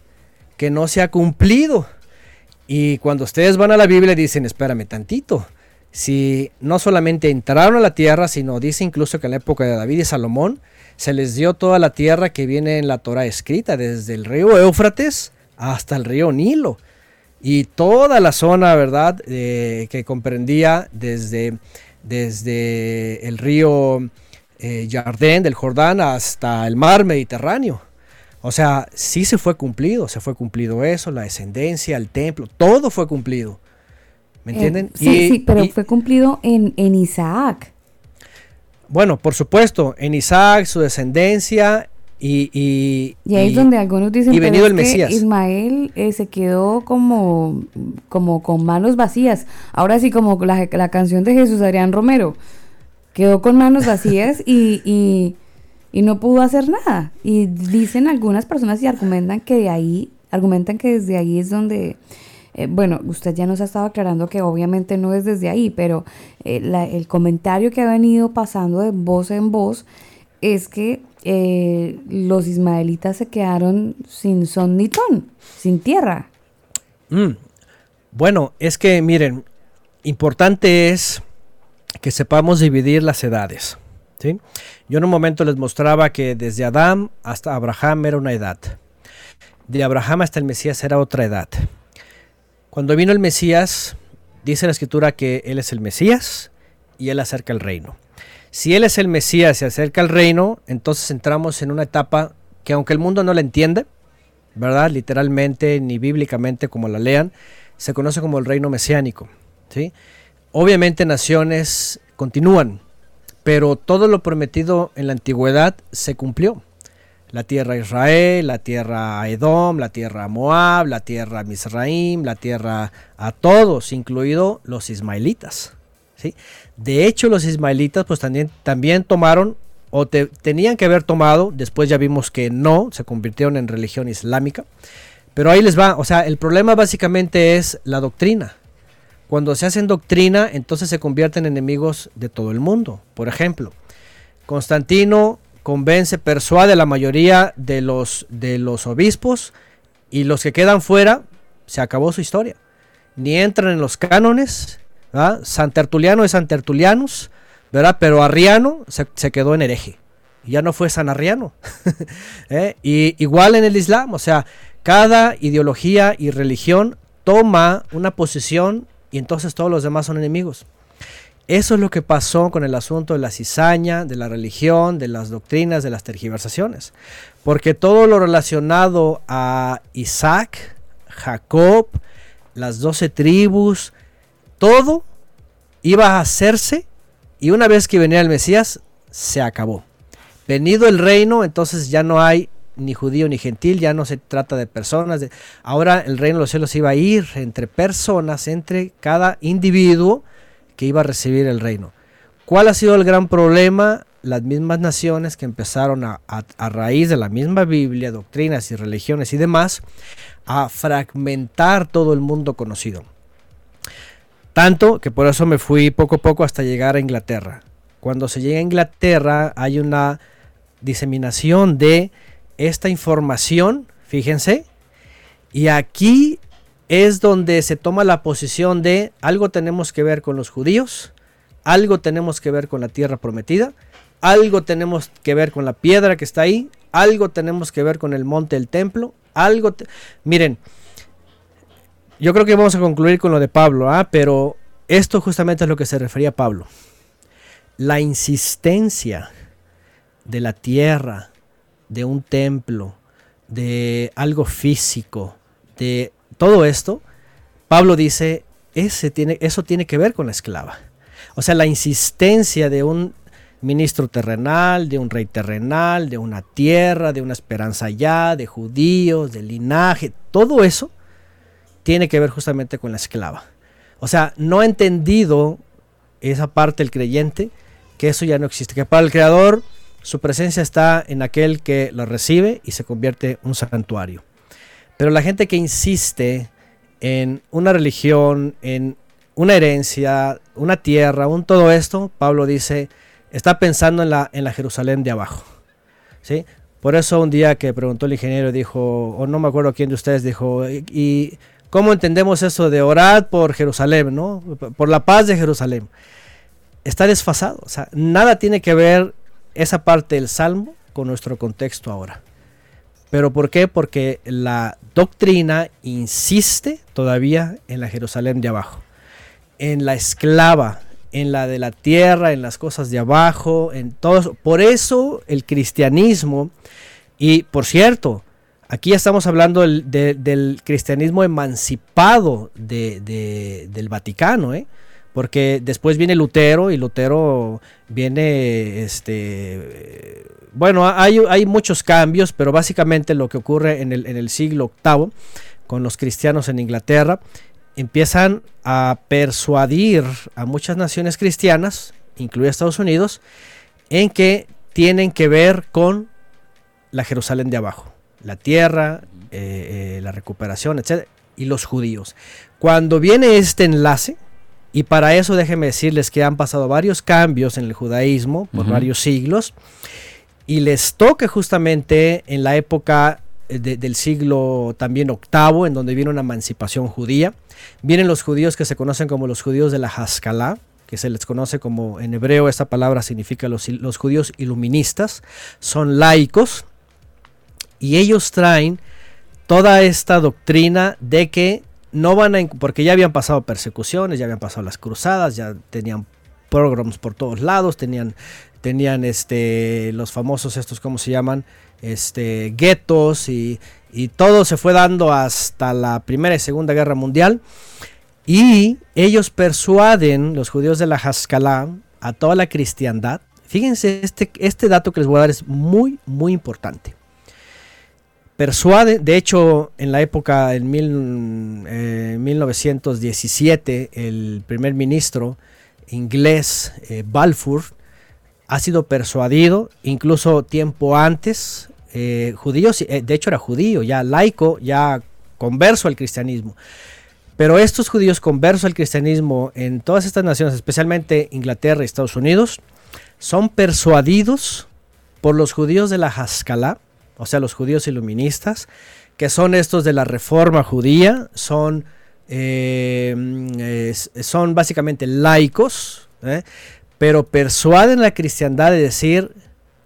Speaker 7: que no se ha cumplido. Y cuando ustedes van a la Biblia dicen, espérame tantito, si no solamente entraron a la tierra, sino dice incluso que en la época de David y Salomón se les dio toda la tierra que viene en la Torah escrita, desde el río Éufrates hasta el río Nilo. Y toda la zona, ¿verdad?, eh, que comprendía desde, desde el río eh, Jardín del Jordán hasta el mar Mediterráneo. O sea, sí se fue cumplido, se fue cumplido eso, la descendencia, el templo, todo fue cumplido. ¿Me
Speaker 1: Eh,
Speaker 7: entienden?
Speaker 1: sí,
Speaker 7: Y-
Speaker 1: sí, pero
Speaker 7: y-
Speaker 1: fue cumplido en, en Isaac.
Speaker 7: bueno, por supuesto, en Isaac, su descendencia y... Y,
Speaker 1: Y ahí
Speaker 7: y-
Speaker 1: es donde algunos dicen
Speaker 7: y
Speaker 1: "Pero
Speaker 7: venido
Speaker 1: es
Speaker 7: el
Speaker 1: que
Speaker 7: Mesías".
Speaker 1: Ismael eh, se quedó como, como con manos vacías. Ahora sí, como la, la canción de Jesús Adrián Romero. Quedó con manos vacías y, y, no pudo hacer nada. Y dicen algunas personas y argumentan que de ahí, argumentan que desde ahí es donde eh, bueno, usted ya nos ha estado aclarando que obviamente no es desde ahí, pero eh, el comentario que ha venido pasando de voz en voz es que eh, los ismaelitas se quedaron sin son ni ton, sin tierra.
Speaker 7: Mm. Bueno, es que miren, importante es que sepamos dividir las edades. Yo en un momento les mostraba que desde Adán hasta Abraham era una edad. De Abraham hasta el Mesías era otra edad. Cuando vino el Mesías, dice la escritura que Él es el Mesías y Él acerca el reino. Si Él es el Mesías y acerca el reino, entonces entramos en una etapa que aunque el mundo no la entiende, ¿verdad? Literalmente ni bíblicamente como la lean, se conoce como el reino mesiánico. ¿sí? Obviamente naciones continúan, pero todo lo prometido en la antigüedad se cumplió. La tierra Israel, la tierra Edom, la tierra Moab, la tierra Misraim, la tierra a todos, incluido los ismaelitas. ¿sí? De hecho, los ismaelitas pues también, también tomaron o te- tenían que haber tomado, después ya vimos que no, se convirtieron en religión islámica. Pero ahí les va, o sea, el problema básicamente es la doctrina. Cuando se hacen doctrina, entonces se convierten en enemigos de todo el mundo. Por ejemplo, Constantino convence, persuade a la mayoría de los, de los obispos y los que quedan fuera, se acabó su historia. Ni entran en los cánones. San Tertuliano es San Tertulianus, ¿verdad? pero Arriano se, se quedó en hereje. Ya no fue San Arriano. ¿eh? Y igual en el Islam, o sea, cada ideología y religión toma una posición y entonces todos los demás son enemigos. Eso es lo que pasó con el asunto de la cizaña, de la religión, de las doctrinas, de las tergiversaciones. Porque todo lo relacionado a Isaac, Jacob, las doce tribus, todo iba a hacerse y una vez que venía el Mesías, se acabó. Venido el reino, entonces ya no hay ni judío ni gentil, ya no se trata de personas. ahora el reino de los cielos iba a ir entre personas, entre cada individuo que iba a recibir el reino. ¿Cuál ha sido el gran problema? Las mismas naciones que empezaron a- a raíz de la misma Biblia, doctrinas y religiones y demás, a fragmentar todo el mundo conocido. Tanto que por eso me fui poco a poco hasta llegar a Inglaterra. Cuando se llega a Inglaterra hay una diseminación de esta información, fíjense, y aquí es donde se toma la posición de algo tenemos que ver con los judíos, algo tenemos que ver con la tierra prometida, algo tenemos que ver con la piedra que está ahí, algo tenemos que ver con el monte del templo, algo... te- Miren, yo creo que vamos a concluir con lo de Pablo, ¿ah? pero esto justamente es lo que se refería a Pablo. La insistencia de la tierra, de un templo, de algo físico, de todo esto, Pablo dice, ese tiene, eso tiene que ver con la esclava. O sea, la insistencia de un ministro terrenal, de un rey terrenal, de una tierra, de una esperanza allá, de judíos, de linaje, todo eso tiene que ver justamente con la esclava. O sea, no ha entendido esa parte del creyente que eso ya no existe, que para el creador su presencia está en aquel que lo recibe y se convierte en un santuario. Pero la gente que insiste en una religión, en una herencia, una tierra, un todo esto, Pablo dice, está pensando en la, en la Jerusalén de abajo. ¿sí? Por eso un día que preguntó el ingeniero, dijo, o no me acuerdo quién de ustedes dijo, y, y ¿Cómo entendemos eso de orar por Jerusalén, ¿no? Por la paz de Jerusalén. Está desfasado. O sea, nada tiene que ver esa parte del Salmo con nuestro contexto ahora. ¿Pero por qué? Porque la doctrina insiste todavía en la Jerusalén de abajo, en la esclava, en la de la tierra, en las cosas de abajo, en todo eso. Por eso el cristianismo, y por cierto, aquí estamos hablando del, cristianismo emancipado del Vaticano, ¿eh? Porque después viene Lutero y Lutero viene, este, bueno, hay, muchos cambios, pero básicamente lo que ocurre en el, en el siglo VIII con los cristianos en Inglaterra empiezan a persuadir a muchas naciones cristianas, incluida Estados Unidos, en que tienen que ver con la Jerusalén de abajo, la tierra, eh, eh, la recuperación, etc. Y los judíos. Cuando viene este enlace, y para eso déjenme decirles que han pasado varios cambios en el judaísmo por varios siglos, y les toca justamente en la época eh, del siglo también octavo, en donde viene una emancipación judía. Vienen los judíos que se conocen como los judíos de la Haskalah, que se les conoce como en hebreo esta palabra significa los, los judíos iluministas, son laicos. Y ellos traen toda esta doctrina de que no van a, porque ya habían pasado persecuciones, ya habían pasado las cruzadas, ya tenían pogroms por todos lados, tenían, tenían este, los famosos estos, ¿cómo se llaman? este, guetos y, todo se fue dando hasta la Primera y Segunda Guerra Mundial. Y ellos persuaden, los judíos de la Haskalah, a toda la cristiandad. Fíjense, este, este dato que les voy a dar es muy, muy importante. Persuade, de hecho, en la época, en 1917, eh, el primer ministro inglés, eh, Balfour, ha sido persuadido, incluso tiempo antes, eh, judíos, de hecho era judío, ya laico, ya converso al cristianismo. Pero estos judíos conversos al cristianismo en todas estas naciones, especialmente Inglaterra y Estados Unidos, son persuadidos por los judíos de la Haskalah, o sea, los judíos iluministas, que son estos de la reforma judía, son, eh, son básicamente laicos, pero persuaden a la cristiandad de decir,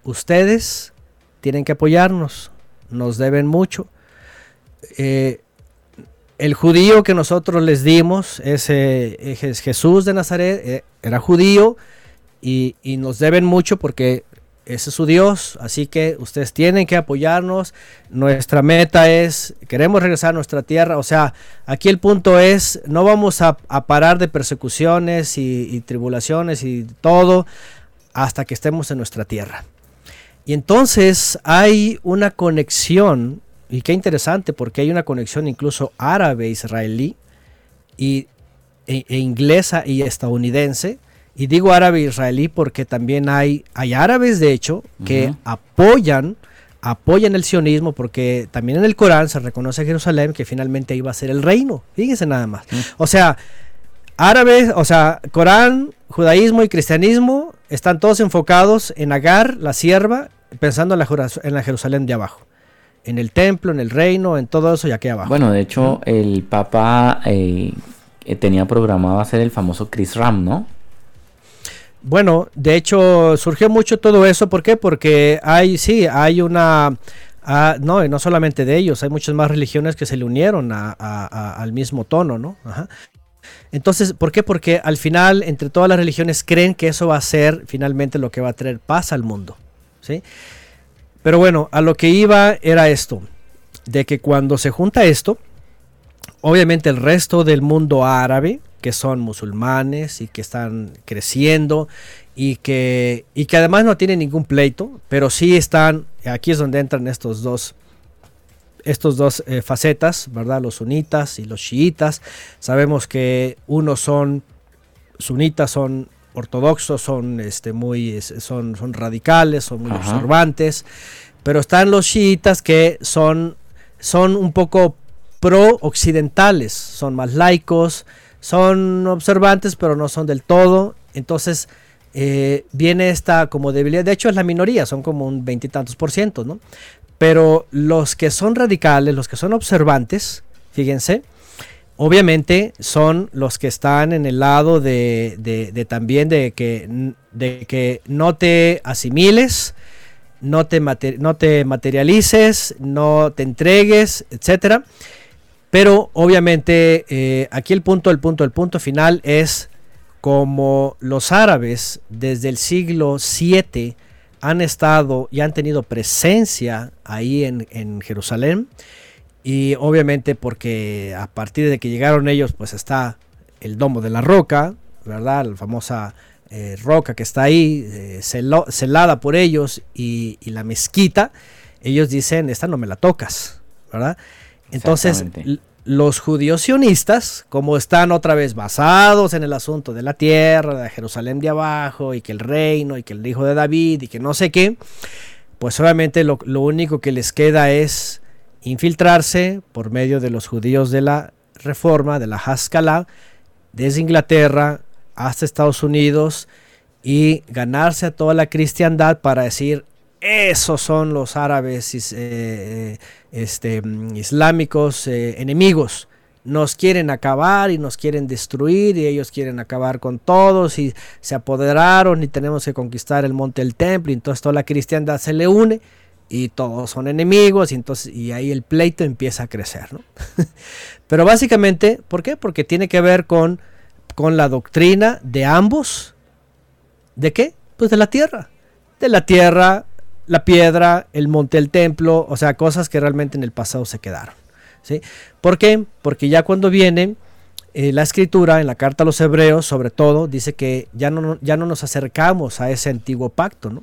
Speaker 7: ustedes tienen que apoyarnos, nos deben mucho. Eh, el judío que nosotros les dimos, ese es Jesús de Nazaret, eh, era judío y, nos deben mucho porque ese es su Dios, así que ustedes tienen que apoyarnos. Nuestra meta es, queremos regresar a nuestra tierra, o sea, aquí el punto es, no vamos a, parar de persecuciones y, tribulaciones y todo hasta que estemos en nuestra tierra. Y entonces hay una conexión, y qué interesante, porque hay una conexión incluso árabe-israelí e, e inglesa y estadounidense y digo árabe israelí porque también hay, hay árabes, de hecho, que apoyan, apoyan el sionismo porque también en el Corán se reconoce a Jerusalén que finalmente iba a ser el reino. Fíjense nada más. O sea, árabes, o sea, Corán, judaísmo y cristianismo están todos enfocados en Agar, la sierva, pensando en la, en la Jerusalén de abajo en el templo, en el reino, en todo eso y aquí abajo.
Speaker 4: Bueno, de hecho, el Papa eh, tenía programado hacer el famoso Chris Ram, ¿no?
Speaker 7: Bueno, de hecho surgió mucho todo eso. ¿Por qué? Porque hay, sí, hay una... Ah, no, no solamente de ellos, hay muchas más religiones que se le unieron al mismo tono, ¿no? Entonces, ¿por qué? Porque al final, entre todas las religiones, creen que eso va a ser finalmente lo que va a traer paz al mundo, ¿sí? Pero bueno, a lo que iba era esto, de que cuando se junta esto, obviamente el resto del mundo árabe, que son musulmanes y que están creciendo y que, y que además no tienen ningún pleito, pero sí están, aquí es donde entran estos dos, estos dos eh, facetas, ¿verdad? Los sunitas y los chiitas. Sabemos que unos son sunitas, son ortodoxos, son, este, muy, son, son radicales, son muy observantes, pero están los chiitas que son, son un poco pro-occidentales, son más laicos, son observantes, pero no son del todo. Entonces eh, viene esta como debilidad. De hecho, es la minoría, son como un veintitantos por ciento, ¿no? Pero los que son radicales, los que son observantes, fíjense, obviamente son los que están en el lado de, de- también de que, de que no te asimiles, no te, no te materialices, no te entregues, etcétera. Pero obviamente eh, aquí el punto, el punto, el punto final es como los árabes desde el siglo VII han estado y han tenido presencia ahí en, Jerusalén. Y obviamente porque a partir de que llegaron ellos, pues está el domo de la roca, ¿verdad? La famosa eh, roca que está ahí, eh, celada por ellos, y, y la mezquita, ellos dicen, esta no me la tocas, ¿verdad? Entonces, los judíos sionistas, como están otra vez basados en el asunto de la tierra, de Jerusalén de abajo, y que el reino, y que el hijo de David, y que no sé qué, pues obviamente lo, lo único que les queda es infiltrarse por medio de los judíos de la Reforma, de la Haskalah, desde Inglaterra hasta Estados Unidos y ganarse a toda la cristiandad para decir, esos son los árabes is- eh, este, mm, islámicos eh, enemigos. Nos quieren acabar y nos quieren destruir y ellos quieren acabar con todos y se apoderaron y tenemos que conquistar el monte del templo y entonces toda la cristiandad se le une y todos son enemigos y entonces y ahí el pleito empieza a crecer, ¿no? Pero básicamente, ¿por qué? Porque tiene que ver con, con la doctrina de ambos. ¿De qué? Pues de la tierra. De la tierra, la piedra, el monte del templo, o sea, cosas que realmente en el pasado se quedaron. ¿sí? ¿Por qué? Porque ya cuando viene eh, la escritura, en la carta a los hebreos, sobre todo, dice que ya no, ya no nos acercamos a ese antiguo pacto, ¿no?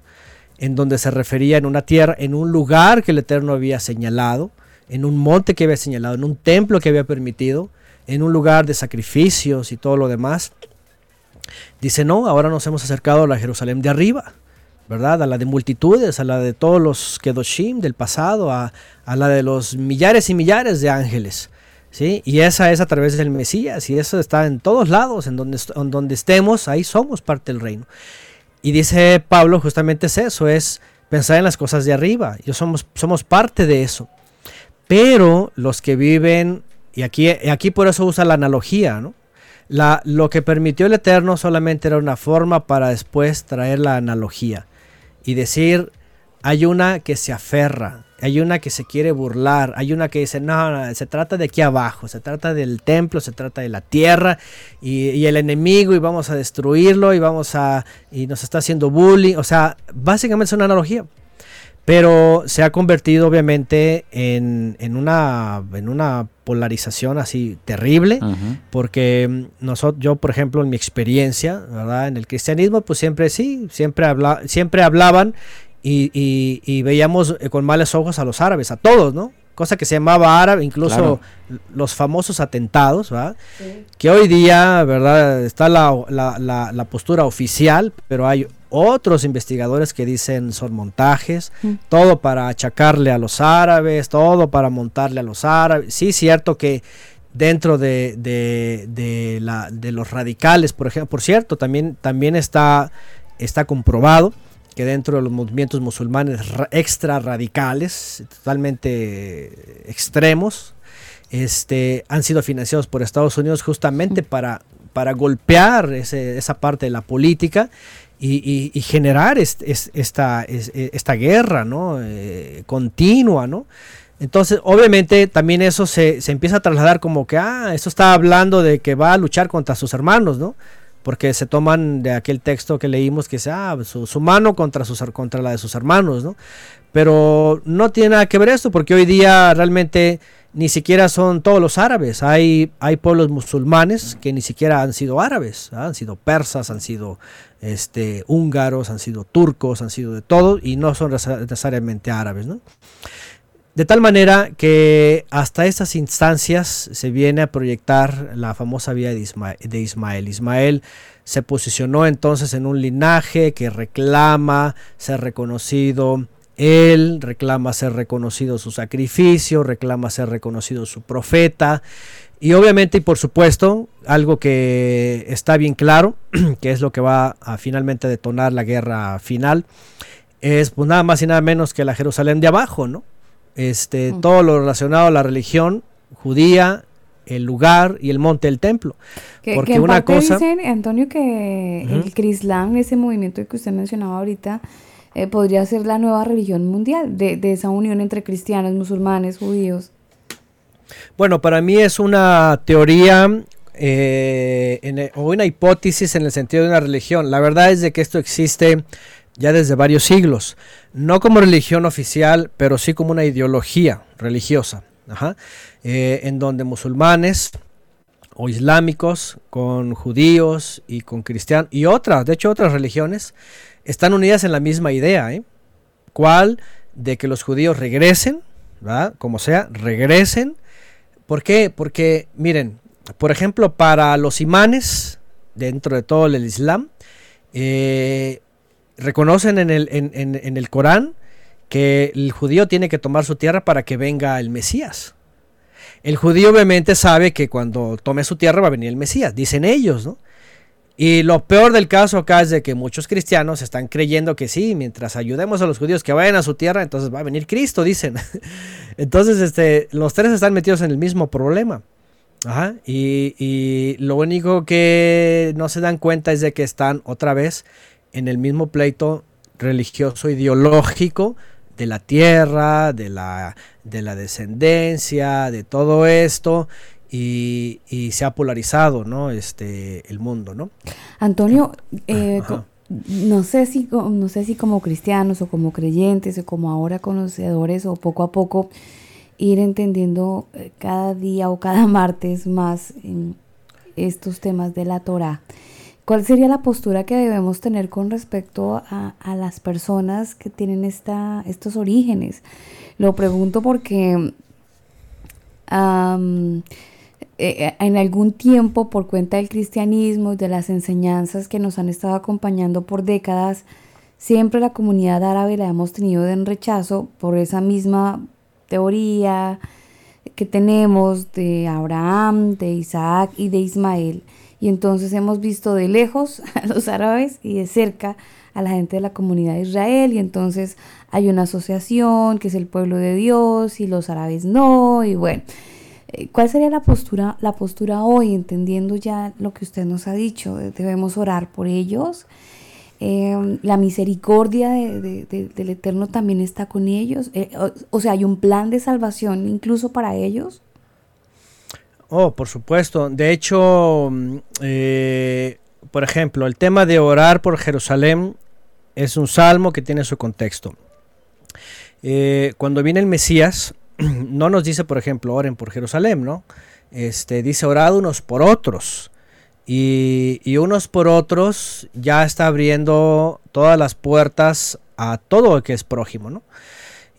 Speaker 7: en donde se refería en una tierra, en un lugar que el Eterno había señalado, en un monte que había señalado, en un templo que había permitido, en un lugar de sacrificios y todo lo demás. Dice, no, ahora nos hemos acercado a la Jerusalén de arriba, ¿verdad? A la de multitudes, a la de todos los Kedoshim del pasado, a, a la de los millares y millares de ángeles. ¿Sí? Y esa es a través del Mesías, y eso está en todos lados, en donde, en donde estemos, ahí somos parte del reino. Y dice Pablo, justamente es eso, es pensar en las cosas de arriba. Yo somos, somos parte de eso. Pero los que viven, y aquí, aquí por eso usa la analogía, ¿no? Lo que permitió el Eterno solamente era una forma para después traer la analogía y decir, hay una que se aferra, hay una que se quiere burlar, hay una que dice, no, no, se trata de aquí abajo, se trata del templo, se trata de la tierra y, y el enemigo y vamos a destruirlo y vamos a, y nos está haciendo bullying, o sea, básicamente es una analogía. Pero se ha convertido obviamente en, en una, en una polarización así terrible porque nosotros, yo por ejemplo en mi experiencia, ¿verdad? En el cristianismo pues siempre sí, siempre, habla, siempre hablaban y, y- y veíamos eh, con malos ojos a los árabes, a todos, ¿no? Cosa que se llamaba árabe, incluso los famosos atentados, ¿verdad? Que hoy día, ¿verdad? Está la, la- la- la postura oficial, pero hay otros investigadores que dicen son montajes, todo para achacarle a los árabes, todo para montarle a los árabes. Sí, cierto que dentro de, de- de la- de los radicales, por ejemplo, por cierto, también, también está, está comprobado que dentro de los movimientos musulmanes ra- extra radicales, totalmente extremos, este, han sido financiados por Estados Unidos justamente para, para golpear ese- esa parte de la política y, y- y generar est- es- esta, es- eh, esta guerra ¿no? Eh, continua. ¿no? Entonces, obviamente, también eso se, se empieza a trasladar como que, ah, esto está hablando de que va a luchar contra sus hermanos, ¿no? Porque se toman de aquel texto que leímos que dice, ah, su, mano contra, sus, contra la de sus hermanos, ¿no? Pero no tiene nada que ver esto, porque hoy día realmente ni siquiera son todos los árabes. Hay, hay pueblos musulmanes que ni siquiera han sido árabes, ¿ah? han sido persas, han sido este, húngaros, han sido turcos, han sido de todo y no son nece- necesariamente árabes. ¿no? De tal manera que hasta estas instancias se viene a proyectar la famosa vida de Isma- de Ismael. Ismael se posicionó entonces en un linaje que reclama ser reconocido él, reclama ser reconocido su sacrificio, reclama ser reconocido su profeta. Y obviamente y por supuesto, algo que está bien claro, que es lo que va a finalmente detonar la guerra final, es pues nada más y nada menos que la Jerusalén de abajo, ¿no? Este, todo lo relacionado a la religión judía el lugar y el monte del templo.
Speaker 1: Que,
Speaker 7: Porque
Speaker 1: que en
Speaker 7: una cosa...
Speaker 1: dicen, Antonio, que el Crislam, ese movimiento que usted mencionaba ahorita, eh, podría ser la nueva religión mundial, de, de esa unión entre cristianos, musulmanes, judíos.
Speaker 7: Bueno, para mí es una teoría eh, en o una hipótesis en el sentido de una religión. La verdad es de que esto existe ya desde varios siglos, no como religión oficial, pero sí como una ideología religiosa, eh, en donde musulmanes o islámicos con judíos y con cristianos y otras, de hecho otras religiones, están unidas en la misma idea, ¿eh? ¿Cuál? De que los judíos regresen, ¿verdad? Como sea, regresen. ¿Por qué? Porque, miren, por ejemplo, para los imanes, dentro de todo el Islam, eh, reconocen en el, en, en- el Corán que el judío tiene que tomar su tierra para que venga el Mesías. El judío obviamente sabe que cuando tome su tierra va a venir el Mesías, dicen ellos, ¿no? Y lo peor del caso acá es de que muchos cristianos están creyendo que sí, mientras ayudemos a los judíos que vayan a su tierra, entonces va a venir Cristo, dicen. entonces, este, los tres están metidos en el mismo problema. Ajá, y, y lo único que no se dan cuenta es de que están otra vez en el mismo pleito religioso ideológico de la tierra, de la, de la descendencia, de todo esto, y, y se ha polarizado, ¿no? Este, el mundo, ¿no?
Speaker 1: Antonio, eh,
Speaker 7: Ajá.
Speaker 1: co- no sé si no sé si como cristianos o como creyentes o como ahora conocedores o poco a poco ir entendiendo eh, cada día o cada martes más en estos temas de la Torah. ¿Cuál sería la postura que debemos tener con respecto a, a las personas que tienen esta, estos orígenes? Lo pregunto porque am, eh, en algún tiempo, por cuenta del cristianismo y de las enseñanzas que nos han estado acompañando por décadas, siempre la comunidad árabe la hemos tenido en rechazo por esa misma teoría que tenemos de Abraham, de Isaac y de Ismael. Y entonces hemos visto de lejos a los árabes y de cerca a la gente de la comunidad de Israel. Y entonces hay una asociación que es el pueblo de Dios y los árabes no. Y bueno, eh, ¿cuál sería la postura, la postura hoy, entendiendo ya lo que usted nos ha dicho? Debemos orar por ellos. Eh, la misericordia de- del Eterno también está con ellos. Eh, o, o sea, hay un plan de salvación incluso para ellos.
Speaker 7: Oh, por supuesto. De hecho, mm, eh, por ejemplo, el tema de orar por Jerusalén es un salmo que tiene su contexto. Eh, cuando viene el Mesías, no nos dice, por ejemplo, oren por Jerusalén, ¿no? Este, dice orad unos por otros. Y, y unos por otros ya está abriendo todas las puertas a todo lo que es prójimo, ¿no?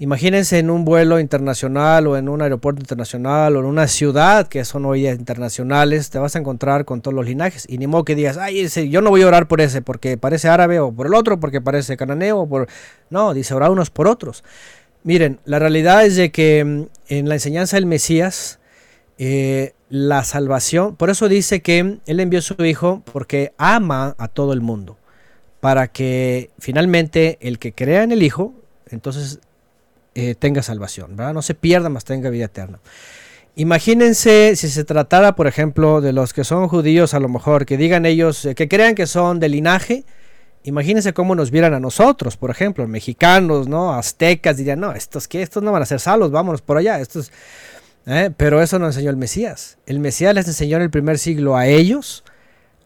Speaker 7: Imagínense en un vuelo internacional o en un aeropuerto internacional o en una ciudad que son hoy internacionales, te vas a encontrar con todos los linajes. Y ni modo que digas, ay, ese, yo no voy a orar por ese porque parece árabe o por el otro porque parece cananeo. O por... No, dice orar unos por otros. Miren, la realidad es de que mm, en la enseñanza del Mesías, eh, la salvación, por eso dice que Él envió a su Hijo porque ama a todo el mundo, para que finalmente el que crea en el Hijo, entonces eh, tenga salvación, ¿verdad? No se pierda, más tenga vida eterna. Imagínense si se tratara, por ejemplo, de los que son judíos, a lo mejor, que digan ellos, eh, que crean que son de linaje, imagínense cómo nos vieran a nosotros, por ejemplo, mexicanos, ¿no? Aztecas, dirían, no, estos que estos no van a ser salvos, vámonos por allá, estos... ¿eh? Pero eso no enseñó el Mesías. El Mesías les enseñó en el primer siglo a ellos,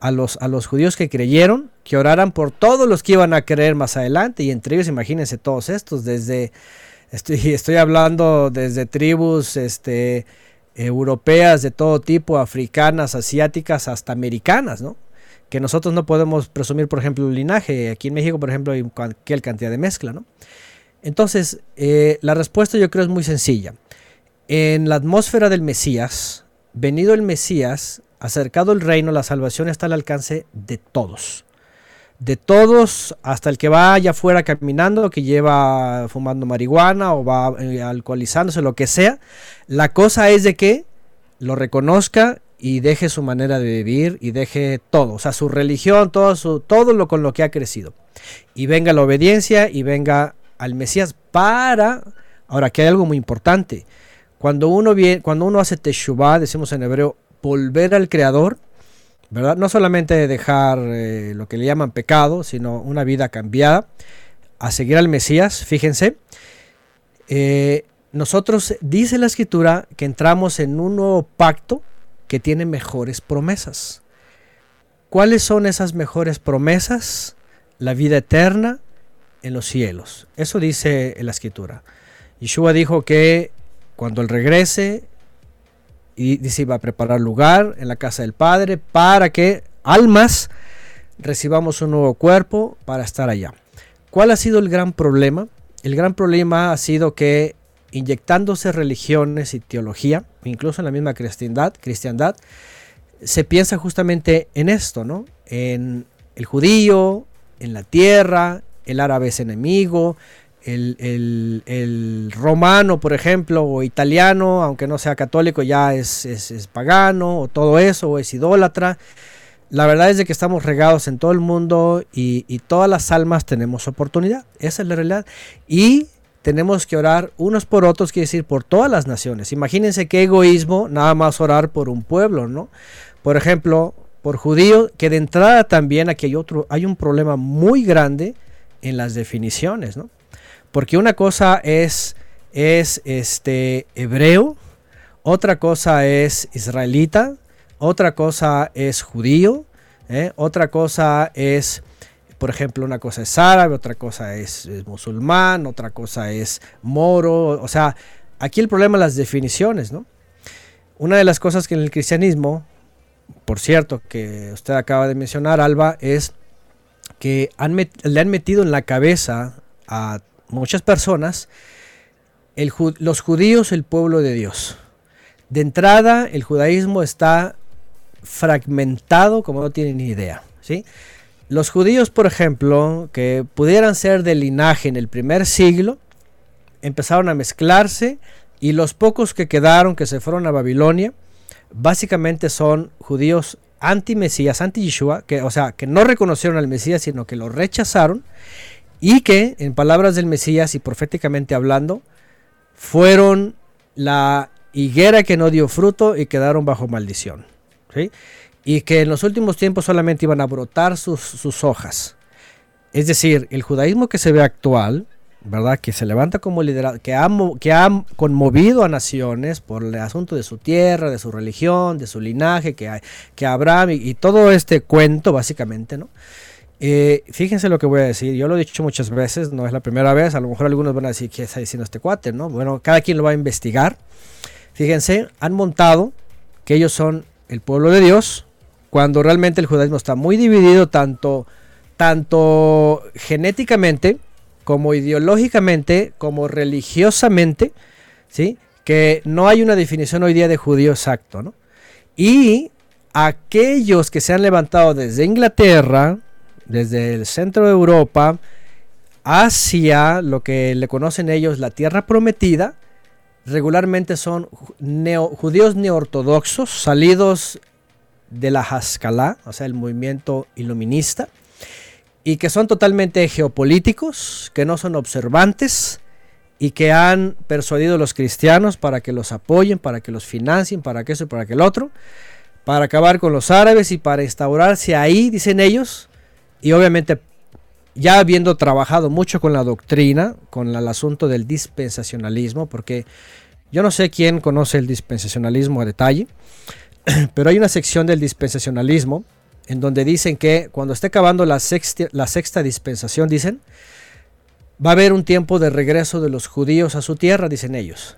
Speaker 7: a los, a los judíos que creyeron, que oraran por todos los que iban a creer más adelante, y entre ellos imagínense todos estos, desde, estoy, hablando desde tribus este, europeas de todo tipo, africanas, asiáticas, hasta americanas, ¿no? Que nosotros no podemos presumir, por ejemplo, el linaje. Aquí en México, por ejemplo, hay cualquier cantidad de mezcla, ¿no? Entonces, eh, la respuesta yo creo es muy sencilla. En la atmósfera del Mesías, venido el Mesías, acercado el reino, la salvación está al alcance de todos. De todos, hasta el que va allá afuera caminando, que lleva fumando marihuana o va eh, alcoholizándose, lo que sea. La cosa es de que lo reconozca y deje su manera de vivir y deje todo, o sea, su religión, todo, su, todo lo con lo que ha crecido. Y venga la obediencia y venga al Mesías para... Ahora, aquí hay algo muy importante. cuando uno, viene, cuando uno hace teshuvah, decimos en hebreo, volver al Creador, No solamente dejar eh, lo que le llaman pecado, sino una vida cambiada, a seguir al Mesías, fíjense. Eh, nosotros, dice la escritura, que entramos en un nuevo pacto que tiene mejores promesas. ¿Cuáles son esas mejores promesas? La vida eterna en los cielos. Eso dice la escritura. Yeshua dijo que cuando él regrese, y dice iba a preparar lugar en la casa del Padre para que almas recibamos un nuevo cuerpo para estar allá. ¿Cuál ha sido el gran problema? El gran problema ha sido que inyectándose religiones y teología, incluso en la misma cristiandad, se piensa justamente en esto, ¿no? En el judío, en la tierra, el árabe es enemigo, el, romano, por ejemplo, o italiano, aunque no sea católico, ya es, es, pagano, o todo eso, o es idólatra. La verdad es de que estamos regados en todo el mundo y, y todas las almas tenemos oportunidad. Esa es la realidad. Y tenemos que orar unos por otros, quiere decir por todas las naciones. Imagínense qué egoísmo nada más orar por un pueblo, ¿no? Por ejemplo, por judíos, que de entrada también aquí hay otro, hay un problema muy grande en las definiciones, ¿no? Porque una cosa es, es este hebreo, otra cosa es israelita, otra cosa es judío, ¿eh? otra cosa es por ejemplo, una cosa es árabe, otra cosa es, musulmán, otra cosa es moro. O sea, aquí el problema las definiciones, ¿no? Una de las cosas que en el cristianismo, por cierto, que usted acaba de mencionar, Alba, es que le han metido en la cabeza a muchas personas los judíos, el pueblo de Dios. De entrada, el judaísmo está fragmentado como no tienen ni idea. ¿sí? Los judíos, por ejemplo, que pudieran ser de linaje en el primer siglo, empezaron a mezclarse y los pocos que quedaron, que se fueron a Babilonia, básicamente son judíos anti-Mesías, anti-Yeshua, que, o sea, que no reconocieron al Mesías, sino que lo rechazaron y que, en palabras del Mesías y proféticamente hablando, fueron la higuera que no dio fruto y quedaron bajo maldición. ¿sí? y que en los últimos tiempos solamente iban a brotar sus, hojas. Es decir, el judaísmo que se ve actual, ¿verdad? Que se levanta como liderazgo, que ha, que ha conmovido a naciones por el asunto de su tierra, de su religión, de su linaje, que, que Abraham y, todo este cuento, básicamente, ¿no? Eh, fíjense lo que voy a decir, yo lo he dicho muchas veces, no es la primera vez, a lo mejor algunos van a decir, ¿qué está diciendo este cuate? ¿no? Bueno, cada quien lo va a investigar. Fíjense, han montado que ellos son el pueblo de Dios, cuando realmente el judaísmo está muy dividido tanto, tanto genéticamente como ideológicamente, como religiosamente, ¿sí? que no hay una definición hoy día de judío exacto. ¿no? Y aquellos que se han levantado desde Inglaterra, desde el centro de Europa, hacia lo que le conocen ellos la tierra prometida, regularmente son judíos neortodoxos, salidos de la Haskalah, o sea, el movimiento iluminista, y que son totalmente geopolíticos, que no son observantes y que han persuadido a los cristianos para que los apoyen, para que los financien, para que eso y para que el otro, para acabar con los árabes y para instaurarse ahí, dicen ellos, y obviamente ya habiendo trabajado mucho con la doctrina, con el asunto del dispensacionalismo, porque yo no sé quién conoce el dispensacionalismo a detalle, Pero hay una sección del dispensacionalismo en donde dicen que cuando esté acabando la sexta, la sexta dispensación, dicen, va a haber un tiempo de regreso de los judíos a su tierra, dicen ellos.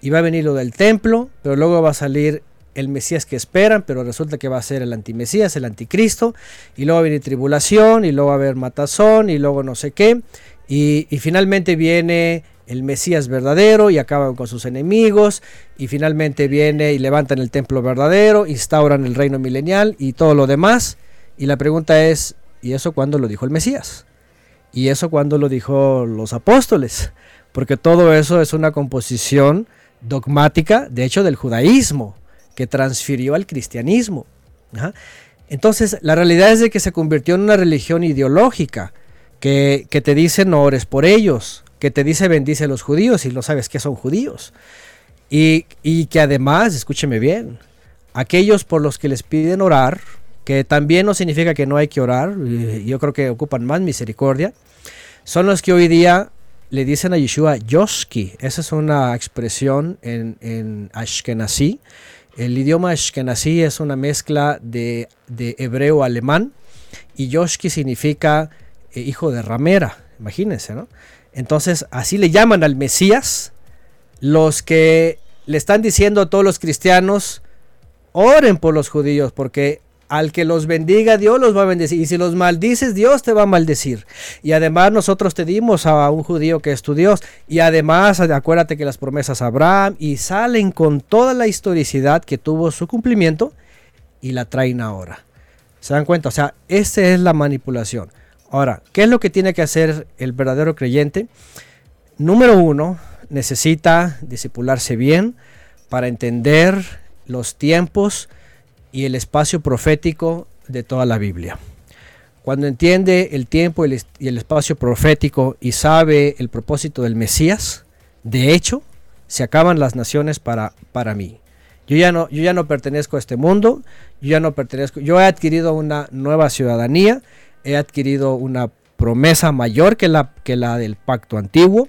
Speaker 7: Y va a venir lo del templo, pero luego va a salir el Mesías que esperan, pero resulta que va a ser el antimesías, el anticristo, y luego venir tribulación, y luego va a haber matazón, y luego no sé qué, y, y finalmente viene el Mesías verdadero y acaban con sus enemigos y finalmente viene y levantan el templo verdadero, instauran el reino milenial y todo lo demás. Y la pregunta es, ¿y eso cuándo lo dijo el Mesías? ¿Y eso cuándo lo dijo los apóstoles? Porque todo eso es una composición dogmática, de hecho, del judaísmo, que transfirió al cristianismo. Entonces, la realidad es de que se convirtió en una religión ideológica, que, que te dice no ores por ellos, que te dice bendice a los judíos y no sabes que son judíos. Y, y que además, escúcheme bien, aquellos por los que les piden orar, que también no significa que no hay que orar, yo creo que ocupan más misericordia, son los que hoy día le dicen a Yeshua Yoshki. Esa es una expresión en, en Ashkenazi. El idioma Ashkenazi es una mezcla de, de hebreo alemán y Yoshki significa eh, hijo de ramera, imagínense, ¿no? Entonces, así le llaman al Mesías los que le están diciendo a todos los cristianos, oren por los judíos, porque al que los bendiga Dios los va a bendecir. Y si los maldices, Dios te va a maldecir. Y además nosotros te dimos a un judío que es tu Dios. Y además acuérdate que las promesas a Abraham y salen con toda la historicidad que tuvo su cumplimiento y la traen ahora. ¿Se dan cuenta? O sea, esa es la manipulación. Ahora, ¿qué es lo que tiene que hacer el verdadero creyente? Número uno, necesita discipularse bien para entender los tiempos y el espacio profético de toda la Biblia. Cuando entiende el tiempo y el espacio profético y sabe el propósito del Mesías, de hecho, se acaban las naciones para, para mí. Yo ya, no, yo ya no pertenezco a este mundo, yo ya no pertenezco, yo he adquirido una nueva ciudadanía, he adquirido una promesa mayor que la, que la del pacto antiguo.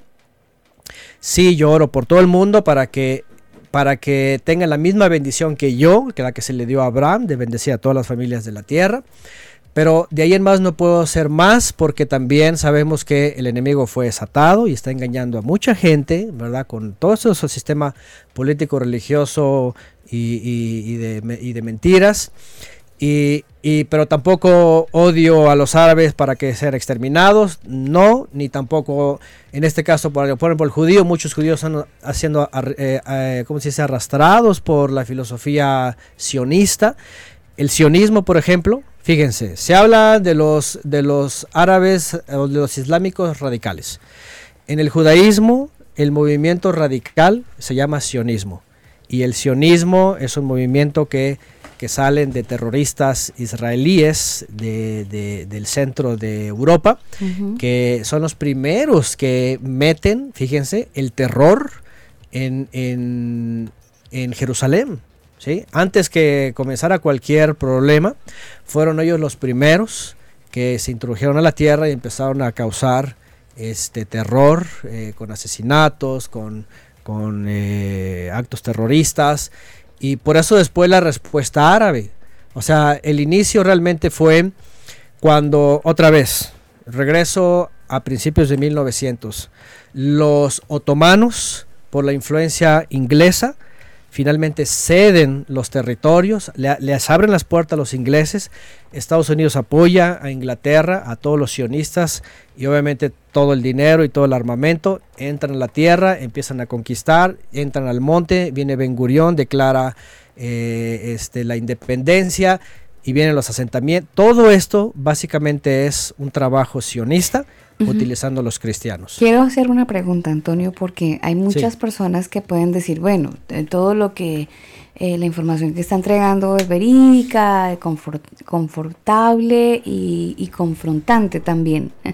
Speaker 7: Sí, yo oro por todo el mundo para que para que tengan la misma bendición que yo, que la que se le dio a Abraham, de bendecir a todas las familias de la tierra. Pero de ahí en más no puedo hacer más porque también sabemos que el enemigo fue desatado y está engañando a mucha gente, ¿verdad? Con todo ese sistema político, religioso y, y de mentiras. Y, pero tampoco odio a los árabes para que sean exterminados, no, ni tampoco en este caso, por el judío, muchos judíos están haciendo, eh, eh, ¿cómo se dice?, arrastrados por la filosofía sionista. El sionismo, por ejemplo, fíjense, se habla de los, de los árabes o de los islámicos radicales. En el judaísmo, el movimiento radical se llama sionismo. Y el sionismo es un movimiento que que salen de terroristas israelíes del centro de Europa, que son los primeros que meten, fíjense, el terror en, en, Jerusalén. ¿sí? Antes que comenzara cualquier problema, fueron ellos los primeros que se introdujeron a la tierra y empezaron a causar este terror eh, con asesinatos, con, con eh, actos terroristas y por eso después la respuesta árabe. O sea, el inicio realmente fue cuando, otra vez, regreso a principios de 1900, los otomanos, por la influencia inglesa, finalmente ceden los territorios, le, les abren las puertas a los ingleses, Estados Unidos apoya a Inglaterra, a todos los sionistas y obviamente todo el dinero y todo el armamento, entran a la tierra, empiezan a conquistar, entran al monte, viene Ben Gurión, declara eh, este, la independencia y vienen los asentamientos. Todo esto básicamente es un trabajo sionista utilizando los cristianos.
Speaker 1: Quiero hacer una pregunta, Antonio, porque hay muchas personas que pueden decir, bueno, todo lo que eh, la información que está entregando es verídica, confortable y, confrontante también.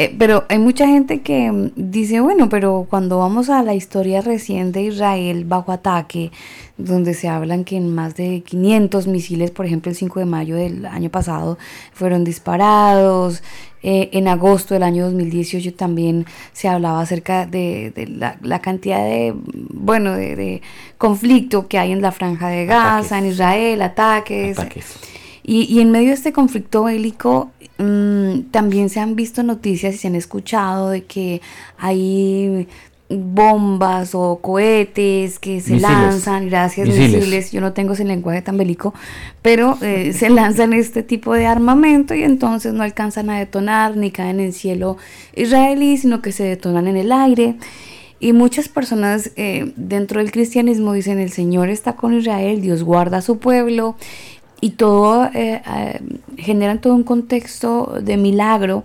Speaker 1: Eh, pero hay mucha gente que mm, dice, bueno, pero cuando vamos a la historia reciente de Israel bajo ataque, donde se hablan que en más de 500 misiles, por ejemplo, el 5 de mayo del año pasado, fueron disparados, eh, en agosto del año 2018 también se hablaba acerca de, la, cantidad de, bueno, de, conflicto que hay en la franja de Gaza, en Israel, ataques. Y, en medio de este conflicto bélico mm, también se han visto noticias y se han escuchado de que hay bombas o cohetes que se lanzan, gracias misiles. yo no tengo ese lenguaje tan bélico, pero eh, se lanzan este tipo de armamento y entonces no alcanzan a detonar ni caen en el cielo israelí, sino que se detonan en el aire. Y muchas personas eh, dentro del cristianismo dicen el Señor está con Israel, Dios guarda a su pueblo y todo eh, generan todo un contexto de milagro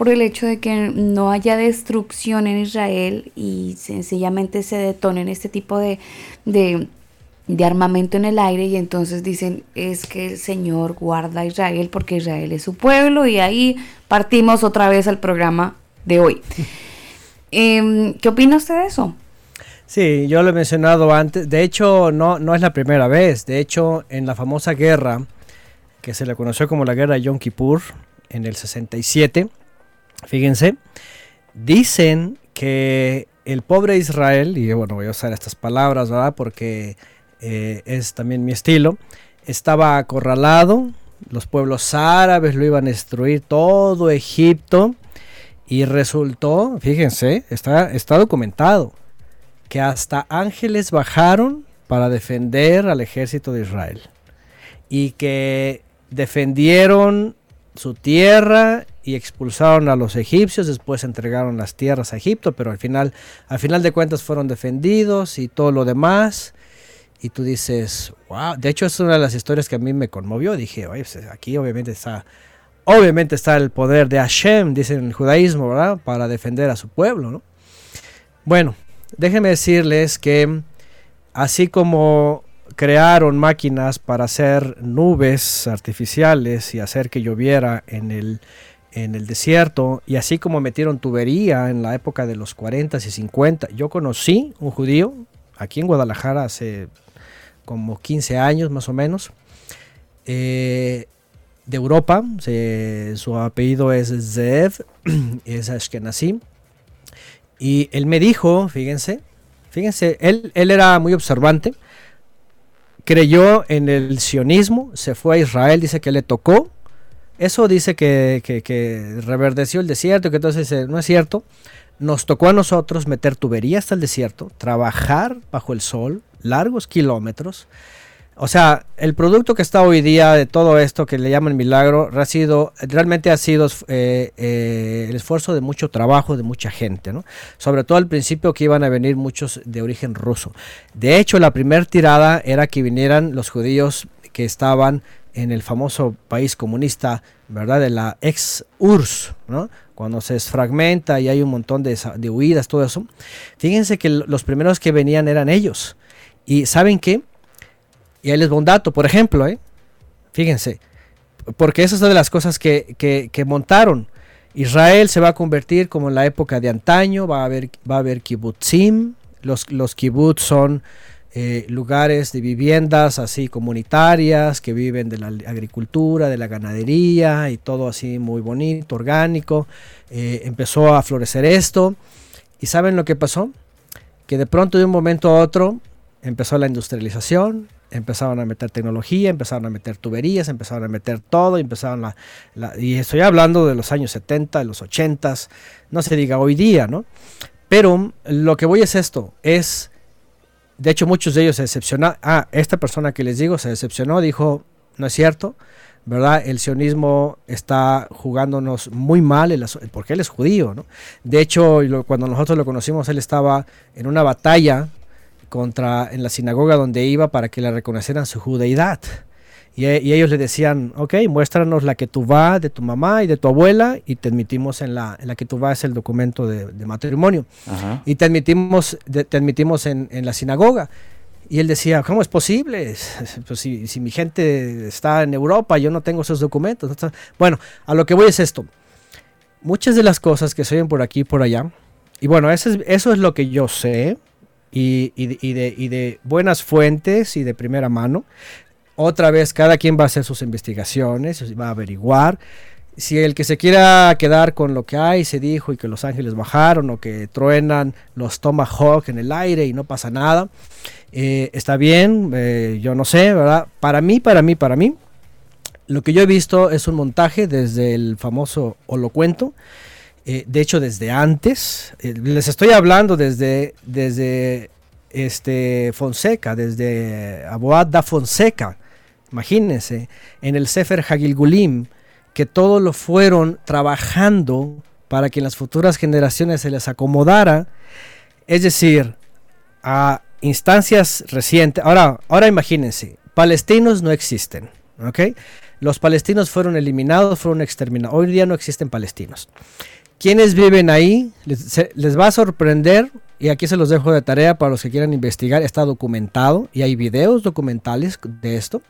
Speaker 1: por el hecho de que no haya destrucción en Israel y sencillamente se detonen este tipo de, de, armamento en el aire y entonces dicen es que el Señor guarda a Israel porque Israel es su pueblo y ahí partimos otra vez al programa de hoy. Em, ¿Qué opina usted de eso?
Speaker 7: Sí, yo lo he mencionado antes. De hecho, no, no es la primera vez. De hecho, en la famosa guerra, que se le conoció como la guerra de Yom Kippur, en el 67, fíjense, dicen que el pobre Israel, y bueno, voy a usar estas palabras, ¿verdad? Porque eh, es también mi estilo, estaba acorralado, los pueblos árabes lo iban a destruir todo Egipto, y resultó, fíjense, está, está documentado, que hasta ángeles bajaron para defender al ejército de Israel. Y que defendieron su tierra y expulsaron a los egipcios, después entregaron las tierras a Egipto, pero al final, al final de cuentas fueron defendidos y todo lo demás. Y tú dices, wow, de hecho es una de las historias que a mí me conmovió. Dije, oye, pues, aquí obviamente está, obviamente está el poder de Hashem, dicen en el judaísmo, ¿verdad? Para defender a su pueblo, ¿no? Bueno, déjenme decirles que así como crearon máquinas para hacer nubes artificiales y hacer que lloviera en el, en el desierto, y así como metieron tubería en la época de los 40 y 50, yo conocí un judío aquí en Guadalajara hace como 15 años más o menos, eh, de Europa, su apellido es Zev, es Ashkenazi, y él me dijo, fíjense, fíjense, él, él era muy observante, creyó en el sionismo, se fue a Israel, dice que le tocó. Eso dice que, que, reverdeció el desierto, que entonces no es cierto. Nos tocó a nosotros meter tuberías hasta el desierto, trabajar bajo el sol, largos kilómetros, o sea, el producto que está hoy día de todo esto que le llaman milagro, ha sido, realmente ha sido eh, eh, el esfuerzo de mucho trabajo de mucha gente, ¿no? Sobre todo al principio que iban a venir muchos de origen ruso. De hecho, la primera tirada era que vinieran los judíos que estaban en el famoso país comunista, ¿verdad? De la ex URSS, ¿no? Cuando se desfragmenta y hay un montón de, de huidas, todo eso. Fíjense que los primeros que venían eran ellos. Y ¿saben qué? Y ahí les va un dato, por ejemplo, ¿eh? fíjense, porque esa es una de las cosas que, que, montaron. Israel se va a convertir como en la época de antaño, va a haber, va a kibbutzim, los, los kibbutz son eh, lugares de viviendas así comunitarias que viven de la agricultura, de la ganadería y todo así muy bonito, orgánico. Eh, empezó a florecer esto. ¿Y saben lo que pasó? Que de pronto de un momento a otro empezó la industrialización, empezaron a meter tecnología, empezaron a meter tuberías, empezaron a meter todo, empezaron a, y estoy hablando de los años 70, de los 80, no se diga hoy día, ¿no? Pero lo que voy es esto, es, de hecho muchos de ellos se decepcionaron, ah, esta persona que les digo se decepcionó, dijo, no es cierto, ¿verdad? El sionismo está jugándonos muy mal, porque él es judío, ¿no? De hecho, cuando nosotros lo conocimos, él estaba en una batalla contra en la sinagoga donde iba para que le reconocieran su judeidad. Y, ellos le decían, ok, muéstranos la que tú vas de tu mamá y de tu abuela y te admitimos en la, en la que tú vas el documento de, matrimonio. Y te admitimos, te admitimos en, en, la sinagoga. Y él decía, ¿cómo es posible? Pues si, si, mi gente está en Europa, yo no tengo esos documentos. Bueno, a lo que voy es esto. Muchas de las cosas que se oyen por aquí y por allá, y bueno, eso es, eso es lo que yo sé, y, de, buenas fuentes y de primera mano. Otra vez, cada quien va a hacer sus investigaciones, va a averiguar. Si el que se quiera quedar con lo que hay, se dijo, y que los ángeles bajaron, o que truenan los Tomahawk en el aire y no pasa nada, eh, está bien, eh, yo no sé, ¿verdad? Para mí, para mí, para mí, lo que yo he visto es un montaje desde el famoso holocuento eh, de hecho, desde antes, eh, les estoy hablando desde, desde este Fonseca, desde Aboad da Fonseca. Imagínense, en el Sefer Hagilgulim, que todos lo fueron trabajando para que en las futuras generaciones se les acomodara. Es decir, a instancias recientes. Ahora, ahora imagínense, palestinos no existen. ¿ok? Los palestinos fueron eliminados, fueron exterminados. Hoy día no existen palestinos. ¿Quiénes viven ahí? Les, va a sorprender y aquí se los dejo de tarea para los que quieran investigar. Está documentado y hay videos documentales de esto.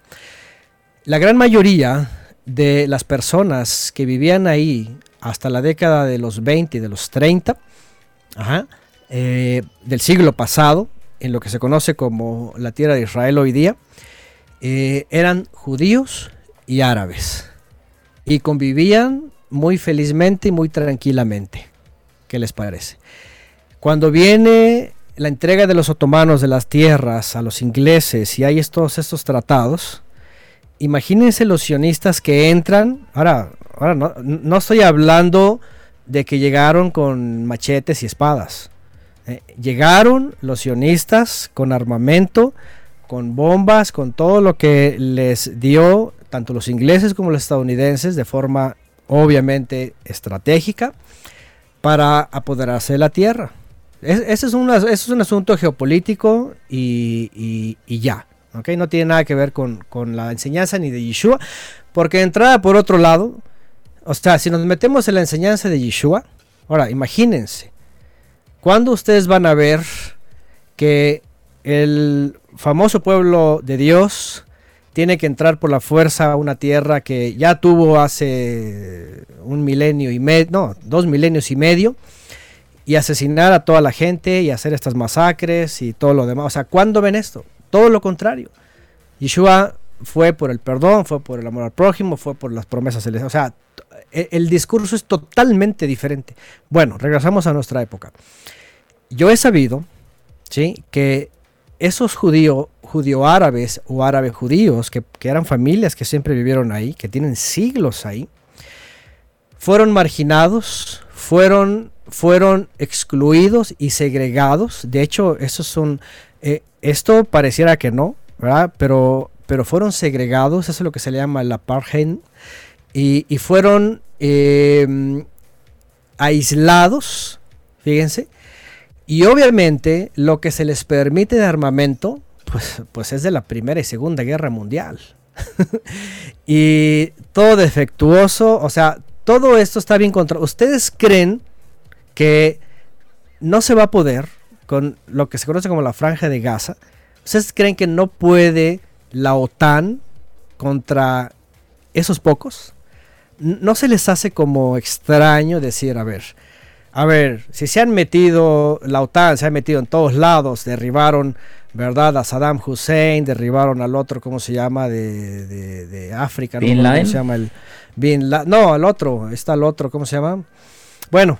Speaker 7: La gran mayoría de las personas que vivían ahí hasta la década de los 20 y de los 30, eh, del siglo pasado, en lo que se conoce como la tierra de Israel hoy día, eh, eran judíos y árabes. Y convivían muy felizmente y muy tranquilamente. ¿Qué les parece? Cuando viene la entrega de los otomanos de las tierras a los ingleses y hay estos, estos tratados, imagínense los sionistas que entran, ahora, ahora no, no estoy hablando de que llegaron con machetes y espadas. Eh, llegaron los sionistas con armamento, con bombas, con todo lo que les dio tanto los ingleses como los estadounidenses de forma obviamente estratégica para apoderarse de la tierra. ese, es un, asunto geopolítico y, ya. ¿okay? No tiene nada que ver con, con, la enseñanza ni de Yeshua. Porque entrada por otro lado, o sea, si nos metemos en la enseñanza de Yeshua, ahora imagínense, ¿cuándo ustedes van a ver que el famoso pueblo de Dios tiene que entrar por la fuerza a una tierra que ya tuvo hace un milenio y medio, no, dos milenios y medio, y asesinar a toda la gente y hacer estas masacres y todo lo demás. O sea, ¿cuándo ven esto? Todo lo contrario. Yeshua fue por el perdón, fue por el amor al prójimo, fue por las promesas. O sea, e, el discurso es totalmente diferente. Bueno, regresamos a nuestra época. Yo he sabido, ¿sí? Que esos judíos judío árabes o árabe judíos, que, eran familias que siempre vivieron ahí, que tienen siglos ahí, fueron marginados, fueron, fueron excluidos y segregados. De hecho, eso son, eh, esto pareciera que no, ¿verdad? Pero, pero fueron segregados, eso es lo que se le llama el apartheid, y, y fueron em, aislados, fíjense, y obviamente lo que se les permite de armamento, pues, pues es de la Primera y Segunda Guerra Mundial. y todo defectuoso, o sea, todo esto está bien contra... ¿Ustedes creen que no se va a poder con lo que se conoce como la franja de Gaza? ¿Ustedes creen que no puede la OTAN contra esos pocos? ¿No se les hace como extraño decir, a ver, a ver, si se han metido, la OTAN se ha metido en todos lados, derribaron, ¿verdad? A Saddam Hussein, derribaron al otro, ¿cómo se llama? De, de, África, ¿no? ¿Cómo se llama? El, Bin no, el otro, está el otro, ¿cómo se llama? Bueno,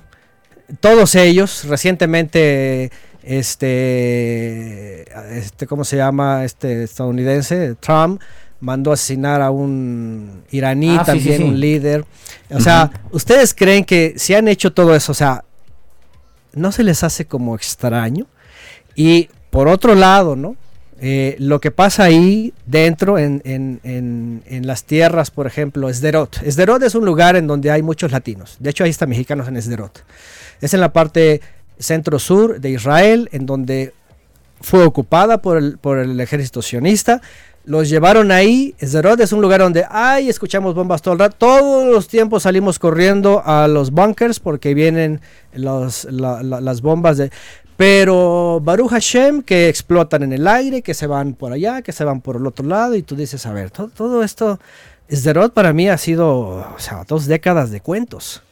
Speaker 7: todos ellos, recientemente, este, este, ¿cómo se llama? Este estadounidense, Trump, mandó a asesinar a un iraní, ah, también un líder. O sea, ¿ustedes creen que si han hecho todo eso, o sea, no se les hace como extraño? Y por otro lado, ¿no? Eh, lo que pasa ahí dentro en, en, las tierras, por ejemplo, Esderot. Esderot es un lugar en donde hay muchos latinos. De hecho, ahí están mexicanos en Esderot. Es en la parte centro-sur de Israel, en donde fue ocupada por el, por el ejército sionista los llevaron ahí. Zerot es un lugar donde, ay, escuchamos bombas todo el rato. Todos los tiempos salimos corriendo a los bunkers porque vienen las bombas de... Pero Baruch Hashem que explotan en el aire, que se van por allá, que se van por el otro lado. Y tú dices, a ver, todo, todo esto... Zerot para mí ha sido, o sea, dos décadas de cuentos.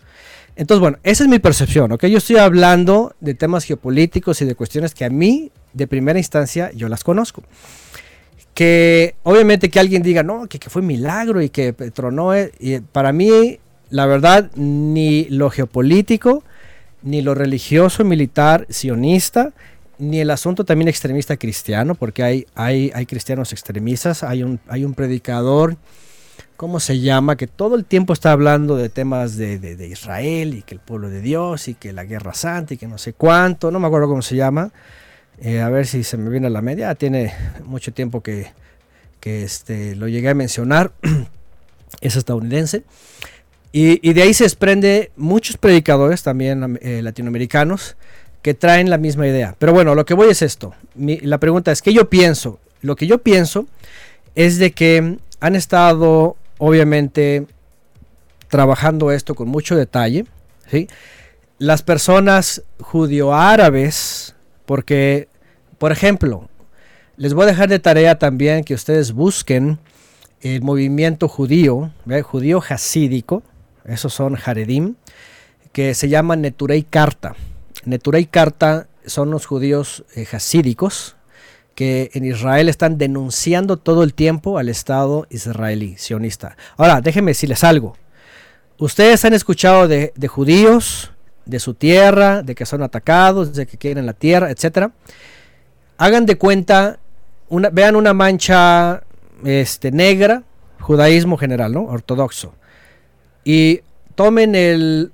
Speaker 7: Entonces, bueno, esa es mi percepción, ¿ok? Yo estoy hablando de temas geopolíticos y de cuestiones que a mí, de primera instancia, yo las conozco que obviamente que alguien diga, no, que, fue milagro y que tronó, eh", y para mí, la verdad, ni lo geopolítico, ni lo religioso militar sionista, ni el asunto también extremista cristiano, porque hay, hay, hay cristianos extremistas, hay un, hay un predicador, ¿cómo se llama? Que todo el tiempo está hablando de temas de, de, Israel y que el pueblo de Dios y que la guerra santa y que no sé cuánto, no me acuerdo cómo se llama. Eh, a ver si se me viene a la media. Tiene mucho tiempo que, este, lo llegué a mencionar. es estadounidense. Y, de ahí se desprende muchos predicadores también eh, latinoamericanos que traen la misma idea. Pero bueno, lo que voy es esto. la pregunta es, ¿qué yo pienso? Lo que yo pienso es de que han estado, obviamente, trabajando esto con mucho detalle. ¿sí? Las personas judío-árabes porque, por ejemplo, les voy a dejar de tarea también que ustedes busquen el movimiento judío, judío hasídico, esos son Haredim, que se llama Neturei Karta. Neturei Karta son los judíos eh, hasídicos, que en Israel están denunciando todo el tiempo al Estado israelí, sionista. Ahora, déjenme decirles algo. Ustedes han escuchado de, de judíos, de su tierra, de que son atacados, de que quieren la tierra, etc. Hagan de cuenta, una, vean una mancha este, negra, judaísmo general, ¿no? Ortodoxo. Y tomen el,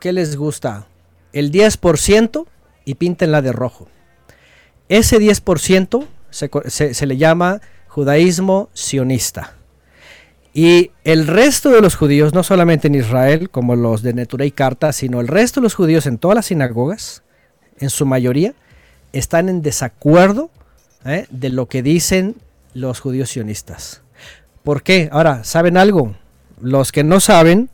Speaker 7: ¿qué les gusta? El 10% y píntenla de rojo. Ese 10% se, se, se le llama judaísmo sionista. Y el resto de los judíos, no solamente en Israel, como los de Neturei y Carta, sino el resto de los judíos en todas las sinagogas, en su mayoría, están en desacuerdo ¿eh? de lo que dicen los judíos sionistas. ¿Por qué? Ahora, ¿saben algo? Los que no saben,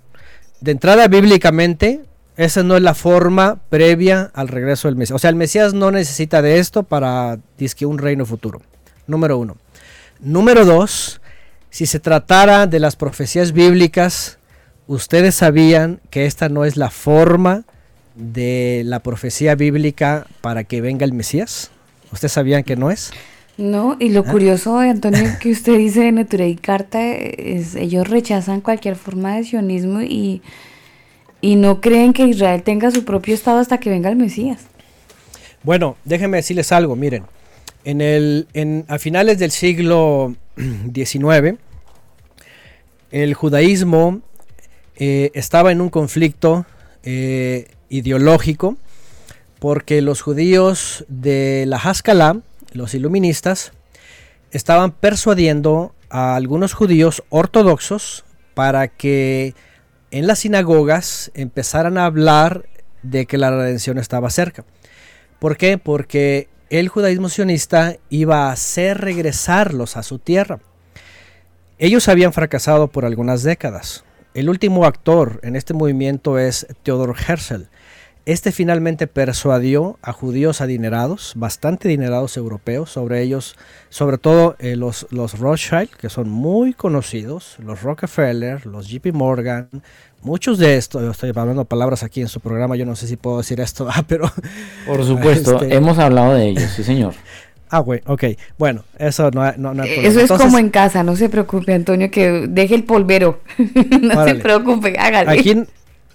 Speaker 7: de entrada bíblicamente, esa no es la forma previa al regreso del Mesías. O sea, el Mesías no necesita de esto para disque un reino futuro. Número uno. Número dos, si se tratara de las profecías bíblicas, ustedes sabían que esta no es la forma de la profecía bíblica para que venga el Mesías. ¿Ustedes sabían que no es?
Speaker 1: No, y lo
Speaker 7: ¿Ah?
Speaker 1: curioso, Antonio, que usted dice de Neturei y Carta, es ellos rechazan cualquier forma de sionismo y, y no creen que Israel tenga su propio Estado hasta que venga el Mesías.
Speaker 7: Bueno, déjenme decirles algo, miren. En el, en, a finales del siglo XIX, el judaísmo eh, estaba en un conflicto eh, ideológico porque los judíos de la Haskalah, los iluministas, estaban persuadiendo a algunos judíos ortodoxos para que en las sinagogas empezaran a hablar de que la redención estaba cerca. ¿Por qué? Porque el judaísmo sionista iba a hacer regresarlos a su tierra. Ellos habían fracasado por algunas décadas. El último actor en este movimiento es Theodor Herzl. Este finalmente persuadió a judíos adinerados, bastante adinerados europeos, sobre ellos, sobre todo eh, los, los Rothschild, que son muy conocidos, los Rockefeller, los JP Morgan, muchos de estos, estoy hablando palabras aquí en su programa, yo no sé si puedo decir esto, ah, pero...
Speaker 4: Por supuesto,
Speaker 7: Este-
Speaker 4: hemos hablado de ellos, sí señor.
Speaker 7: Ah, güey, ok, bueno, eso no, no, no hay problema.
Speaker 1: Eso es
Speaker 7: Entonces,
Speaker 1: como en casa, no se preocupe, Antonio, que deje el polvero. no
Speaker 7: Órale.
Speaker 1: se preocupe, hágale.
Speaker 7: Aquí,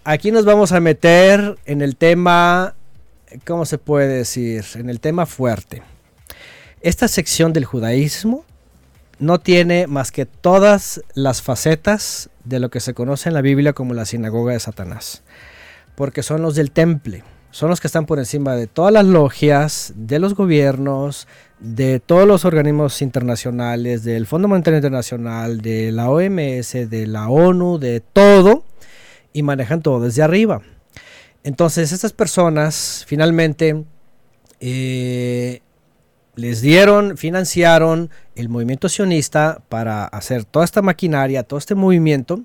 Speaker 7: aquí nos vamos a meter en el tema, ¿cómo se puede decir? En el tema fuerte. Esta sección del judaísmo no tiene más que todas las facetas de lo que se conoce en la Biblia como la sinagoga de Satanás. Porque son los del temple, son los que están por encima de todas las logias, de los gobiernos, de todos los organismos internacionales, del Fondo Monetario Internacional, de la OMS, de la ONU, de todo, y manejan todo desde arriba. Entonces estas personas finalmente eh, les dieron, financiaron el movimiento sionista para hacer toda esta maquinaria, todo este movimiento.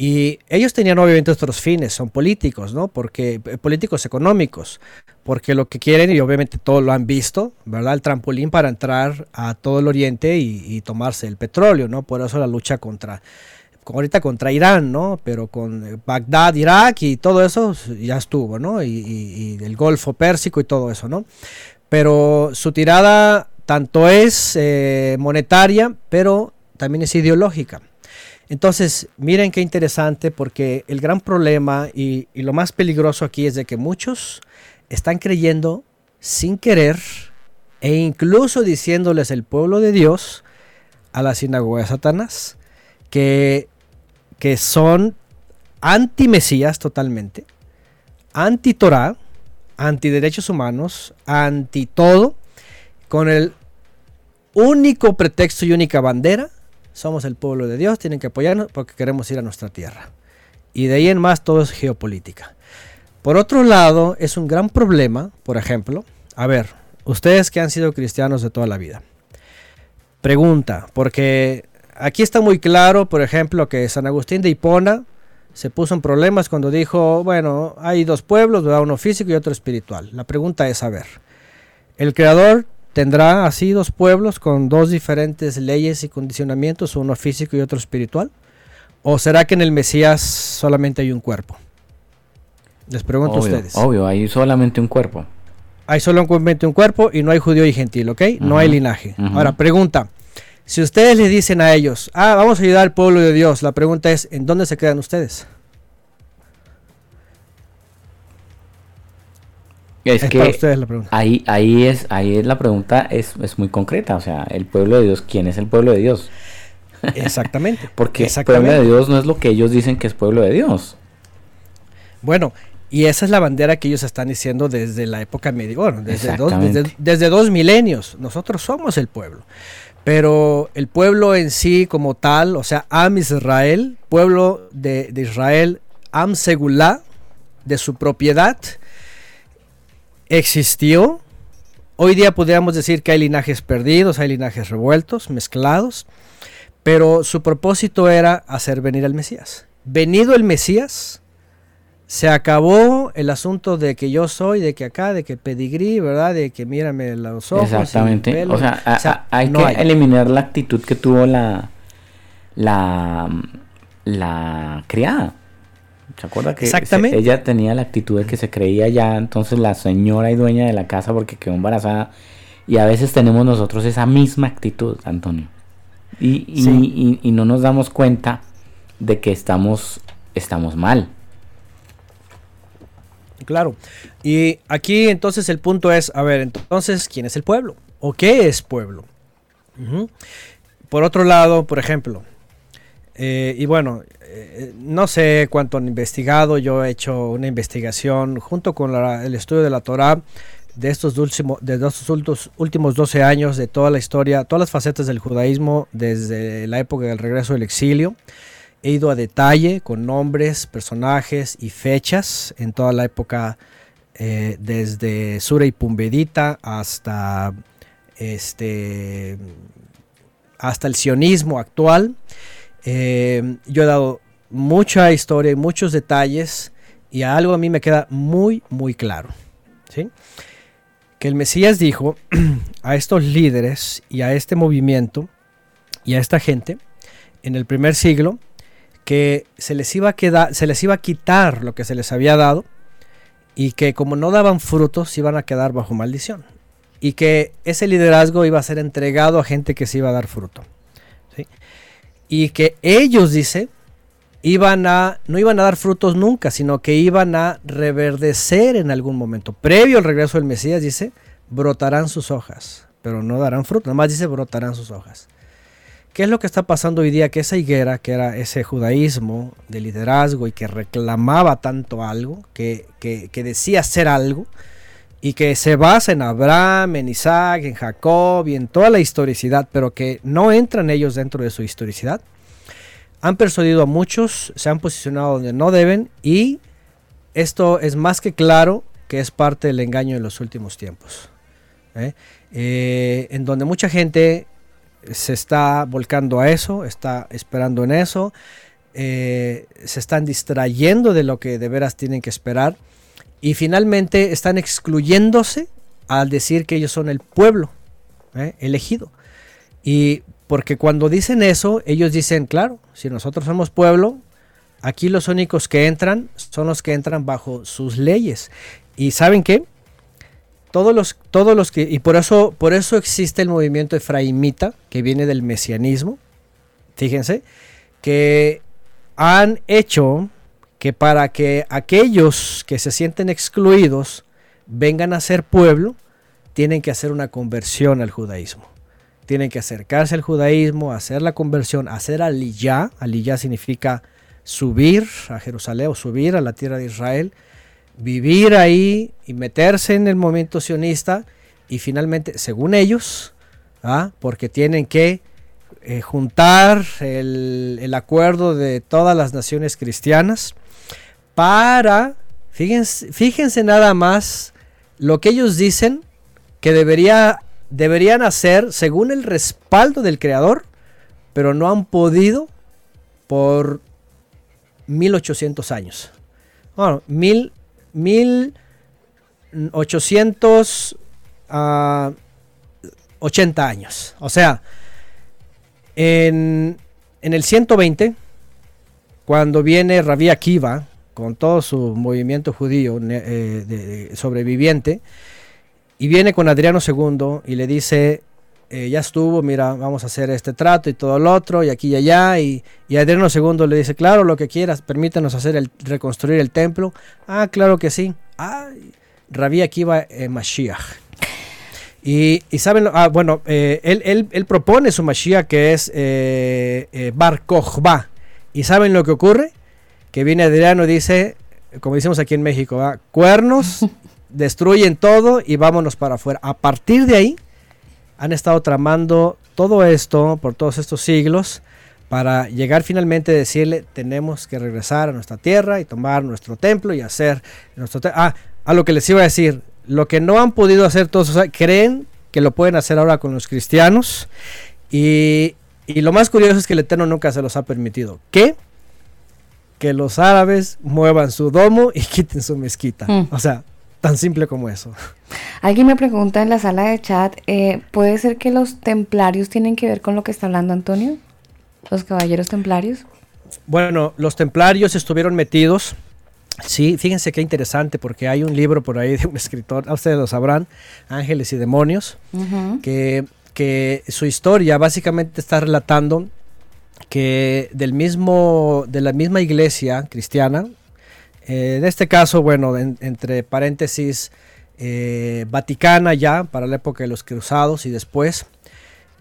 Speaker 7: Y ellos tenían obviamente otros fines, son políticos, ¿no? Porque eh, políticos económicos, porque lo que quieren y obviamente todos lo han visto, ¿verdad? El trampolín para entrar a todo el Oriente y, tomarse el petróleo, ¿no? Por eso la lucha contra ahorita contra Irán, ¿no? Pero con eh, Bagdad, Irak y todo eso ya estuvo, ¿no? Y, y- y el Golfo Pérsico y todo eso, ¿no? Pero su tirada tanto es eh, monetaria, pero también es ideológica. Entonces, miren qué interesante, porque el gran problema y, lo más peligroso aquí es de que muchos están creyendo sin querer e incluso diciéndoles el pueblo de Dios a la sinagoga de Satanás que, que son anti-mesías totalmente, anti-Torah, anti-derechos humanos, anti-todo, con el único pretexto y única bandera, somos el pueblo de Dios, tienen que apoyarnos porque queremos ir a nuestra tierra. Y de ahí en más todo es geopolítica. Por otro lado, es un gran problema, por ejemplo, a ver, ustedes que han sido cristianos de toda la vida, pregunta, porque aquí está muy claro, por ejemplo, que San Agustín de Hipona se puso en problemas cuando dijo, bueno, hay dos pueblos, ¿verdad? uno físico y otro espiritual. La pregunta es, a ver, ¿el creador tendrá así dos pueblos con dos diferentes leyes y condicionamientos, uno físico y otro espiritual? ¿O será que en el Mesías solamente hay un cuerpo? Les pregunto
Speaker 4: Obvio,
Speaker 7: a ustedes.
Speaker 4: obvio, hay solamente un cuerpo.
Speaker 7: hay solamente un cuerpo y no hay judío y gentil, ¿ok? No hay linaje. Ahora, pregunta. Si ustedes le dicen a ellos, ah, vamos a ayudar al pueblo de Dios, la pregunta es, ¿en dónde se quedan ustedes?
Speaker 4: Es,
Speaker 7: Es
Speaker 4: que
Speaker 7: para ustedes la pregunta.
Speaker 4: ahí, ahí es, ahí es la pregunta es, es muy concreta. O sea, el pueblo de Dios, ¿quién es el pueblo de Dios?
Speaker 7: Exactamente.
Speaker 4: Porque el pueblo de Dios no es lo que ellos dicen que es pueblo de Dios.
Speaker 7: Bueno, y esa es la bandera que ellos están diciendo desde la época medieval, bueno, desde dos,
Speaker 4: Exactamente.
Speaker 7: desde, desde dos milenios. Nosotros somos el pueblo. Pero el pueblo en sí como tal, o sea, Am Israel, pueblo de, de Israel, Am Segulá, de su propiedad, existió. Hoy día podríamos decir que hay linajes perdidos, hay linajes revueltos, mezclados, pero su propósito era hacer venir al Mesías. Venido el Mesías, se acabó el asunto de que yo soy, de que acá, de que pedigrí, ¿verdad? De que mírame los ojos.
Speaker 4: Exactamente.
Speaker 7: pelo.
Speaker 4: O sea, a- hay
Speaker 7: no
Speaker 4: que eliminar la actitud que tuvo la la la criada. ¿Se acuerda que se-
Speaker 7: Exactamente.
Speaker 4: ella tenía la actitud de que se creía ya entonces la señora y dueña de la casa porque quedó embarazada? Y a veces tenemos nosotros esa misma actitud, Antonio. Y, y-
Speaker 7: Sí.
Speaker 4: y- y no nos damos cuenta de que estamos, estamos mal.
Speaker 7: Claro. Y aquí entonces el punto es, a ver, entonces, ¿quién es el pueblo? ¿O qué es pueblo? Por otro lado, por ejemplo, eh, y bueno, eh, no sé cuánto han investigado, yo he hecho una investigación junto con la- el estudio de la Torá de estos, últimos de estos últimos 12 años, de toda la historia, todas las facetas del judaísmo desde la época del regreso del exilio. He ido a detalle con nombres, personajes y fechas en toda la época, eh, desde Sura y Pumbedita hasta, este, hasta el sionismo actual. Eh, yo he dado mucha historia y muchos detalles y algo a mí me queda muy, muy claro. ¿sí? Que el Mesías dijo a estos líderes y a este movimiento y a esta gente en el primer siglo que se les iba a quedar, se les iba a quitar lo que se les había dado y que como no daban frutos iban a quedar bajo maldición y que ese liderazgo iba a ser entregado a gente que se iba a dar fruto. Y que ellos, dice, iban a, no iban a dar frutos nunca, sino que iban a reverdecer en algún momento. Previo al regreso del Mesías, dice, brotarán sus hojas, pero no darán fruto, nada más dice brotarán sus hojas. ¿Qué es lo que está pasando hoy día? Que esa higuera, que era ese judaísmo de liderazgo y que reclamaba tanto algo, que, que, decía ser algo, y que se basa en Abraham, en Isaac, en Jacob y en toda la historicidad, pero que no entran ellos dentro de su historicidad, han persuadido a muchos, se han posicionado donde no deben y esto es más que claro que es parte del engaño de los últimos tiempos. ¿eh? Eh, en donde mucha gente se está volcando a eso, está esperando en eso, eh, se están distrayendo de lo que de veras tienen que esperar y finalmente están excluyéndose al decir que ellos son el pueblo ¿eh? elegido. Y porque cuando dicen eso, ellos dicen, claro, si nosotros somos pueblo, aquí los únicos que entran son los que entran bajo sus leyes. ¿Y saben qué? Todos los, todos los que, y por eso, por eso existe el movimiento efraimita, que viene del mesianismo, fíjense, que han hecho que para que aquellos que se sienten excluidos vengan a ser pueblo, tienen que hacer una conversión al judaísmo. Tienen que acercarse al judaísmo, hacer la conversión, hacer aliyah. Aliyah significa subir a Jerusalén o subir a la tierra de Israel, vivir ahí y meterse en el movimiento sionista y finalmente, según ellos, ¿ah? porque tienen que eh, juntar el, el acuerdo de todas las naciones cristianas para, fíjense, fíjense nada más lo que ellos dicen que debería, deberían hacer según el respaldo del creador, pero no han podido por 1800 años. Bueno, mil, 1880 años. O sea, en, en el 120, cuando viene Rabí Akiva con todo su movimiento judío eh, sobreviviente, y viene con Adriano II y le dice, eh, ya estuvo, mira, vamos a hacer este trato y todo lo otro, y aquí y allá, y, y Adriano II le dice, claro, lo que quieras, permítanos hacer el, reconstruir el templo. Ah, claro que sí. Ay, Rabí Akiva eh, Mashiach. Y, y saben, ah, bueno, eh, él, él- él propone su Mashiach que es eh, eh, Bar Kochba. ¿Y saben lo que ocurre? Que viene Adriano y dice, como decimos aquí en México, ¿va? cuernos, destruyen todo y vámonos para afuera. A partir de ahí, han estado tramando todo esto por todos estos siglos para llegar finalmente a decirle tenemos que regresar a nuestra tierra y tomar nuestro templo y hacer nuestro ah a lo que les iba a decir lo que no han podido hacer todos o sea, creen que lo pueden hacer ahora con los cristianos y, y lo más curioso es que el Eterno nunca se los ha permitido. Que que los árabes muevan su domo y quiten su mezquita.
Speaker 1: Mm.
Speaker 7: o sea tan simple como eso
Speaker 1: Alguien me pregunta en la sala de chat, eh, ¿puede ser que los templarios tienen que ver con lo que está hablando Antonio? Los caballeros templarios.
Speaker 7: Bueno, los templarios estuvieron metidos. Sí, fíjense qué interesante, porque hay un libro por ahí de un escritor, a ustedes lo sabrán, Ángeles y Demonios, que, que su historia básicamente está relatando que del mismo, de la misma iglesia cristiana, eh, en este caso, bueno, en- entre paréntesis, eh, Vaticana ya, para la época de los cruzados y después,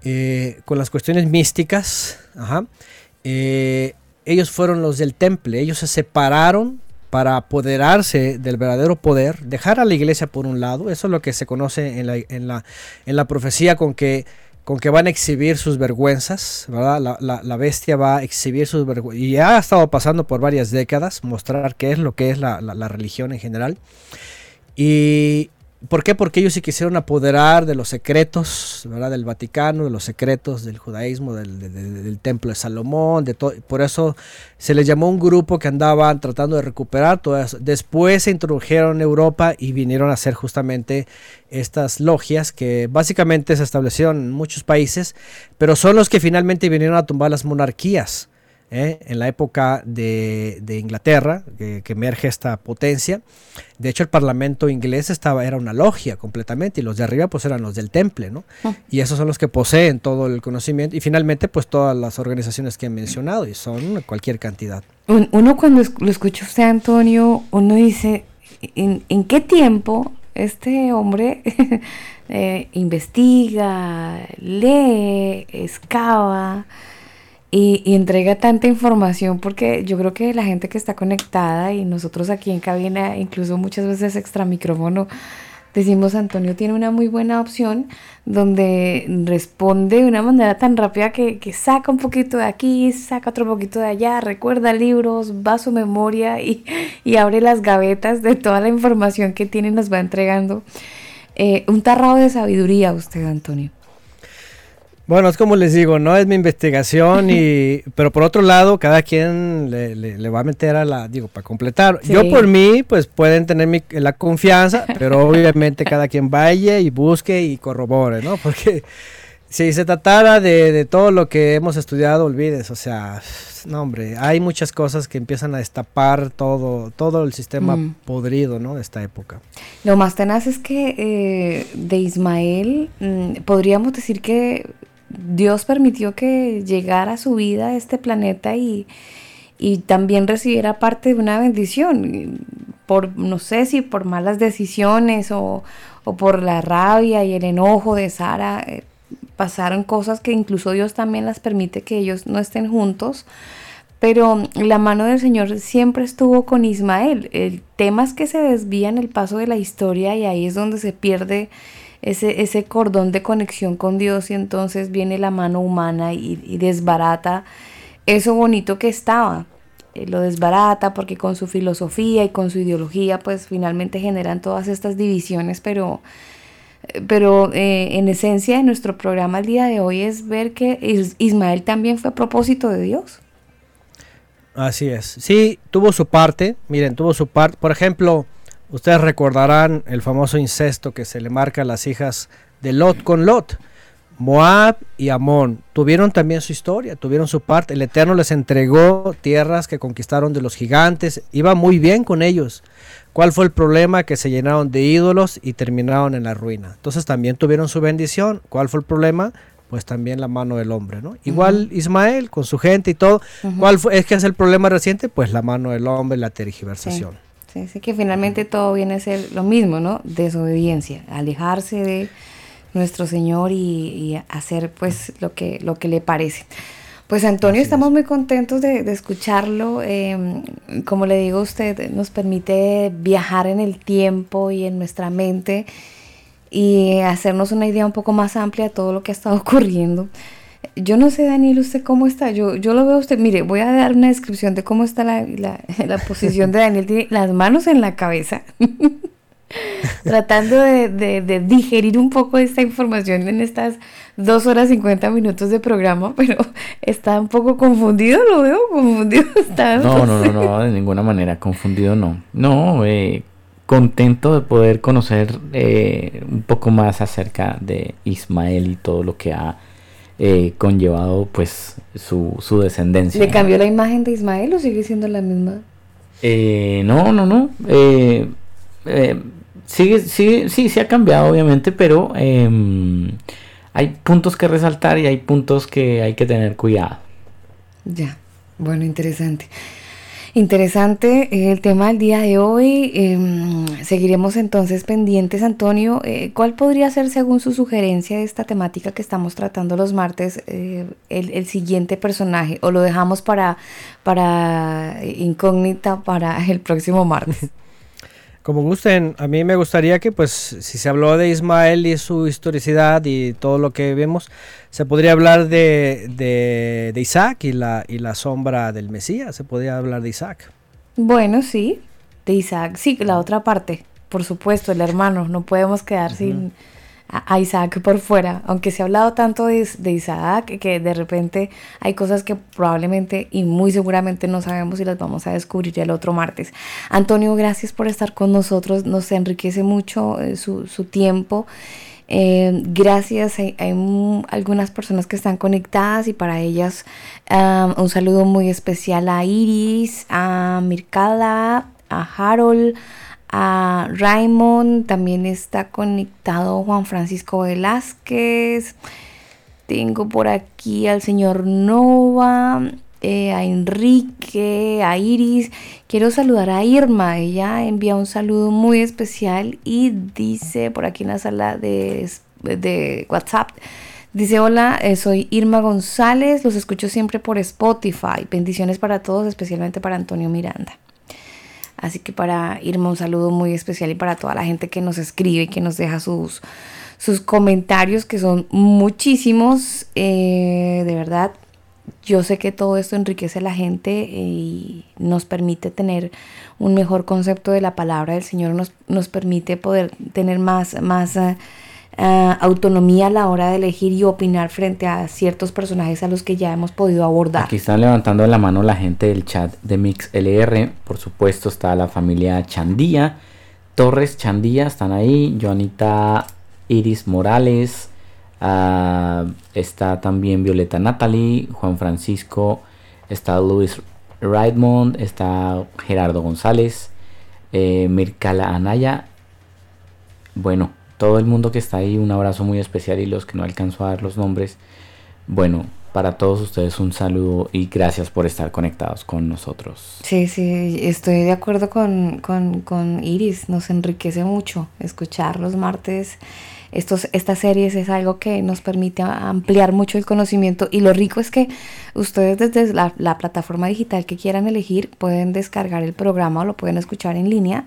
Speaker 7: eh, con las cuestiones místicas, ellos fueron los del temple, ellos se separaron para apoderarse del verdadero poder, dejar a la iglesia por un lado, eso es lo que se conoce en la, en la, en la profecía con que, con que van a exhibir sus vergüenzas, ¿verdad? La, la- la bestia va a exhibir sus vergüenzas, y ha estado pasando por varias décadas, mostrar qué es lo que es la, la- la religión en general. Y ¿por qué? Porque ellos se quisieron apoderar de los secretos. Del Vaticano, de los secretos del judaísmo, del, de- de- del templo de Salomón, de. Por eso se les llamó un grupo que andaban tratando de recuperar todo eso. Después se introdujeron en Europa y vinieron a hacer justamente estas logias que básicamente se establecieron en muchos países, pero son los que finalmente vinieron a tumbar las monarquías. ¿Eh? En la época de, de Inglaterra, que, que emerge esta potencia, de hecho, el parlamento inglés estaba, era una logia completamente, y los de arriba pues eran los del temple, ¿no? Y esos son los que poseen todo el conocimiento, y finalmente pues todas las organizaciones que he mencionado, y son cualquier cantidad.
Speaker 1: Un- Uno cuando lo escucha usted, Antonio, uno dice, ¿en, en qué tiempo este hombre eh, investiga, lee, excava y, entrega tanta información? Porque yo creo que la gente que está conectada y nosotros aquí en cabina, incluso muchas veces extra micrófono, decimos Antonio tiene una muy buena opción donde responde de una manera tan rápida que, que saca un poquito de aquí, saca otro poquito de allá, recuerda libros, va a su memoria y, y abre las gavetas de toda la información que tiene y nos va entregando. Eh, un tarrado de sabiduría usted, Antonio.
Speaker 7: Bueno, es como les digo, no es mi investigación, y, pero por otro lado, cada quien le, le- le va a meter a la, digo, para completar.
Speaker 1: Sí.
Speaker 7: Yo por mí, pues pueden tener mi- la confianza, pero obviamente cada quien vaya y busque y corrobore, ¿no? Porque si se tratara de, de todo lo que hemos estudiado, olvides, o sea, no hombre, hay muchas cosas que empiezan a destapar todo, todo el sistema
Speaker 1: Mm.
Speaker 7: podrido, ¿no? De esta época.
Speaker 1: Lo más tenaz es que eh, de Ismael mm, podríamos decir que Dios permitió que llegara a su vida a este planeta y, y también recibiera parte de una bendición. Por, no sé si por malas decisiones o, o por la rabia y el enojo de Sara, eh, pasaron cosas que incluso Dios también las permite que ellos no estén juntos. Pero la mano del Señor siempre estuvo con Ismael. El tema es que se desvía en el paso de la historia y ahí es donde se pierde ese, ese cordón de conexión con Dios y entonces viene la mano humana y, desbarata eso bonito que estaba. Eh, lo desbarata porque con su filosofía y con su ideología pues finalmente generan todas estas divisiones, pero pero eh, en esencia de nuestro programa el día de hoy es ver que Is- Ismael también fue propósito de Dios.
Speaker 7: Así es. Sí, tuvo su parte. Miren, tuvo su parte. Por ejemplo, ustedes recordarán el famoso incesto que se le marca a las hijas de Lot con Lot. Moab y Amón tuvieron también su historia, tuvieron su parte. El Eterno les entregó tierras que conquistaron de los gigantes. Iba muy bien con ellos. ¿Cuál fue el problema? Que se llenaron de ídolos y terminaron en la ruina. Entonces también tuvieron su bendición. ¿Cuál fue el problema? Pues también la mano del hombre, ¿no? Igual Ismael con su gente y todo. ¿Cuál fue, es que es el problema reciente? Pues la mano del hombre, la tergiversación.
Speaker 1: Sí, sí, que finalmente todo viene a ser lo mismo, ¿no? Desobediencia, alejarse de nuestro Señor y, y hacer pues lo que, lo que le parece. Pues Antonio, estamos muy contentos de, de escucharlo. Eh, como le digo a usted, nos permite viajar en el tiempo y en nuestra mente y hacernos una idea un poco más amplia de todo lo que ha estado ocurriendo. Yo no sé, Daniel, usted cómo está. Yo, yo lo veo a usted. Mire, voy a dar una descripción de cómo está la, la, la posición de Daniel. Tiene las manos en la cabeza. tratando de, de, de, digerir un poco esta información en estas dos horas 50 minutos de programa, pero está un poco confundido, lo veo confundido. Está,
Speaker 4: no, no, no, no, de ninguna manera, confundido no. No, eh, contento de poder conocer eh, un poco más acerca de Ismael y todo lo que ha eh, conllevado pues su, su descendencia.
Speaker 1: ¿Le cambió la imagen de Ismael o sigue siendo la misma?
Speaker 4: Eh, no, no, no. Eh, sigue, sigue, sí, sí ha cambiado obviamente, pero eh, hay puntos que resaltar y hay puntos que hay que tener cuidado.
Speaker 1: Ya, bueno, interesante. Interesante eh, el tema del día de hoy. Eh, seguiremos entonces pendientes, Antonio. Eh, ¿Cuál podría ser, según su sugerencia de esta temática que estamos tratando los martes, el, el, siguiente personaje? ¿O lo dejamos para, para incógnita para el próximo martes?
Speaker 7: Como gusten, a mí me gustaría que, pues, si se habló de Ismael y su historicidad y todo lo que vemos, se podría hablar de, de, de Isaac y la, y la sombra del Mesías, se podría hablar de Isaac.
Speaker 1: Bueno, sí, de Isaac, sí, la otra parte, por supuesto, el hermano, no podemos quedar uh -huh. sin a Isaac por fuera, aunque se ha hablado tanto de, de, Isaac que de repente hay cosas que probablemente y muy seguramente no sabemos y las vamos a descubrir el otro martes. Antonio, gracias por estar con nosotros, nos enriquece mucho eh, su, su, tiempo. Eh, gracias, hay, hay, algunas personas que están conectadas y para ellas un saludo muy especial a Iris, a Mirkala, a Harold, a Raymond, también está conectado Juan Francisco Velázquez. Tengo por aquí al señor Nova, eh, a Enrique, a Iris. Quiero saludar a Irma, ella envía un saludo muy especial y dice por aquí en la sala de, de WhatsApp. Dice, hola, eh, soy Irma González, los escucho siempre por Spotify. Bendiciones para todos, especialmente para Antonio Miranda. Así que para Irma un saludo muy especial y para toda la gente que nos escribe y que nos deja sus, sus comentarios, que son muchísimos. Eh, de verdad, yo sé que todo esto enriquece a la gente y nos permite tener un mejor concepto de la palabra del Señor, nos, nos permite poder tener más, más uh, uh, autonomía a la hora de elegir y opinar frente a ciertos personajes a los que ya hemos podido abordar.
Speaker 4: Aquí están levantando la mano la gente del chat de Mix LR. Por supuesto está la familia Chandía. Torres Chandía están ahí. Joanita Iris Morales. Uh, está también Violeta Natalie. Juan Francisco. Está Luis Raidmond. Está Gerardo González. Eh, Mirkala Anaya. Bueno, todo el mundo que está ahí, un abrazo muy especial y los que no alcanzo a dar los nombres. Bueno, para todos ustedes un saludo y gracias por estar conectados con nosotros.
Speaker 1: Sí, sí, estoy de acuerdo con, con, con Iris, nos enriquece mucho escuchar los martes. Estos, estas series es algo que nos permite ampliar mucho el conocimiento y lo rico es que ustedes desde la, la plataforma digital que quieran elegir pueden descargar el programa o lo pueden escuchar en línea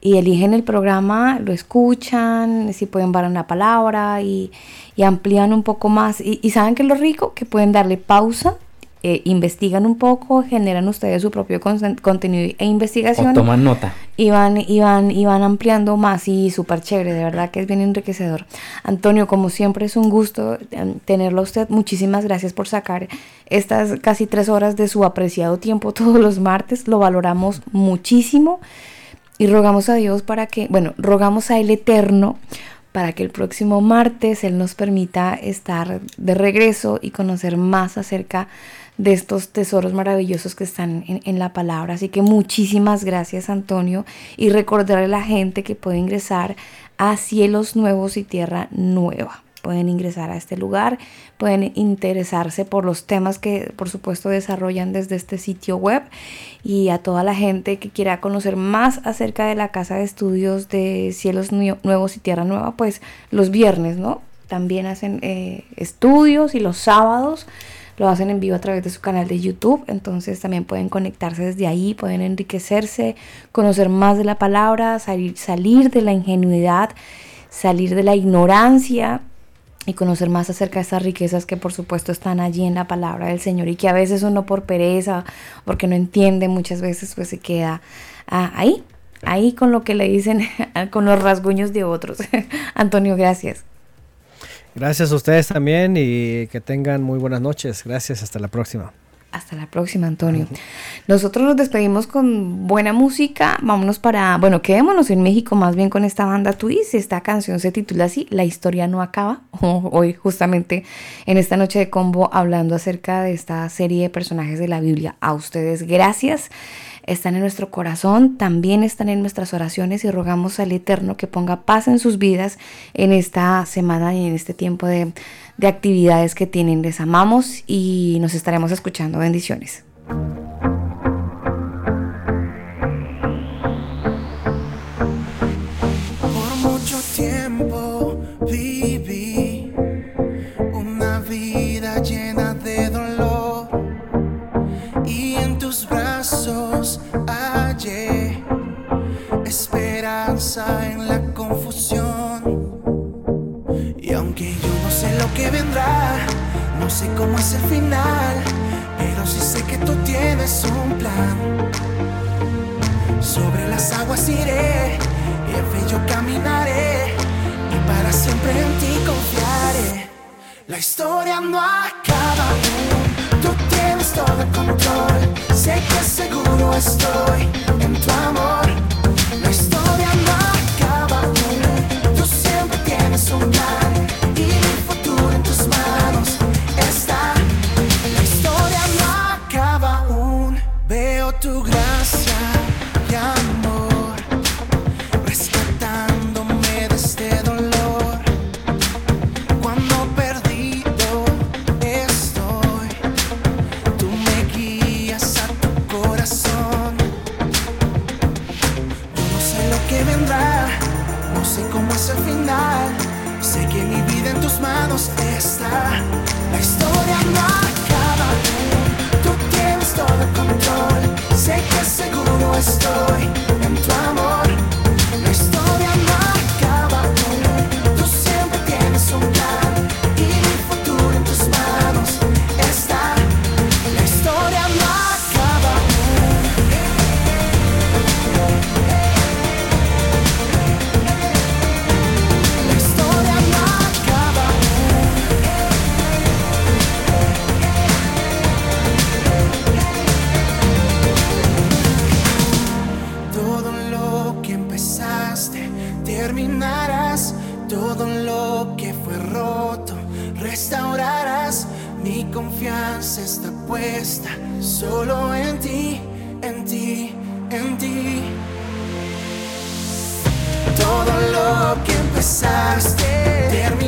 Speaker 1: y eligen el programa, lo escuchan, si pueden dar una palabra y, y amplían un poco más. Y, y, saben que es lo rico, que pueden darle pausa, eh, investigan un poco, generan ustedes su propio contenido e investigación.
Speaker 4: O toman nota.
Speaker 1: Y van, y van, y van ampliando más y súper chévere, de verdad que es bien enriquecedor. Antonio, como siempre es un gusto em, tenerlo a usted. Muchísimas gracias por sacar estas casi tres horas de su apreciado tiempo todos los martes. Lo valoramos muchísimo y rogamos a Dios para que, bueno, rogamos a Él Eterno para que el próximo martes Él nos permita estar de regreso y conocer más acerca de estos tesoros maravillosos que están en, en, la palabra. Así que muchísimas gracias Antonio y recordarle a la gente que puede ingresar a cielos nuevos y tierra nueva. Pueden ingresar a este lugar, pueden interesarse por los temas que por supuesto desarrollan desde este sitio web y a toda la gente que quiera conocer más acerca de la casa de estudios de cielos nuevos y tierra nueva, pues los viernes, ¿no? También hacen eh, estudios y los sábados lo hacen en vivo a través de su canal de YouTube, entonces también pueden conectarse desde ahí, pueden enriquecerse, conocer más de la palabra, salir, salir de la ingenuidad, salir de la ignorancia y conocer más acerca de estas riquezas que por supuesto están allí en la palabra del Señor y que a veces uno por pereza, porque no entiende muchas veces, pues se queda ah, ahí, ahí con lo que le dicen, con los rasguños de otros. Antonio, gracias.
Speaker 7: Gracias a ustedes también y que tengan muy buenas noches. Gracias, hasta la próxima.
Speaker 1: Hasta la próxima, Antonio. Nosotros nos despedimos con buena música. Vámonos para, bueno, quedémonos en México más bien con esta banda Twist. Esta canción se titula así, La historia no acaba. Hoy justamente en esta noche de combo hablando acerca de esta serie de personajes de la Biblia. A ustedes gracias están en nuestro corazón, también están en nuestras oraciones y rogamos al Eterno que ponga paz en sus vidas en esta semana y en este tiempo de, de actividades que tienen. Les amamos y nos estaremos escuchando. Bendiciones.
Speaker 2: En la confusión. Y aunque yo no sé lo que vendrá, no sé cómo es el final, pero sí sé que tú tienes un plan. Sobre las aguas iré, y en yo caminaré, y para siempre en ti confiaré. La historia no acaba aún, tú tienes todo el control, sé que seguro estoy en tu amor. Seguro estoy solo en ti, en ti, en ti. Todo lo que empezaste terminarás.